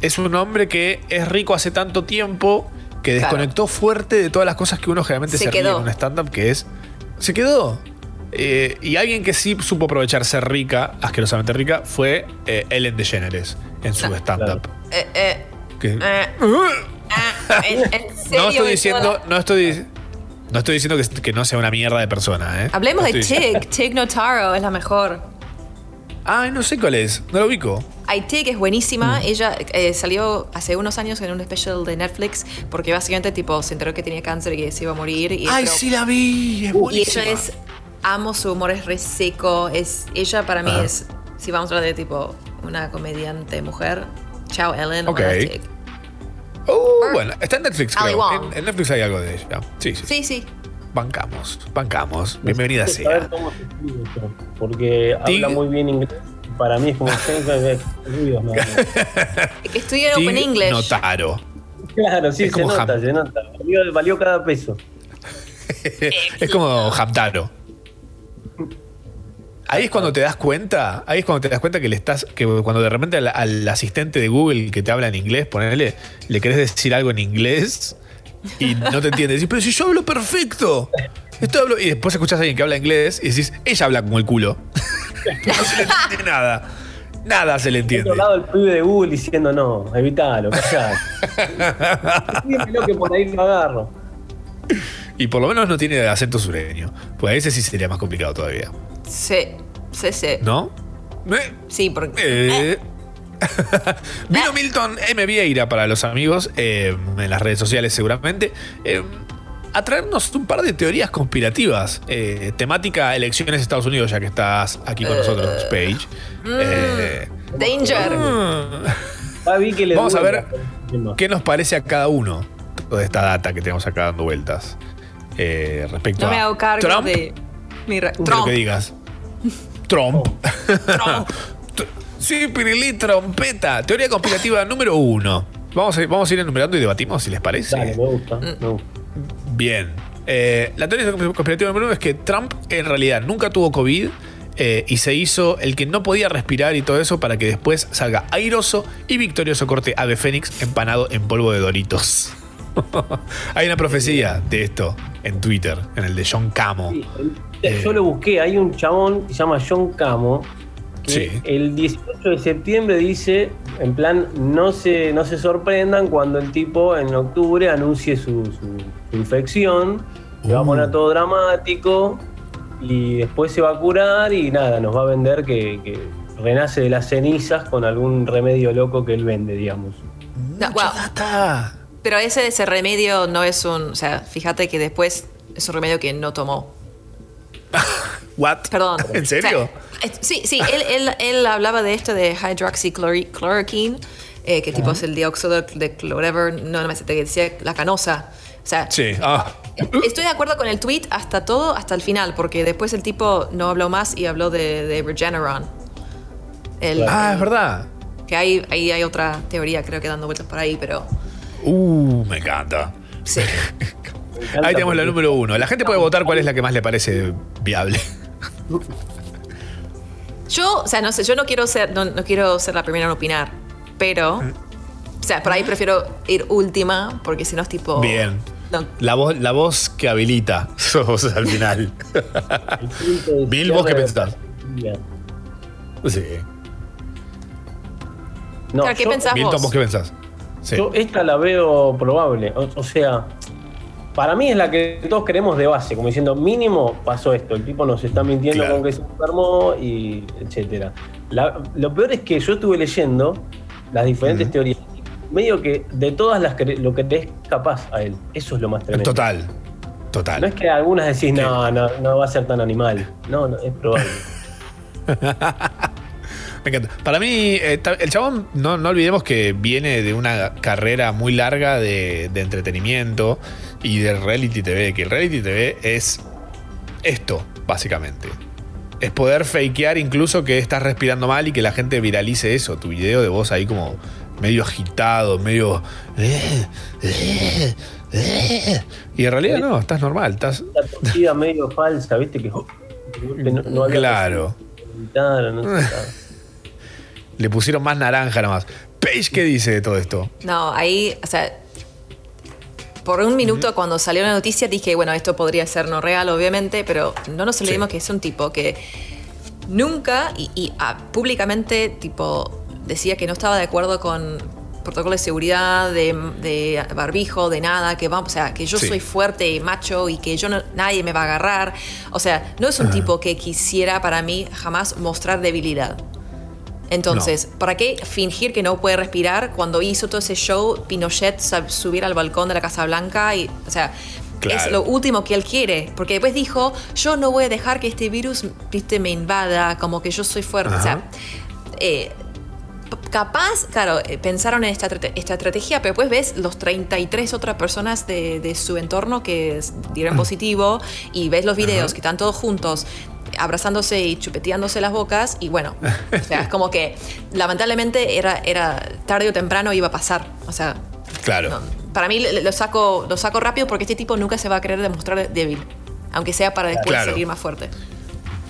es un hombre que es rico hace tanto tiempo que Claro. desconectó fuerte de todas las cosas que uno generalmente Se se, ríe en un stand-up, que es. Se quedó. Eh, y alguien que sí supo aprovechar ser rica, asquerosamente rica, fue eh, Ellen DeGeneres en su stand-up. Eh, eh, Que- eh, ah, en, en serio, no estoy me diciendo, no estoy, no estoy diciendo que, que no sea una mierda de persona, ¿eh? Hablemos No de estoy Tig. Tig Notaro es la mejor. Ay, no sé cuál es, no lo ubico. Ay, Tig es Mm. buenísima. Ella eh, salió hace unos años en un special de Netflix porque básicamente tipo se enteró que tenía cáncer y que se iba a morir. Y Ay, pero- sí la vi, es Y ella buenísima. es, amo su humor, es re seco. Es, ella para mí Ajá. es, si vamos a hablar de tipo una comediante mujer, chao Ellen. Ok. Tig. Uh, bueno, está en Netflix, creo. En, en Netflix hay algo de ella. Sí, sí. Sí, sí. Bancamos, bancamos. Bienvenida Necesito saber sea. cómo se escribe Porque Tig- habla muy bien inglés. Para mí es como ruidos nada más. Es que estudié en Open English. Notaro. Claro, sí, Es se como nota, Ham. se nota. Valió, valió cada peso. es como Hamtaro. Ahí es cuando te das cuenta, ahí es cuando te das cuenta que le estás, que cuando de repente al, al asistente de Google que te habla en inglés, ponerle, le querés decir algo en inglés y no te entiende. Decís, pero si yo hablo perfecto. Esto hablo, y después escuchás a alguien que habla inglés y decís, ella habla como el culo. no se le entiende nada. Nada se le Por entiende. otro lado, el pibe de Google diciendo no, evitalo, callate. Dímelo que por ahí lo agarro. Y por lo menos no tiene acento sureño. Pues a ese sí sería más complicado todavía. Sí, sí, sí. ¿No? ¿Eh? Sí, porque. Eh. Vino Milton M. Vieira para los amigos eh, en las redes sociales seguramente eh, a traernos un par de teorías conspirativas. eh, temática elecciones de Estados Unidos, ya que estás aquí con nosotros, Paige. Eh, Danger. Ah, que le vamos a ver qué nos parece a cada uno toda esta data que tenemos acá dando vueltas. eh, respecto No me a hago cargo Trump, de. Mira, de lo Trump. que digas. Trump. Tr- sí, Pirilí, trompeta. Teoría conspirativa número uno. Vamos a, vamos a ir enumerando y debatimos si les parece. Dale, me gusta. me gusta. Bien. Eh, la teoría conspirativa número uno es que Trump en realidad nunca tuvo COVID eh, y se hizo el que no podía respirar y todo eso para que después salga airoso y victorioso corte ave fénix empanado en polvo de doritos. Hay una profecía de esto en Twitter, en el de John Camo. Eh. Yo lo busqué, hay un chabón que se llama John Camo, que Sí. el 18 de septiembre dice, en plan, no se, no se sorprendan cuando el tipo en octubre anuncie su, su- su infección, se va a poner todo dramático y después se va a curar y nada, nos va a vender que, que renace de las cenizas con algún remedio loco que él vende, digamos. No, wow. Pero ese, ese remedio no es un. O sea, fíjate que después es un remedio que no tomó. ¿What? Perdón. ¿En serio? O sea, eh, sí, sí, él, él, él hablaba de esto de hydroxychloroquine, eh, que tipo es el dióxido de whatever, no, no me sé, te decía la canosa. O sea, Sí. Ah. estoy de acuerdo con el tweet hasta todo, hasta el final, porque después el tipo no habló más y habló de, de Regeneron. El- Ah, es verdad. Que hay, ahí hay otra teoría, creo que dando vueltas por ahí, pero. Uh, me encanta. Sí. Ahí tenemos la número uno. La gente puede votar cuál es la que más le parece viable. Yo, o sea, no sé, yo no quiero ser, no, no quiero ser la primera en opinar, pero. O sea, por ahí prefiero ir última, porque si no es tipo. Bien. No. La voz, la voz que habilita sos al final. Bill, ¿vos qué pensás? Sí. No, Claro, ¿qué yo- pensás Milton, vos? ¿vos qué pensás? Sí. Yo esta la veo probable. O, o sea, para mí es la que todos queremos de base, como diciendo, mínimo pasó esto, el tipo nos está mintiendo Claro. con que se enfermó y etcétera. La- lo peor es que yo estuve leyendo las diferentes teorías. Medio que de todas las que lo que te es capaz a él. Eso es lo más tremendo. Total. Total. No es que algunas decís, no, no, no va a ser tan animal. No, no, es probable. Me encanta. Para mí, eh, el chabón, no, no olvidemos que viene de una carrera muy larga de, de entretenimiento y de reality TV, que el reality TV es esto, básicamente. Es poder fakear incluso que estás respirando mal y que la gente viralice eso, tu video de voz ahí como medio agitado, medio... Y en realidad no, estás normal, estás... La medio falsa, ¿viste? Que, no, no había Claro. Claro, no. Le pusieron más naranja nomás. Paige, ¿qué dice de todo esto? No, ahí, o sea, por un minuto cuando salió la noticia dije, bueno, esto podría ser no real, obviamente, pero no nos olvidemos que es un tipo que nunca y, y, ah, públicamente, tipo, decía que no estaba de acuerdo con protocolo de seguridad, de, de barbijo, de nada, que vamos, o sea, que yo Sí. soy fuerte y macho y que yo no, nadie me va a agarrar. O sea, no es un tipo que quisiera para mí jamás mostrar debilidad. Entonces, ¿para qué fingir que no puede respirar cuando hizo todo ese show, Pinochet subir al balcón de la Casa Blanca y, o sea, Claro. es lo último que él quiere, porque después dijo, yo no voy a dejar que este virus, viste, me invada, como que yo soy fuerte, o sea, eh, capaz, claro, eh, pensaron en esta, esta estrategia, pero después ves los 33 otras personas de, de su entorno que dieron positivo y ves los videos que están todos juntos abrazándose y chupeteándose las bocas y bueno, o sea, es como que lamentablemente era, era tarde o temprano iba a pasar, o sea, Claro. para mí lo saco, lo saco rápido porque este tipo nunca se va a querer demostrar débil, aunque sea para después Claro. salir más fuerte.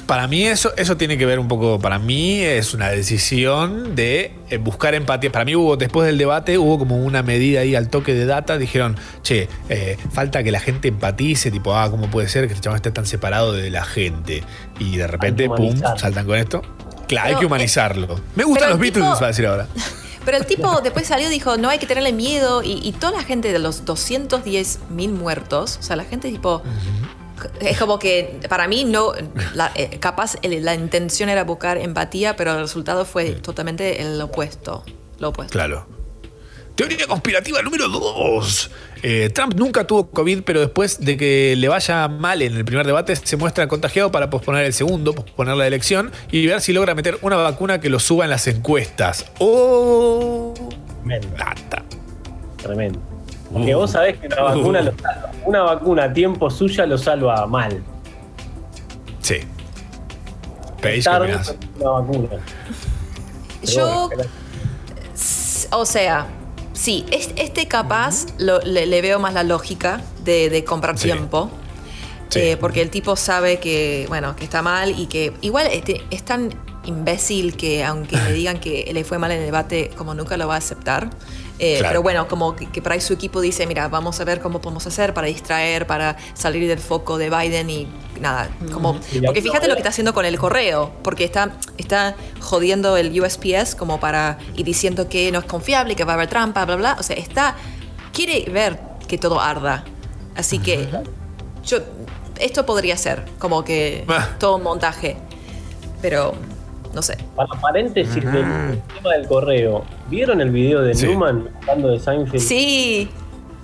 Para mí eso, eso tiene que ver un poco, para mí es una decisión de eh, buscar empatía. Para mí hubo, después del debate, hubo como una medida ahí al toque de data, dijeron, che, eh, falta que la gente empatice, tipo, ah, ¿cómo puede ser que este chaval esté tan separado de la gente? Y de repente, pum, saltan con esto. Claro, hay que eh, humanizarlo. Me gustan los Beatles, tipo- va a decir ahora. Pero el tipo después salió y dijo, no hay que tenerle miedo. Y, y toda la gente de los 210 mil muertos, o sea, la gente tipo... Es como que para mí no, la- eh, capaz el- la intención era buscar empatía, pero el resultado fue totalmente el opuesto. Lo opuesto. Claro. Teoría conspirativa número 2. Trump nunca tuvo COVID, pero después de que le vaya mal en el primer debate, se muestra contagiado para posponer el segundo, posponer la elección y ver si logra meter una vacuna que lo suba en las encuestas. ¡Oh! Tremendo. Tremendo. Porque vos sabés que una vacuna lo salva. Una vacuna a tiempo suya lo salva mal. Sí. Paige, ¿qué Tarde, una vacuna. Yo, o sea, sí, es- este capaz lo- le, le veo más la lógica de, de comprar tiempo. Eh, porque el tipo sabe que, bueno, que está mal y que igual este, es tan imbécil que aunque le digan que le fue mal en el debate, como nunca lo va a aceptar. Eh, Claro. Pero bueno, como que, que para ahí su equipo dice, mira, vamos a ver cómo podemos hacer para distraer, para salir del foco de Biden y nada, como... Porque fíjate lo que está haciendo con el correo, porque está, está jodiendo el USPS como para... y diciendo que no es confiable, que va a haber trampa, bla, bla. O sea, está... quiere ver que todo arda. Así que yo... Esto podría ser como que todo un montaje. Pero, no sé. Para paréntesis del tema del correo, ¿vieron el video de Newman hablando de Seinfeld? Sí.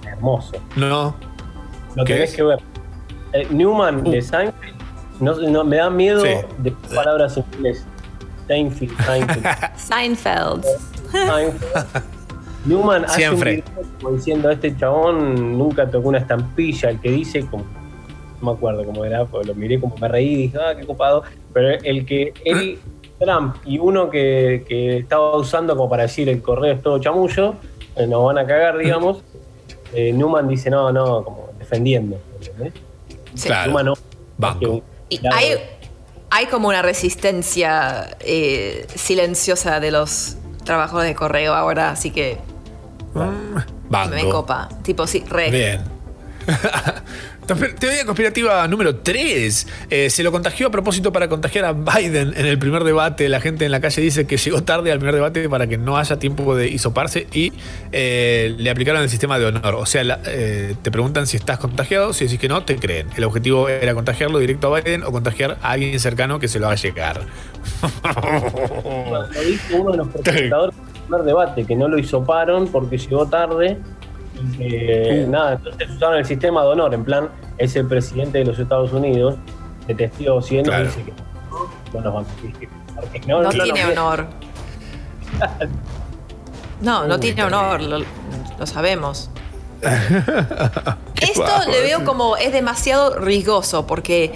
Hermoso. No. Lo ¿Qué tenés es? Uh. que ver. Eh, Newman de Seinfeld, no, no, me da miedo Sí. de palabras en inglés. Seinfeld, Seinfeld. Seinfeld. Seinfeld. Newman hace un Siempre. video como diciendo este chabón nunca tocó una estampilla, el que dice como no me acuerdo cómo era, porque lo miré como me reí y dije, ah, qué copado. Pero el que él, Trump y uno que, que estaba usando como para decir el correo es todo chamullo, eh, nos van a cagar, digamos. eh, Newman dice, no, no, como defendiendo. ¿entendés? Claro. Newman no. Banco. Y hay, hay como una resistencia eh, silenciosa de los trabajadores de correo ahora, así que Banco. me copa. Tipo, sí, re. Bien. Teoría conspirativa número 3. se lo contagió a propósito para contagiar a Biden en el primer debate. La gente en la calle dice que llegó tarde al primer debate para que no haya tiempo de hisoparse y eh, le aplicaron el sistema de honor. O sea, la- eh, te preguntan si estás contagiado, si decís que no, te creen. El objetivo era contagiarlo directo a Biden o contagiar a alguien cercano que se lo haga llegar. Lo dijo uno de los presentadores del primer debate, que no lo hisoparon porque llegó tarde. Que, nada, entonces usaron el sistema de honor. En plan, es el presidente de los Estados Unidos, de testigo 100, Claro. dice que no nos van a decir. Porque no, No, no tiene honor. No, no tiene honor, lo, lo sabemos. Esto le veo como es demasiado riesgoso porque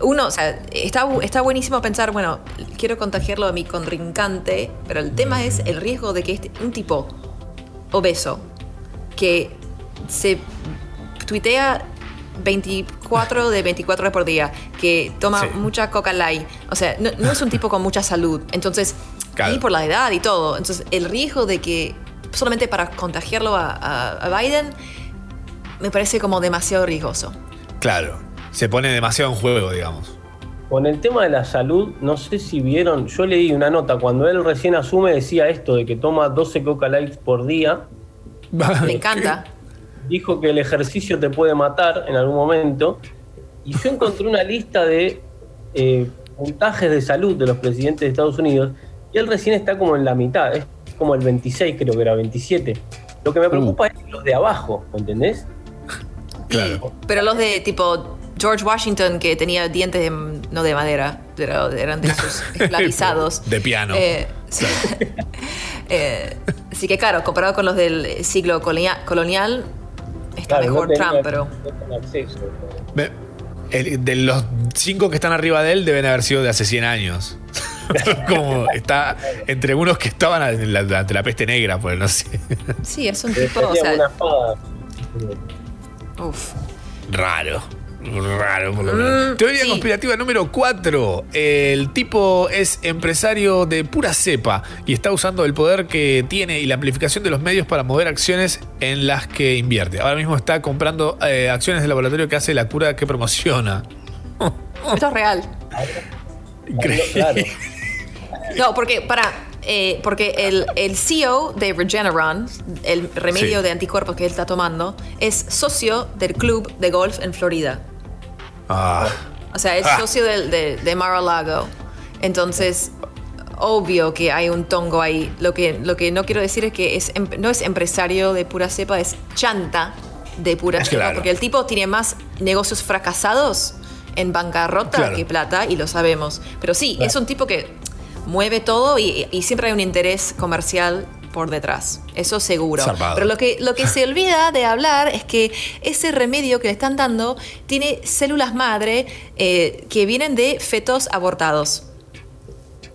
uno, o sea, está, está buenísimo pensar, bueno, quiero contagiarlo a mi contrincante, pero el tema es el riesgo de que este, un tipo obeso que se tuitea 24 de 24 horas por día, que toma Sí. mucha coca light. O sea, no, no es un tipo con mucha salud. Entonces, Claro. y por la edad y todo. Entonces, el riesgo de que solamente para contagiarlo a, a- a Biden me parece como demasiado riesgoso. Claro. Se pone demasiado en juego, digamos. Con el tema de la salud, no sé si vieron, yo leí una nota, cuando él recién asume decía esto de que toma 12 Coca Lights por día. Me encanta. Dijo que el ejercicio te puede matar en algún momento. Y yo encontré una lista de eh, puntajes de salud de los presidentes de Estados Unidos y él recién está como en la mitad, es como el 26 creo que era, 27. Lo que me preocupa es los de abajo, ¿me entendés? Claro. Pero los de tipo George Washington, que tenía dientes de- no de madera, pero eran de esos esclavizados. De piano. Eh, sí. Eh, así que claro, comparado con los del siglo colonia- colonial, está Claro, mejor no Trump, pero acceso. El- de los cinco que están arriba de él deben haber sido de hace 100 años. Como está entre unos que estaban ante la, ante la peste negra, pues no sé. sí, es un tipo, o sea, una espada. uf. Raro. Raro, por lo menos. Mm, Teoría sí. conspirativa número 4. El tipo es empresario de pura cepa y está usando el poder que tiene y la amplificación de los medios para mover acciones en las que invierte. Ahora mismo está comprando eh, acciones del laboratorio que hace la cura que promociona. esto es real. Increíble. No, porque para. eh, porque el, el CEO de Regeneron, el remedio Sí. de anticuerpos que él está tomando, es socio del club de golf en Florida. Ah, O sea, es Ah. socio de, de Mar-a-Lago. Entonces, obvio que hay un tongo ahí. Lo que, lo que no quiero decir es que es, em- no es empresario de pura cepa, es chanta de pura cepa. Claro. Porque el tipo tiene más negocios fracasados en bancarrota Claro. que plata, y lo sabemos. Pero sí, es un tipo que mueve todo y, y siempre hay un interés comercial por detrás. Eso seguro. Zarpado. Pero lo que, lo que se olvida de hablar es que ese remedio que le están dando tiene células madre eh, que vienen de fetos abortados.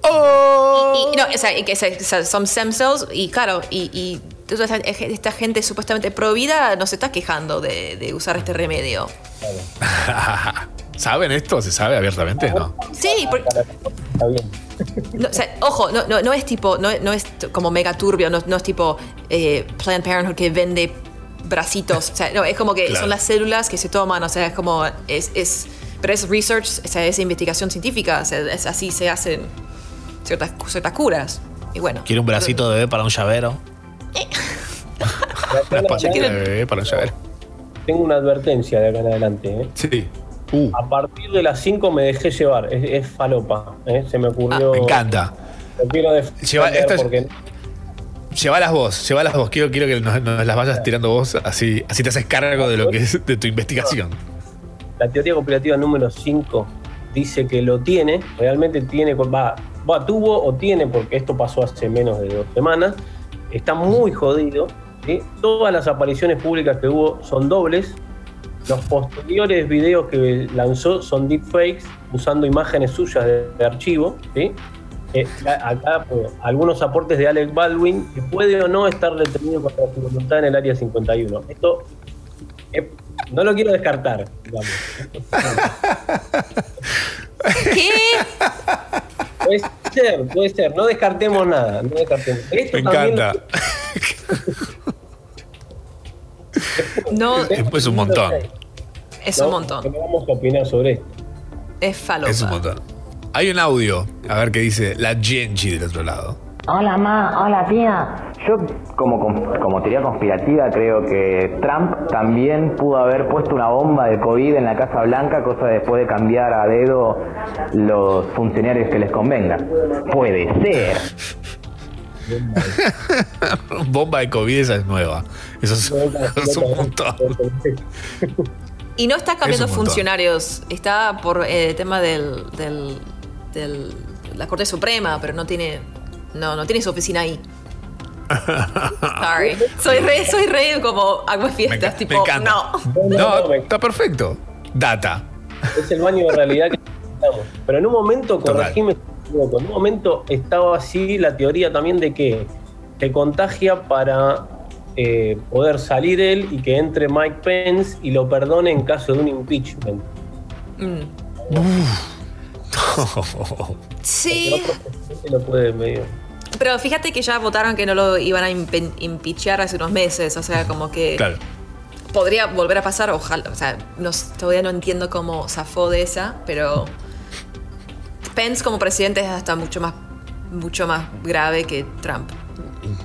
Oh. Y, y- no, o sea, y que se- se- son stem cells y claro, y, y toda esta, esta gente supuestamente pro vida nos está quejando de, de usar este remedio. ¿Saben esto? ¿Se sabe abiertamente? No. Sí, porque, Está bien. No, o sea, ojo, no, no, no es tipo, no, no es como mega turbio, no, no es tipo eh, Planned Parenthood que vende bracitos, o sea, no, es como que Claro. son las células que se toman, o sea, es como, es, es pero es research, o sea, es investigación científica, o sea, es así se hacen ciertas, ciertas curas. Y bueno. ¿Quiere un bracito de bebé para un llavero? Una patita de bebé para un llavero. Tengo una advertencia de acá en adelante. ¿eh? Sí. Uh. A partir de las 5 me dejé llevar. Es, es falopa. ¿eh? Se me ocurrió. Me encanta. Lo quiero Lleva- esto es- porque Llevalas vos, llevalas vos. Quiero, quiero que nos, nos las vayas tirando vos, así, así te haces cargo de lo que es de tu investigación. la teoría conspirativa número 5 dice que lo tiene, realmente tiene, va, va, tuvo o tiene, porque esto pasó hace menos de dos semanas, está muy jodido. ¿sí? Todas las apariciones públicas que hubo son dobles. Los posteriores videos que lanzó son deepfakes usando imágenes suyas de, de archivo. ¿sí? Eh, acá pues, algunos aportes de Alec Baldwin, que puede o no estar detenido contra su voluntad en el área 51. Esto eh, no lo quiero descartar, digamos. ¿Qué? Puede ser, puede ser. No descartemos nada. No descartemos. Esto Me también encanta. No, Es un montón. es un montón. Vamos a opinar sobre esto. Es falopa. Es un montón. Hay un audio, a ver qué dice la Genji del otro lado. Hola, ma. Hola, tía. Yo, como, com- como teoría conspirativa, creo que Trump también pudo haber puesto una bomba de COVID en la Casa Blanca, cosa después de cambiar a dedo los funcionarios que les convenga. Puede ser. Bomba de COVID, esa es nueva. Eso es, es un montón. Y no está cambiando Es funcionarios, está por eh, el tema del, del, del- la Corte Suprema, pero no tiene no, no tiene su oficina ahí. Sorry. Soy re, soy re como aguafiestas, tipo, Me encanta. no. No, está perfecto. Data. Es el baño de realidad que necesitamos. Pero en un momento, corregime equivoco, en un momento estaba así la teoría también de que te contagia para eh, poder salir él y que entre Mike Pence y lo perdone en caso de un impeachment. Mm. Sí, lo puede medio. pero fíjate que ya votaron que no lo iban a impe- impeachar hace unos meses, o sea, como que Claro. podría volver a pasar, ojalá, o sea, no, todavía no entiendo cómo zafó de esa, pero Pence como presidente es hasta mucho más, mucho más grave que Trump.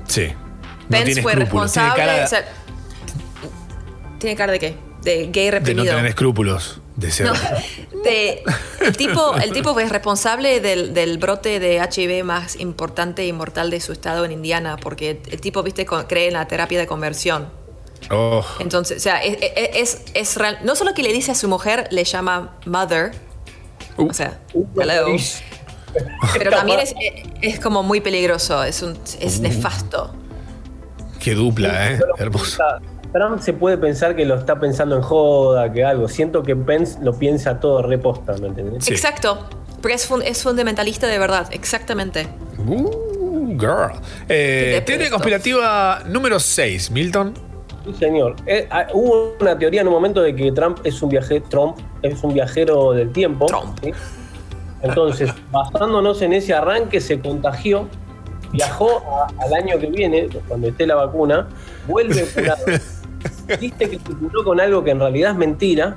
Sí. No Pence fue escrúpulos. Tiene responsable, cara o sea, ¿tiene cara de qué? De gay de no reprimido. tener escrúpulos. De ser. No, de- el, tipo, el tipo fue responsable del, del brote de HIV más importante y mortal de su estado en Indiana, porque el tipo, viste, cree en la terapia de conversión. Oh, Entonces, o sea, es, es, es- es real- no solo que le dice a su mujer, le llama mother. O sea, hello, pero también es, es como muy peligroso, es, un, es Uh. nefasto. qué dupla, ¿eh? Hermoso. Trump se puede pensar que lo está pensando en joda, que algo. Siento que Pence lo piensa todo reposta, ¿me entendés? Exacto, porque es, fun- es fundamentalista de verdad, exactamente. Uh, girl. Eh, teoría conspirativa número 6, Milton. Sí, señor. Eh, ah, hubo una teoría en un momento de que Trump es un viajero, Trump es un viajero del tiempo. ¿sí? Entonces, basándonos en ese arranque, se contagió, viajó a- al año que viene, cuando esté la vacuna, vuelve curado. Dice que se curó con algo que en realidad es mentira,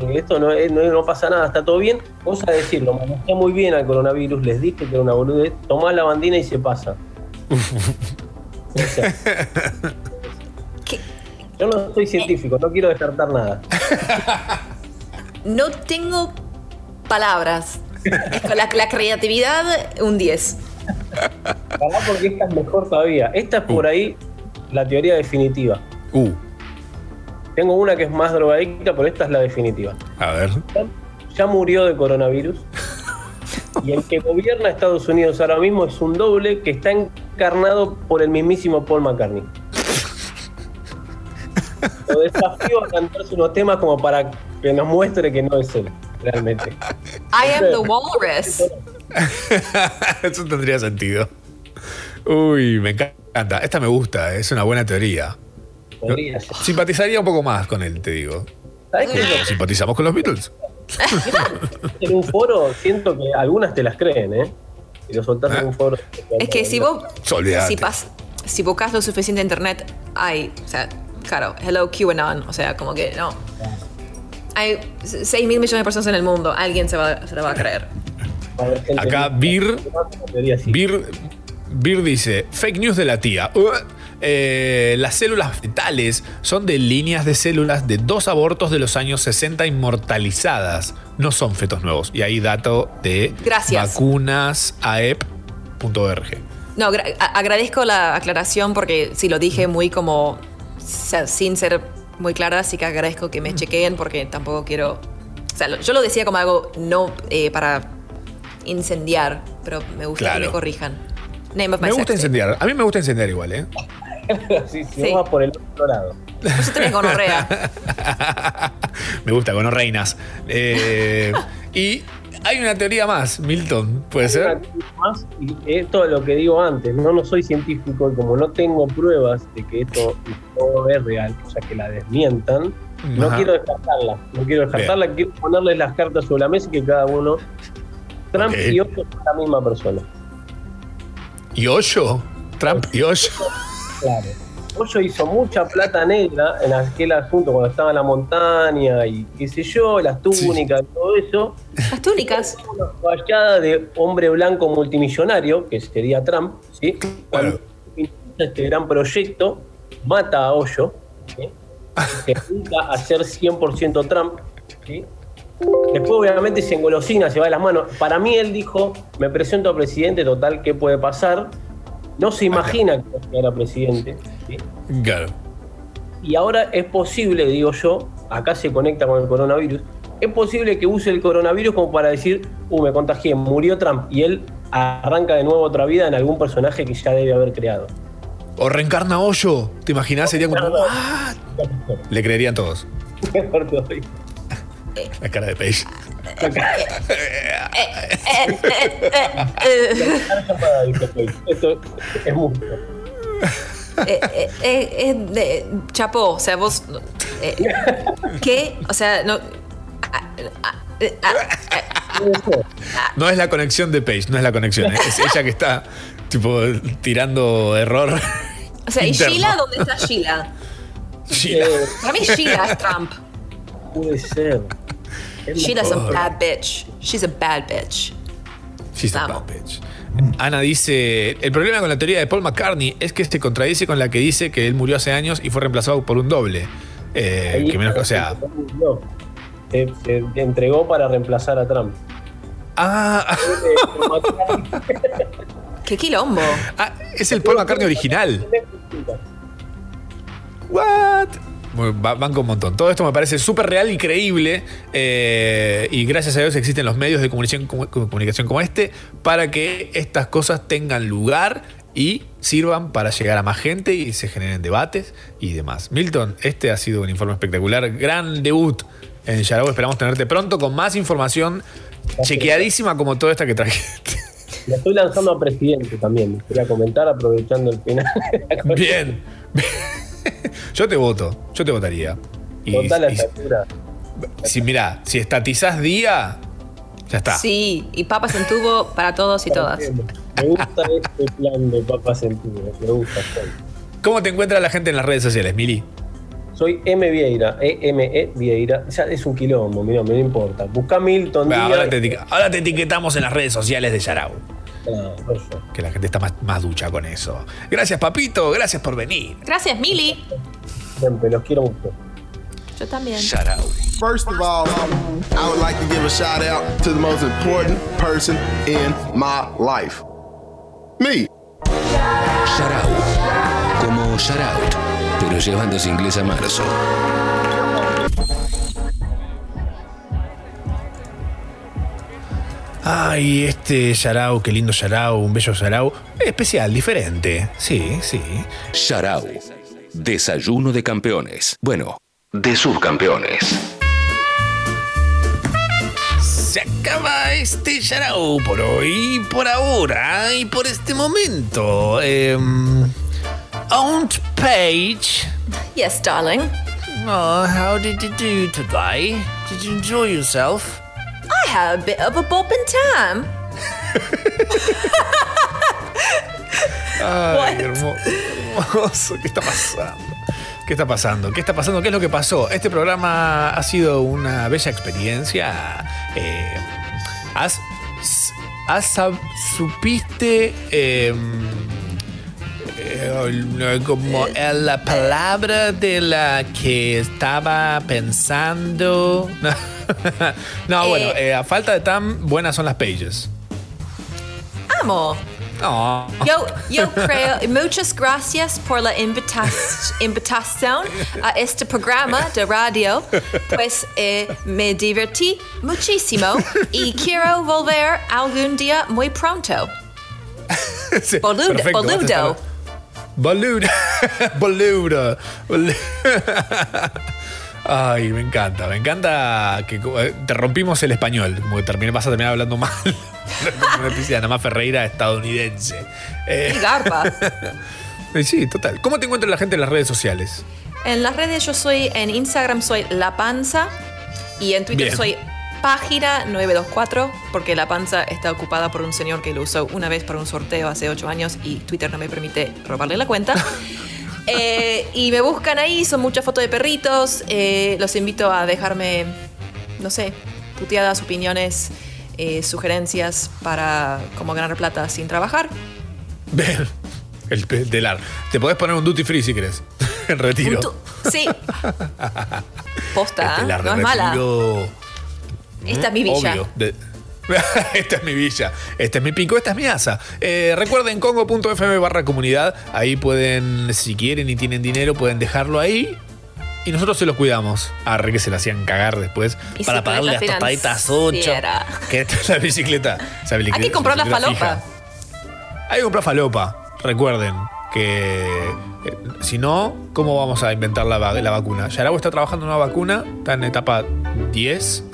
y que esto no, es- no, no pasa nada, está todo bien. Cosa de decir, lo manejé muy bien al coronavirus, les dije que era una boludez, tomá la bandina y se pasa. O sea, Yo no soy científico, no quiero descartar nada. No tengo palabras. La, la creatividad, un 10. Pará porque esta es mejor todavía. Esta es por ahí la teoría definitiva. Uh, Tengo una que es más drogadicta, pero esta es la definitiva. a ver. Ya murió de coronavirus. Y el que gobierna Estados Unidos ahora mismo es un doble que está encarnado por el mismísimo Paul McCartney. Lo desafío a cantarse unos temas como para que nos muestre que no es él, realmente. I am the walrus. Eso tendría sentido. Uy, me encanta. Esta me gusta, es una buena teoría. Podría ser. Simpatizaría un poco más con él, te digo. ¿Sabes qué? Simpatizamos con los Beatles. En un foro siento que algunas te las creen, ¿eh? Si lo soltás en un foro. Es que si vos. Si, pas- si buscas lo suficiente en internet, hay. O sea, claro, hello QAnon. O sea, como que no. Hay 6 mil millones de personas en el mundo. Alguien se, va, se lo va a creer. Acá Bir, Bir, Bir dice, fake news de la tía. Uh, eh, las células fetales son de líneas de células de dos abortos de los años 60 inmortalizadas. No son fetos nuevos. Y hay dato de Gracias. vacunasaep.org. No, agradezco la aclaración porque si lo dije muy como. Sea, sin ser muy clara, así que agradezco que me chequeen porque tampoco quiero. O sea, lo- yo lo decía como algo no eh, para incendiar, pero me gusta que me corrijan. Name of my Me gusta sex incendiar. A mí me gusta incendiar igual, ¿eh? sí, si Sí. no vas por el otro lado. Yo tenés gonorrea. Me gusta, con reinas. Eh, y hay una teoría más, Milton, ¿puede ser? Más, y esto es lo que digo antes, no, no soy científico y como no tengo pruebas de que esto no es real, o sea, que la desmientan, no quiero descartarla, no quiero descartarla, quiero ponerles las cartas sobre la mesa y que cada uno, Trump y otro son la misma persona. ¿Y Hoyo? ¿Trump y Hoyo? Claro. Hoyo hizo mucha plata negra en aquel asunto cuando estaba en la montaña y qué sé yo, las túnicas, todo eso. Las túnicas. Una fallada de hombre blanco multimillonario, que sería Trump, ¿sí? Cuando inicia este gran proyecto, mata a Hoyo, ¿sí? se dedica a ser 100% Trump, ¿sí? Después, obviamente, se engolosina, se va de las manos. Para mí, él dijo: Me presento a presidente, total, ¿qué puede pasar? No se imagina que va a llegar a presidente. ¿sí? Claro. Y ahora es posible, digo yo, acá se conecta con el coronavirus, es posible que use el coronavirus como para decir, uh, me contagié, murió Trump, y él arranca de nuevo otra vida en algún personaje que ya debe haber creado. O reencarna Hoyo. ¿Te imaginas? Sería como. "Ah". Le creerían todos. La cara de Page. Esto es mucho. eh, eh, eh, de chapó, o sea, vos. eh, ¿Qué? O sea, no. ah, ah, eh, ah, No es la conexión de Paige, no es la conexión. ¿eh? Es ella que está, tipo, tirando error. O sea, ¿y interno. Sheila? ¿Dónde está Sheila? Sheila. Para mí, Sheila es Trump. Puede ser. Sheila's a bad bitch. She's a bad bitch. She's a bad bitch. Ana dice, el problema con la teoría de Paul McCartney es que se contradice con la que dice que él murió hace años y fue reemplazado por un doble. Eh, que menos, o sea, No. Se, se entregó para reemplazar a Trump. ah, ¿Qué quilombo? ah, es el Paul McCartney original. What? Banco un montón. Todo esto me parece súper real y creíble. eh, y gracias a Dios existen los medios de comunicación, como- comunicación como este para que estas cosas tengan lugar y sirvan para llegar a más gente y se generen debates y demás. Milton, este ha sido un informe espectacular. Gran debut en Yarao. Esperamos tenerte pronto con más información chequeadísima como toda esta que trajiste. La estoy lanzando a presidente también. Quería comentar aprovechando el final. Bien. Yo te voto. Yo te votaría. Y- la y- estatura. Si mira, si estatizás día, ya está. Sí, y papas en tubo para todos y todas. Me gusta este plan de papas en tubo. Me gusta. ¿Cómo te encuentra la gente en las redes sociales, Mili? Soy M. Vieira, E-M-E Vieira. Ya es un quilombo, mira, me no importa. Busca Milton Díaz. Ahora te, ahora te etiquetamos en las redes sociales de Yarau. Perfecto. Que la gente está más, más ducha con eso. Gracias, papito. Gracias por venir. Gracias, Mili. Siempre, los quiero mucho. Yo también. First of all, I would like to give a shout out to the most important person in my life. Me. Sharau. Como Shoutout, pero llevándose inglés a marzo. Ay, este Yarau, qué lindo Yarau, un bello Yarau. Especial, diferente. Sí, sí. Sharau. Desayuno de campeones. Bueno, de subcampeones. Se acaba este Yarau por hoy, por ahora y por este momento. Um, Aunt Paige. Yes, darling. Oh, how did you do today? Did you enjoy yourself? I had a bit of a bopping time. Ay, hermo- hermoso. ¿Qué está pasando? ¿Qué está pasando? ¿Qué está pasando? ¿Qué es lo que pasó? Este programa ha sido una bella experiencia. Eh, has, has supiste eh, eh, como la palabra de la que estaba pensando. no, bueno, eh, a falta de tan buenas son las pages. Amo. No. Yo, yo creo, muchas gracias por la invitación a este programa de radio, pues eh, me divertí muchísimo y quiero volver algún día muy pronto. Sí, Boludo, boludo. Boludo. Boludo. Ay, me encanta, me encanta que eh, te rompimos el español, como que terminé, vas a terminar hablando mal. Una especie de Ana Más Ferreira estadounidense. Eh, Y garpa. eh, sí, total. ¿Cómo te encuentra la gente en las redes sociales? En las redes yo soy, en Instagram soy La Panza y en Twitter Bien. soy Página 924 porque La Panza está ocupada por un señor que lo usó una vez para un sorteo hace 8 años y Twitter no me permite robarle la cuenta. Eh, y me buscan ahí, son muchas fotos de perritos. eh, los invito a dejarme, no sé, puteadas, opiniones, eh, sugerencias para cómo ganar plata sin trabajar. Ven, el delar. Te podés poner un duty free si querés. En retiro. Sí, posta, ¿eh? Estelar de no es mala. Esta es mi villa. Obvio. De- esta es mi villa, este es mi pico, esta es mi asa. Eh, recuerden congo.fm barra comunidad. Ahí pueden, si quieren y tienen dinero, pueden dejarlo ahí. Y nosotros se los cuidamos. Arre que se la hacían cagar después Y para pagarle las la tostaditas 8. financiera. Que esta es la bicicleta. esa Hay que comprar la falopa. fija. Hay que comprar falopa. Recuerden que eh, si no, ¿cómo vamos a inventar la, la vacuna? Yarabo está trabajando en una vacuna, está en etapa 10,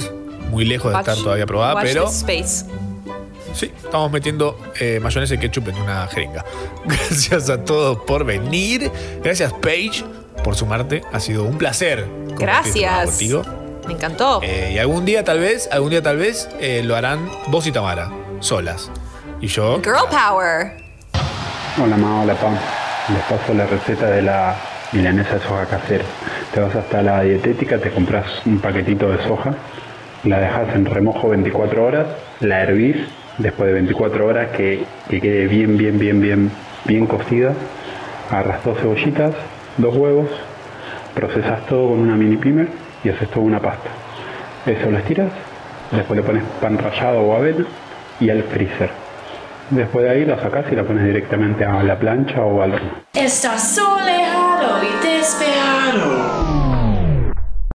muy lejos de estar todavía aprobada, watch pero space. Sí, estamos metiendo eh, mayonesa y ketchup en una jeringa. Gracias a todos por venir. Gracias, Paige, por sumarte. Ha sido un placer. este Gracias. Contigo. Me encantó. Eh, y algún día, tal vez, algún día, tal vez, eh, lo harán vos y Tamara, solas. Y yo. Girl power. Hola ma, hola pa. Les paso la receta de la milanesa de soja casera. Te vas hasta la dietética, te compras un paquetito de soja, la dejas en remojo 24 horas, la hervís después de 24 horas que, que quede bien, bien, bien, bien, bien cocida. Agarras dos cebollitas, dos huevos, procesas todo con una mini pimer y haces toda una pasta. Eso lo estiras, después le pones pan rallado o avena y al freezer. Después de ahí la sacas y la pones directamente a la plancha o al horno. Estás soleado y despejado.